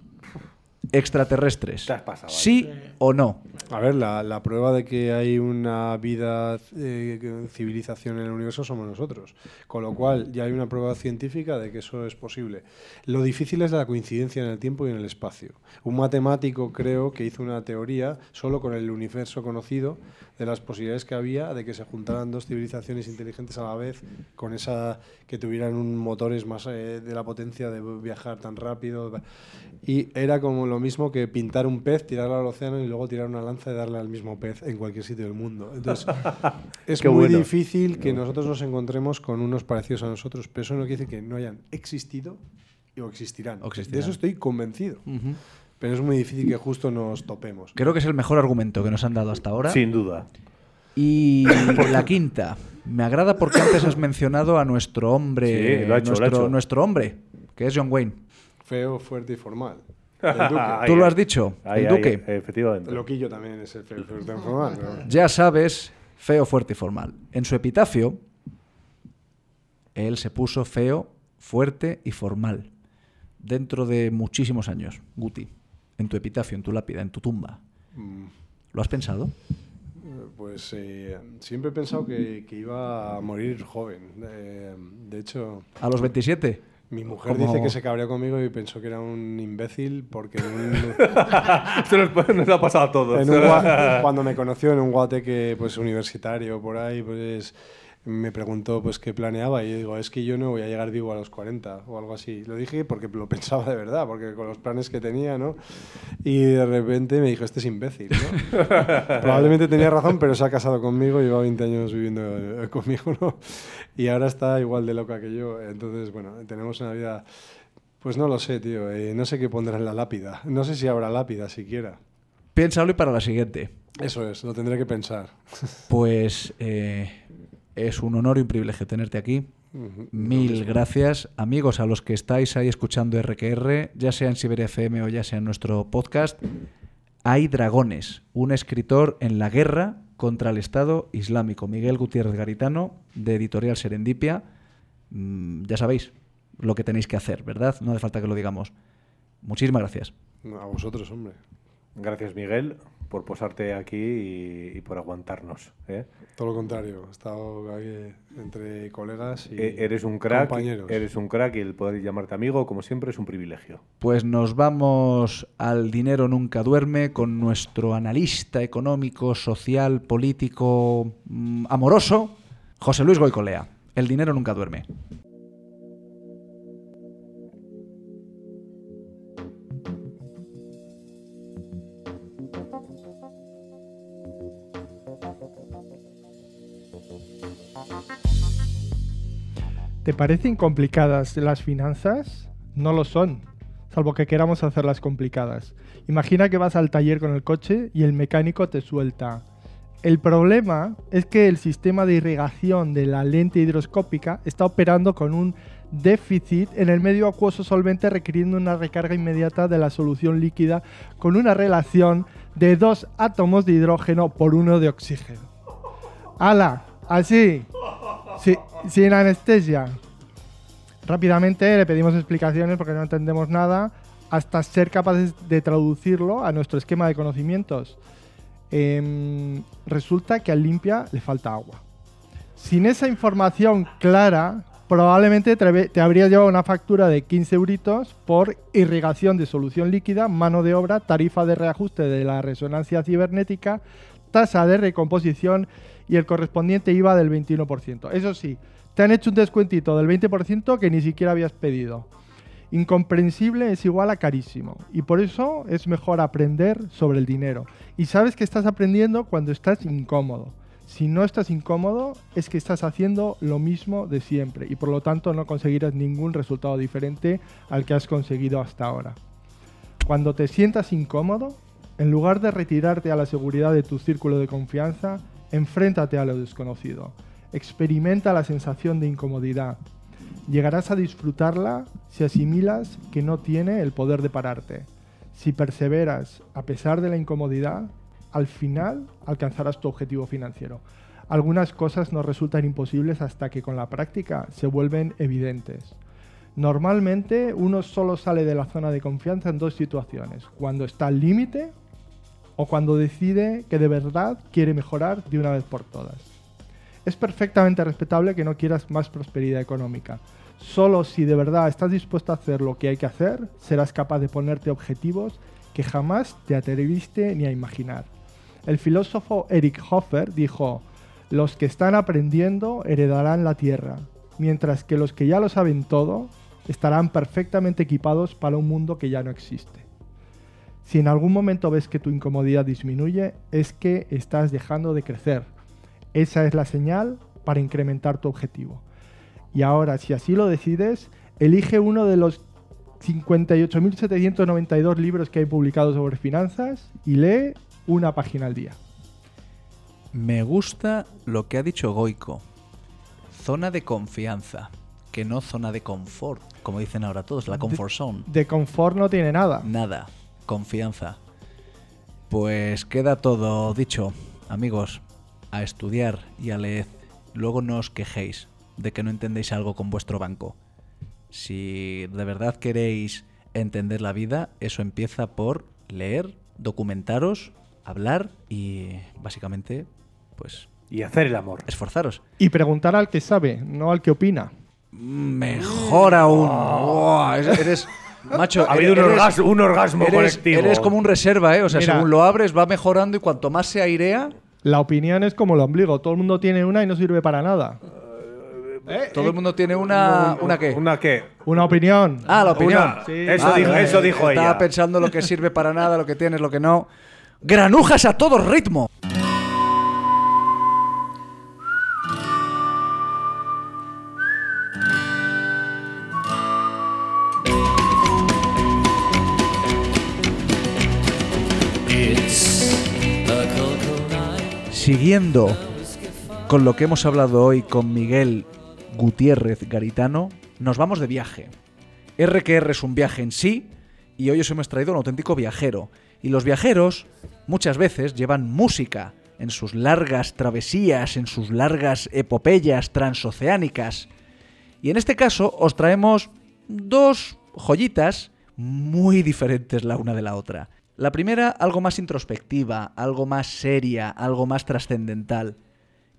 extraterrestres. Te has pasado ahí. ¿Sí o no? A ver, la, la prueba de que hay una vida, eh, civilización en el universo somos nosotros. Con lo cual, ya hay una prueba científica de que eso es posible. Lo difícil es la coincidencia en el tiempo y en el espacio. Un matemático, creo, que hizo una teoría solo con el universo conocido de las posibilidades que había de que se juntaran dos civilizaciones inteligentes a la vez, con esa que tuvieran un motores más eh, de la potencia de viajar tan rápido. Y era como lo mismo que pintar un pez, tirarlo al océano y luego tirar una lanza y darle al mismo pez en cualquier sitio del mundo. Entonces, es Qué muy bueno. difícil que nosotros nos encontremos con unos parecidos a nosotros, pero eso no quiere decir que no hayan existido o existirán. O existirán. De eso estoy convencido. Ujú. Pero es muy difícil que justo nos topemos. Creo que es el mejor argumento que nos han dado hasta ahora. Sin duda. Y la quinta. Me agrada porque antes has mencionado a nuestro hombre. Sí, lo ha hecho, lo ha nuestro, hecho. nuestro hombre, que es John Wayne. Feo, fuerte y formal. El duque. ¿Tú lo has dicho? Ahí, el ahí, duque. efectivamente. Loquillo también es el feo, fuerte y formal. pero- Ya sabes, feo, fuerte y formal. En su epitafio, él se puso feo, fuerte y formal. Dentro de muchísimos años, Guti. En tu epitafio, en tu lápida, en tu tumba. Mm, ¿Lo has pensado? Pues eh, siempre he pensado que, que iba a morir joven. Eh, de hecho, ¿A los 27? mi mujer dice que se cabreó conmigo y pensó que era un imbécil porque en un, Esto nos, nos ha pasado a todos. en un gua- cuando me conoció en un guateque pues, universitario por ahí, pues me preguntó pues qué planeaba y yo digo, es que yo no voy a llegar vivo a los 40 o algo así. Lo dije porque lo pensaba de verdad, porque con los planes que tenía, ¿no? Y de repente me dijo, este es imbécil, ¿no? Probablemente tenía razón, pero se ha casado conmigo, lleva 20 años viviendo eh, conmigo, ¿no? Y ahora está igual de loca que yo. Entonces, bueno, tenemos una vida... Pues no lo sé, tío. eh, no sé qué pondrá en la lápida. No sé si habrá lápida siquiera. Piénsalo y para la siguiente. Eso es, lo tendré que pensar. Pues eh, es un honor y un privilegio tenerte aquí. Mil gracias, amigos, a los que estáis ahí escuchando RQR, ya sea en Siberia FM o ya sea en nuestro podcast. Hay dragones, un escritor en la guerra contra el Estado Islámico, Miguel Gutiérrez Garitano, de Editorial Serendipia. Mm, ya sabéis lo que tenéis que hacer, ¿verdad? No hace falta que lo digamos. Muchísimas gracias. A vosotros, hombre. Gracias, Miguel, por posarte aquí y, y por aguantarnos. ¿eh? Todo lo contrario, he estado aquí entre colegas y E- eres un crack, compañeros. eres un crack y el poder llamarte amigo, como siempre, es un privilegio. Pues nos vamos al dinero nunca duerme con nuestro analista económico, social, político, mm, amoroso, José Luis Goicolea. El dinero nunca duerme. ¿Te parecen complicadas las finanzas? No lo son, salvo que queramos hacerlas complicadas. Imagina que vas al taller con el coche y el mecánico te suelta. El problema es que el sistema de irrigación de la lente hidroscópica está operando con un déficit en el medio acuoso solvente requiriendo una recarga inmediata de la solución líquida con una relación de dos átomos de hidrógeno por uno de oxígeno. ¡Hala! Así. Sin anestesia. Rápidamente le pedimos explicaciones porque no entendemos nada hasta ser capaces de traducirlo a nuestro esquema de conocimientos. Em, resulta que al limpia le falta agua. Sin esa información clara, probablemente te, habrías llevado una factura de 15 euritos por irrigación de solución líquida, mano de obra, tarifa de reajuste de la resonancia cibernética, tasa de recomposición y el correspondiente IVA del 21%. Eso sí, te han hecho un descuentito del 20% que ni siquiera habías pedido. Incomprensible es igual a carísimo. Y por eso es mejor aprender sobre el dinero. Y sabes que estás aprendiendo cuando estás incómodo. Si no estás incómodo, es que estás haciendo lo mismo de siempre. Y por lo tanto no conseguirás ningún resultado diferente al que has conseguido hasta ahora. Cuando te sientas incómodo, en lugar de retirarte a la seguridad de tu círculo de confianza, enfréntate a lo desconocido. Experimenta la sensación de incomodidad. Llegarás a disfrutarla si asimilas que no tiene el poder de pararte. Si perseveras a pesar de la incomodidad, al final alcanzarás tu objetivo financiero. Algunas cosas nos resultan imposibles hasta que con la práctica se vuelven evidentes. Normalmente uno solo sale de la zona de confianza en dos situaciones, cuando está al límite o cuando decide que de verdad quiere mejorar de una vez por todas. Es perfectamente respetable que no quieras más prosperidad económica. Solo si de verdad estás dispuesto a hacer lo que hay que hacer, serás capaz de ponerte objetivos que jamás te atreviste ni a imaginar. El filósofo Eric Hoffer dijo, los que están aprendiendo heredarán la tierra, mientras que los que ya lo saben todo estarán perfectamente equipados para un mundo que ya no existe. Si en algún momento ves que tu incomodidad disminuye, es que estás dejando de crecer. Esa es la señal para incrementar tu objetivo. Y ahora, si así lo decides, elige uno de los 58.792 libros que hay publicados sobre finanzas y lee una página al día. Me gusta lo que ha dicho Goico. Zona de confianza, que no zona de confort, como dicen ahora todos, la comfort zone. De confort no tiene nada. Nada, confianza. Pues queda todo dicho, amigos, a estudiar y a leer. Luego no os quejéis de que no entendéis algo con vuestro banco. Si de verdad queréis entender la vida, eso empieza por leer, documentaros, hablar y básicamente, pues... Y hacer el amor. Esforzaros. Y preguntar al que sabe, no al que opina. Mejor aún. Es- eres... Macho, Ha habido un eres- orgasmo- un orgasmo eres, colectivo. Eres como un reserva, ¿eh? O sea, Mira. según lo abres va mejorando y cuanto más se airea... La opinión es como el ombligo, todo el mundo tiene una y no sirve para nada. Eh, Todo eh, el mundo tiene una. ¿Una qué? ¿Una qué? Una opinión. Ah, la opinión. Una- eso dijo- eso dijo Estaba ella. pensando lo que sirve para nada, lo que tienes, lo que no. Granujas a todo ritmo. Siguiendo con lo que hemos hablado hoy con Miguel Gutiérrez Garitano, nos vamos de viaje. RQR es un viaje en sí y hoy os hemos traído un auténtico viajero. Y los viajeros muchas veces llevan música en sus largas travesías, en sus largas epopeyas transoceánicas. Y en este caso os traemos dos joyitas muy diferentes la una de la otra. La primera, algo más introspectiva, algo más seria, algo más trascendental.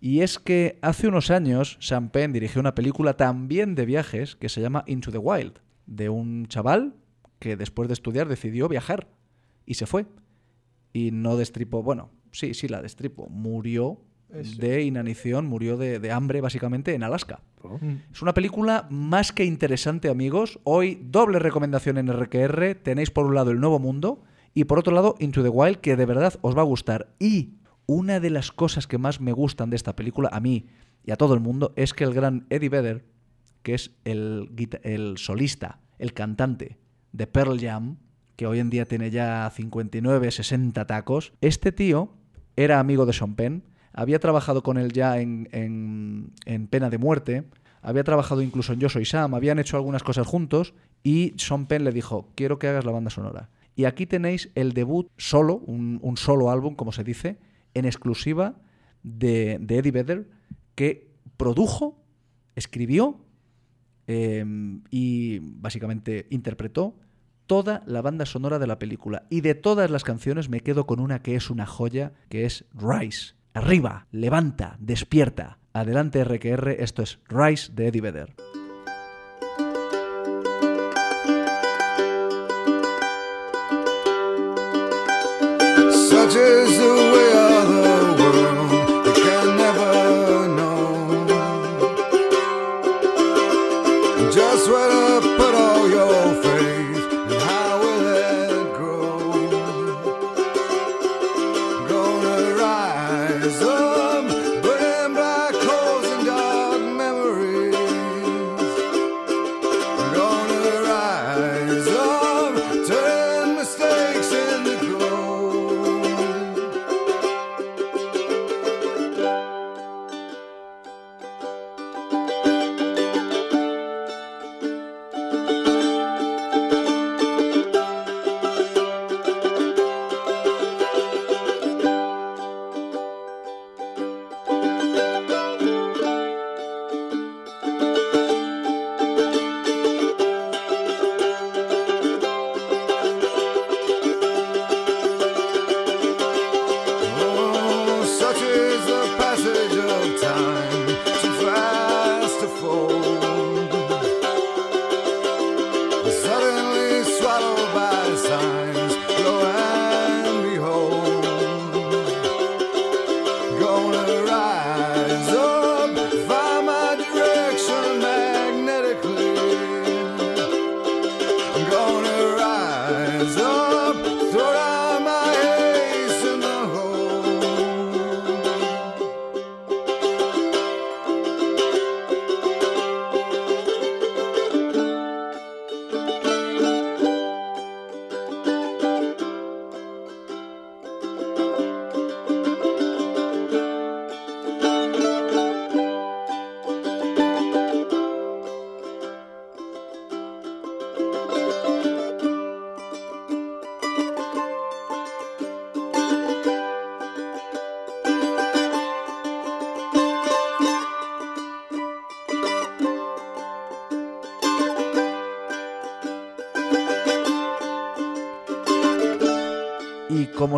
Y es que hace unos años Sam Penn dirigió una película también de viajes que se llama Into the Wild, de un chaval que después de estudiar decidió viajar y se fue. Y no destripó, bueno, sí, sí la destripo, murió Eso. de inanición, murió de, de hambre básicamente en Alaska. Mm. Es una película más que interesante, amigos. Hoy doble recomendación en RQR. Tenéis por un lado El Nuevo Mundo y por otro lado Into the Wild, que de verdad os va a gustar. Y una de las cosas que más me gustan de esta película, a mí y a todo el mundo, es que el gran Eddie Vedder, que es el, solista, el cantante de Pearl Jam, que hoy en día tiene ya 59, 60 tacos, este tío era amigo de Sean Penn, había trabajado con él ya en, en- en Pena de Muerte, había trabajado incluso en Yo Soy Sam, habían hecho algunas cosas juntos y Sean Penn le dijo, quiero que hagas la banda sonora. Y aquí tenéis el debut solo, un, solo álbum, como se dice, en exclusiva de, Eddie Vedder, que produjo, escribió eh, y básicamente interpretó toda la banda sonora de la película. Y de todas las canciones me quedo con una que es una joya, que es Rise. Arriba, levanta, despierta. Adelante RQR, esto es Rise de Eddie Vedder. Such is the way of the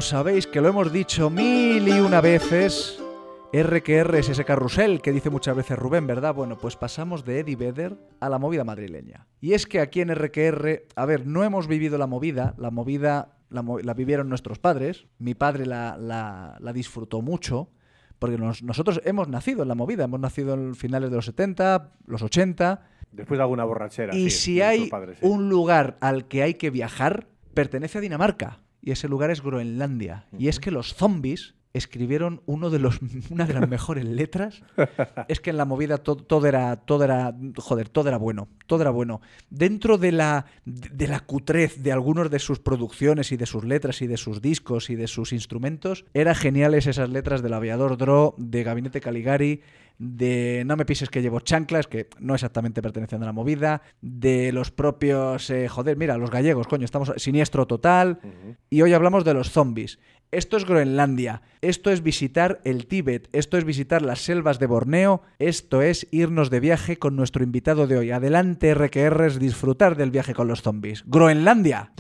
como sabéis que lo hemos dicho mil y una veces, RQR es ese carrusel que dice muchas veces Rubén, ¿verdad? Bueno, pues pasamos de Eddie Vedder a la movida madrileña. Y es que aquí en RQR, a ver, no hemos vivido la movida, la movida la, la vivieron nuestros padres, mi padre la, la- la disfrutó mucho, Porque nos- nosotros hemos nacido en la movida, hemos nacido en finales de los 70, los 80, Después de alguna borrachera. y sí, si hay nuestros padres, sí. un lugar al que hay que viajar, pertenece a Dinamarca. Y ese lugar es Groenlandia. Y es que los zombies escribieron uno de los, una de las mejores letras. Es que en la movida to- todo, era, todo era, joder, todo era bueno, todo era bueno. Dentro de la, de la cutrez de algunos de sus producciones y de sus letras y de sus discos y de sus instrumentos, eran geniales esas letras del aviador Dro, de Gabinete Caligari, de No me pises que llevo chanclas, que no exactamente pertenecen a la movida, de los propios, eh, joder, mira, los gallegos, coño, estamos siniestro total, y hoy hablamos de los zombies. Esto es Groenlandia, esto es visitar el Tíbet, esto es visitar las selvas de Borneo, esto es irnos de viaje con nuestro invitado de hoy. Adelante, RQRs, disfrutar del viaje con los zombies. Groenlandia.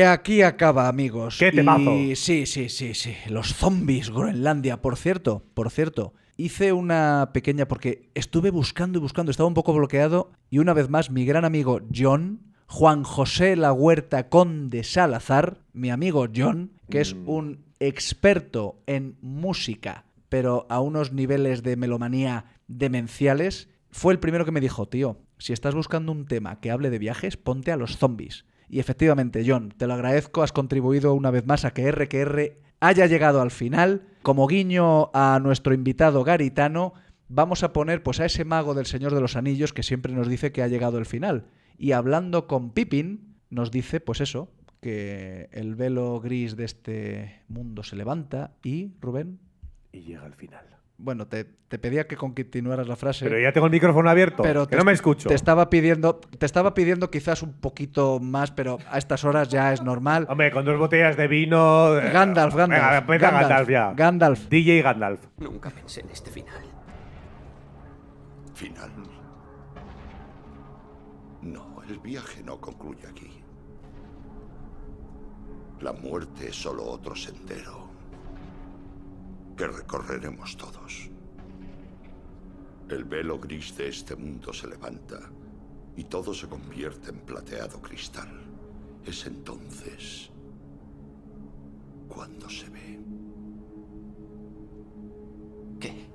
Y aquí acaba, amigos. ¡Qué temazo! Y sí, sí, sí, sí. Los zombies, Groenlandia. Por cierto, por cierto, hice una pequeña. Porque estuve buscando y buscando, estaba un poco bloqueado. Y una vez más, mi gran amigo John, Juan José La Huerta Conde Salazar, mi amigo John, que es un experto en música, pero a unos niveles de melomanía demenciales, fue el primero que me dijo, tío, si estás buscando un tema que hable de viajes, ponte a los zombies. Y efectivamente, John, te lo agradezco, has contribuido una vez más a que RQR haya llegado al final. Como guiño a nuestro invitado garitano, vamos a poner pues a ese mago del Señor de los Anillos que siempre nos dice que ha llegado el final. Y hablando con Pippin, nos dice pues eso, que el velo gris de este mundo se levanta y, Rubén, Y llega al final. Bueno, te, te pedía que continuaras la frase. Pero ya tengo el micrófono abierto, pero que te no me escucho. Te estaba pidiendo, te estaba pidiendo quizás un poquito más, pero a estas horas ya es normal. Hombre, con dos botellas de vino. eh, Gandalf, Gandalf. Venga, empieza Gandalf, ya. Gandalf. DJ Gandalf. Nunca pensé en este final. ¿Final? No, el viaje no concluye aquí. La muerte es solo otro sendero que recorreremos todos. El velo gris de este mundo se levanta y todo se convierte en plateado cristal. Es entonces cuando se ve. ¿Qué?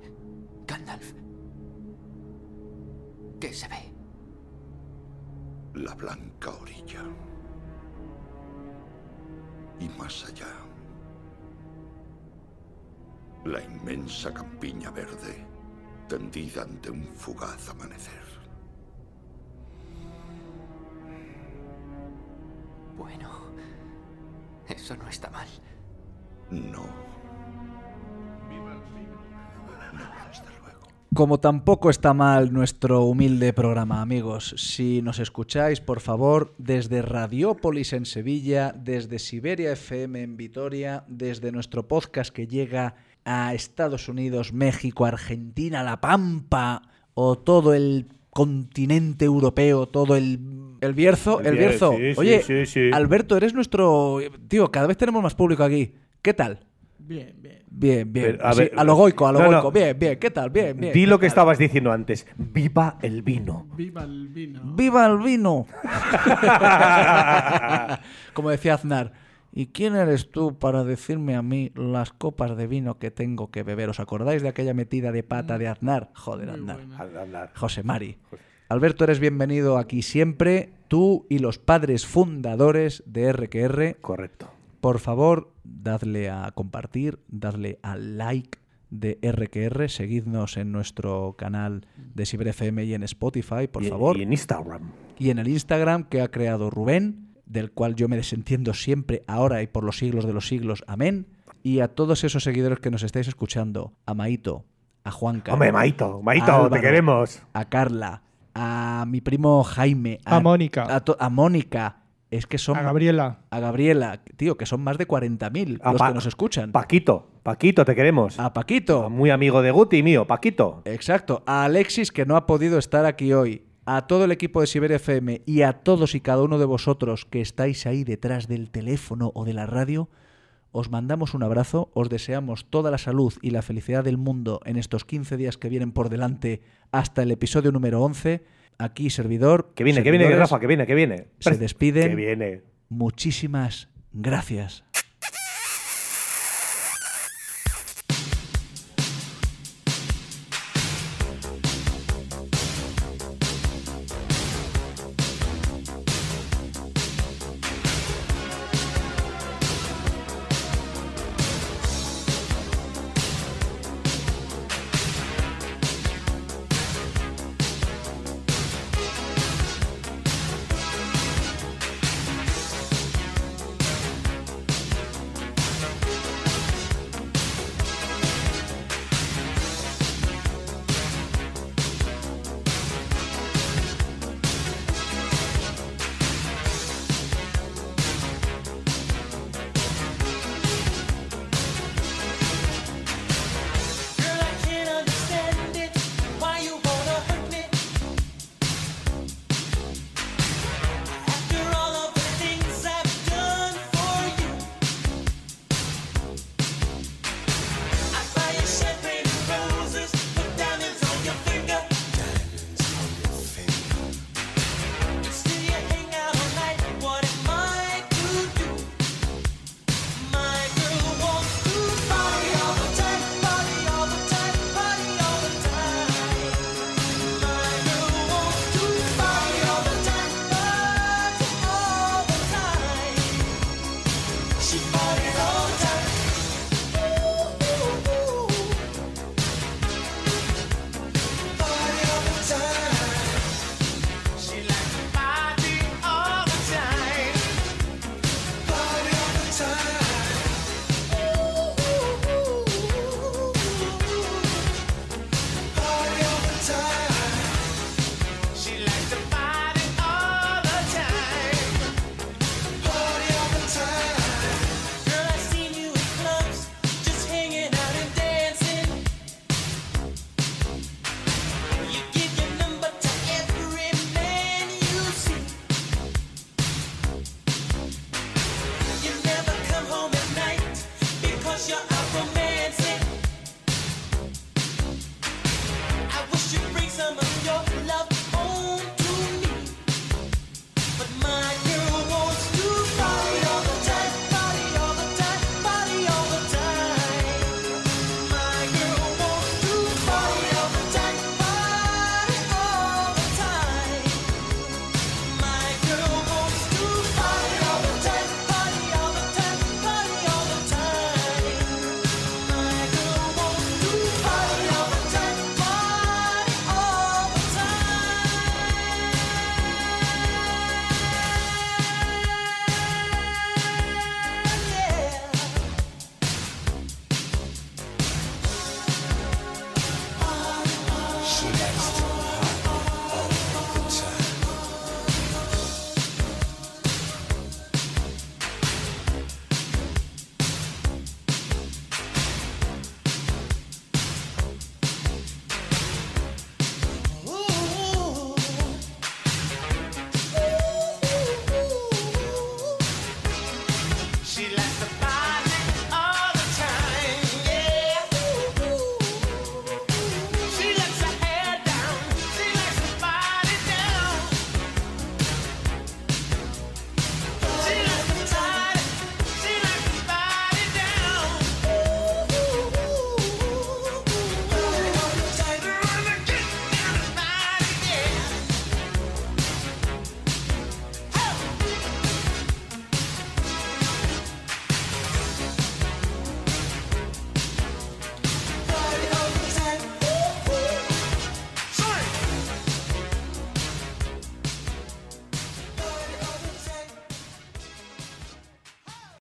Gandalf. Alf? ¿Qué se ve? La blanca orilla. Y más allá. La inmensa campiña verde tendida ante un fugaz amanecer. Bueno, eso no está mal. No. Como tampoco está mal nuestro humilde programa, amigos. Si nos escucháis, por favor, desde Radiópolis en Sevilla, desde Siberia FM en Vitoria, desde nuestro podcast que llega a Estados Unidos, México, Argentina, La Pampa o todo el continente europeo, todo el, el Bierzo, el El Bier- Bierzo. sí, sí, Oye, sí, sí. Alberto, eres nuestro... Tío, cada vez tenemos más público aquí. ¿Qué tal? Bien, bien. Bien, bien. Pero, a Así, ver, a lo goico, a lo no, no. goico. Bien, bien. ¿Qué tal? Bien, bien. Di ¿Qué lo que tal? estabas diciendo antes. Viva el vino. Viva el vino. ¡Viva el vino! Como decía Aznar. ¿Y quién eres tú para decirme a mí las copas de vino que tengo que beber? ¿Os acordáis de aquella metida de pata de Aznar? Joder, Aznar. José Mari. Alberto, eres bienvenido aquí siempre. Tú y los padres fundadores de RQR. Correcto. Por favor, dadle a compartir, dadle al like de RQR, seguidnos en nuestro canal de Ciber FM y en Spotify, por Y- favor. y en Instagram. Y en el Instagram que ha creado Rubén, del cual yo me desentiendo siempre, ahora y por los siglos de los siglos. Amén. Y a todos esos seguidores que nos estáis escuchando, a Maito, a Juanca. Hombre, Maito, Maito, a te queremos. A Carla, a mi primo Jaime, A Mónica. a, a Mónica. Es que son. A Gabriela. A Gabriela, tío, que son más de 40.000 A los Pa- que nos escuchan. Paquito, Paquito, te queremos. A Paquito. Muy amigo de Guti mío, Paquito. Exacto. A Alexis, que no ha podido estar aquí hoy. A todo el equipo de Siberia FM y a todos y cada uno de vosotros que estáis ahí detrás del teléfono o de la radio, os mandamos un abrazo, os deseamos toda la salud y la felicidad del mundo en estos 15 días que vienen por delante hasta el episodio número 11. Aquí, servidor. Que viene, que viene, Rafa, que viene, que viene. Se despiden. Que viene. Muchísimas gracias.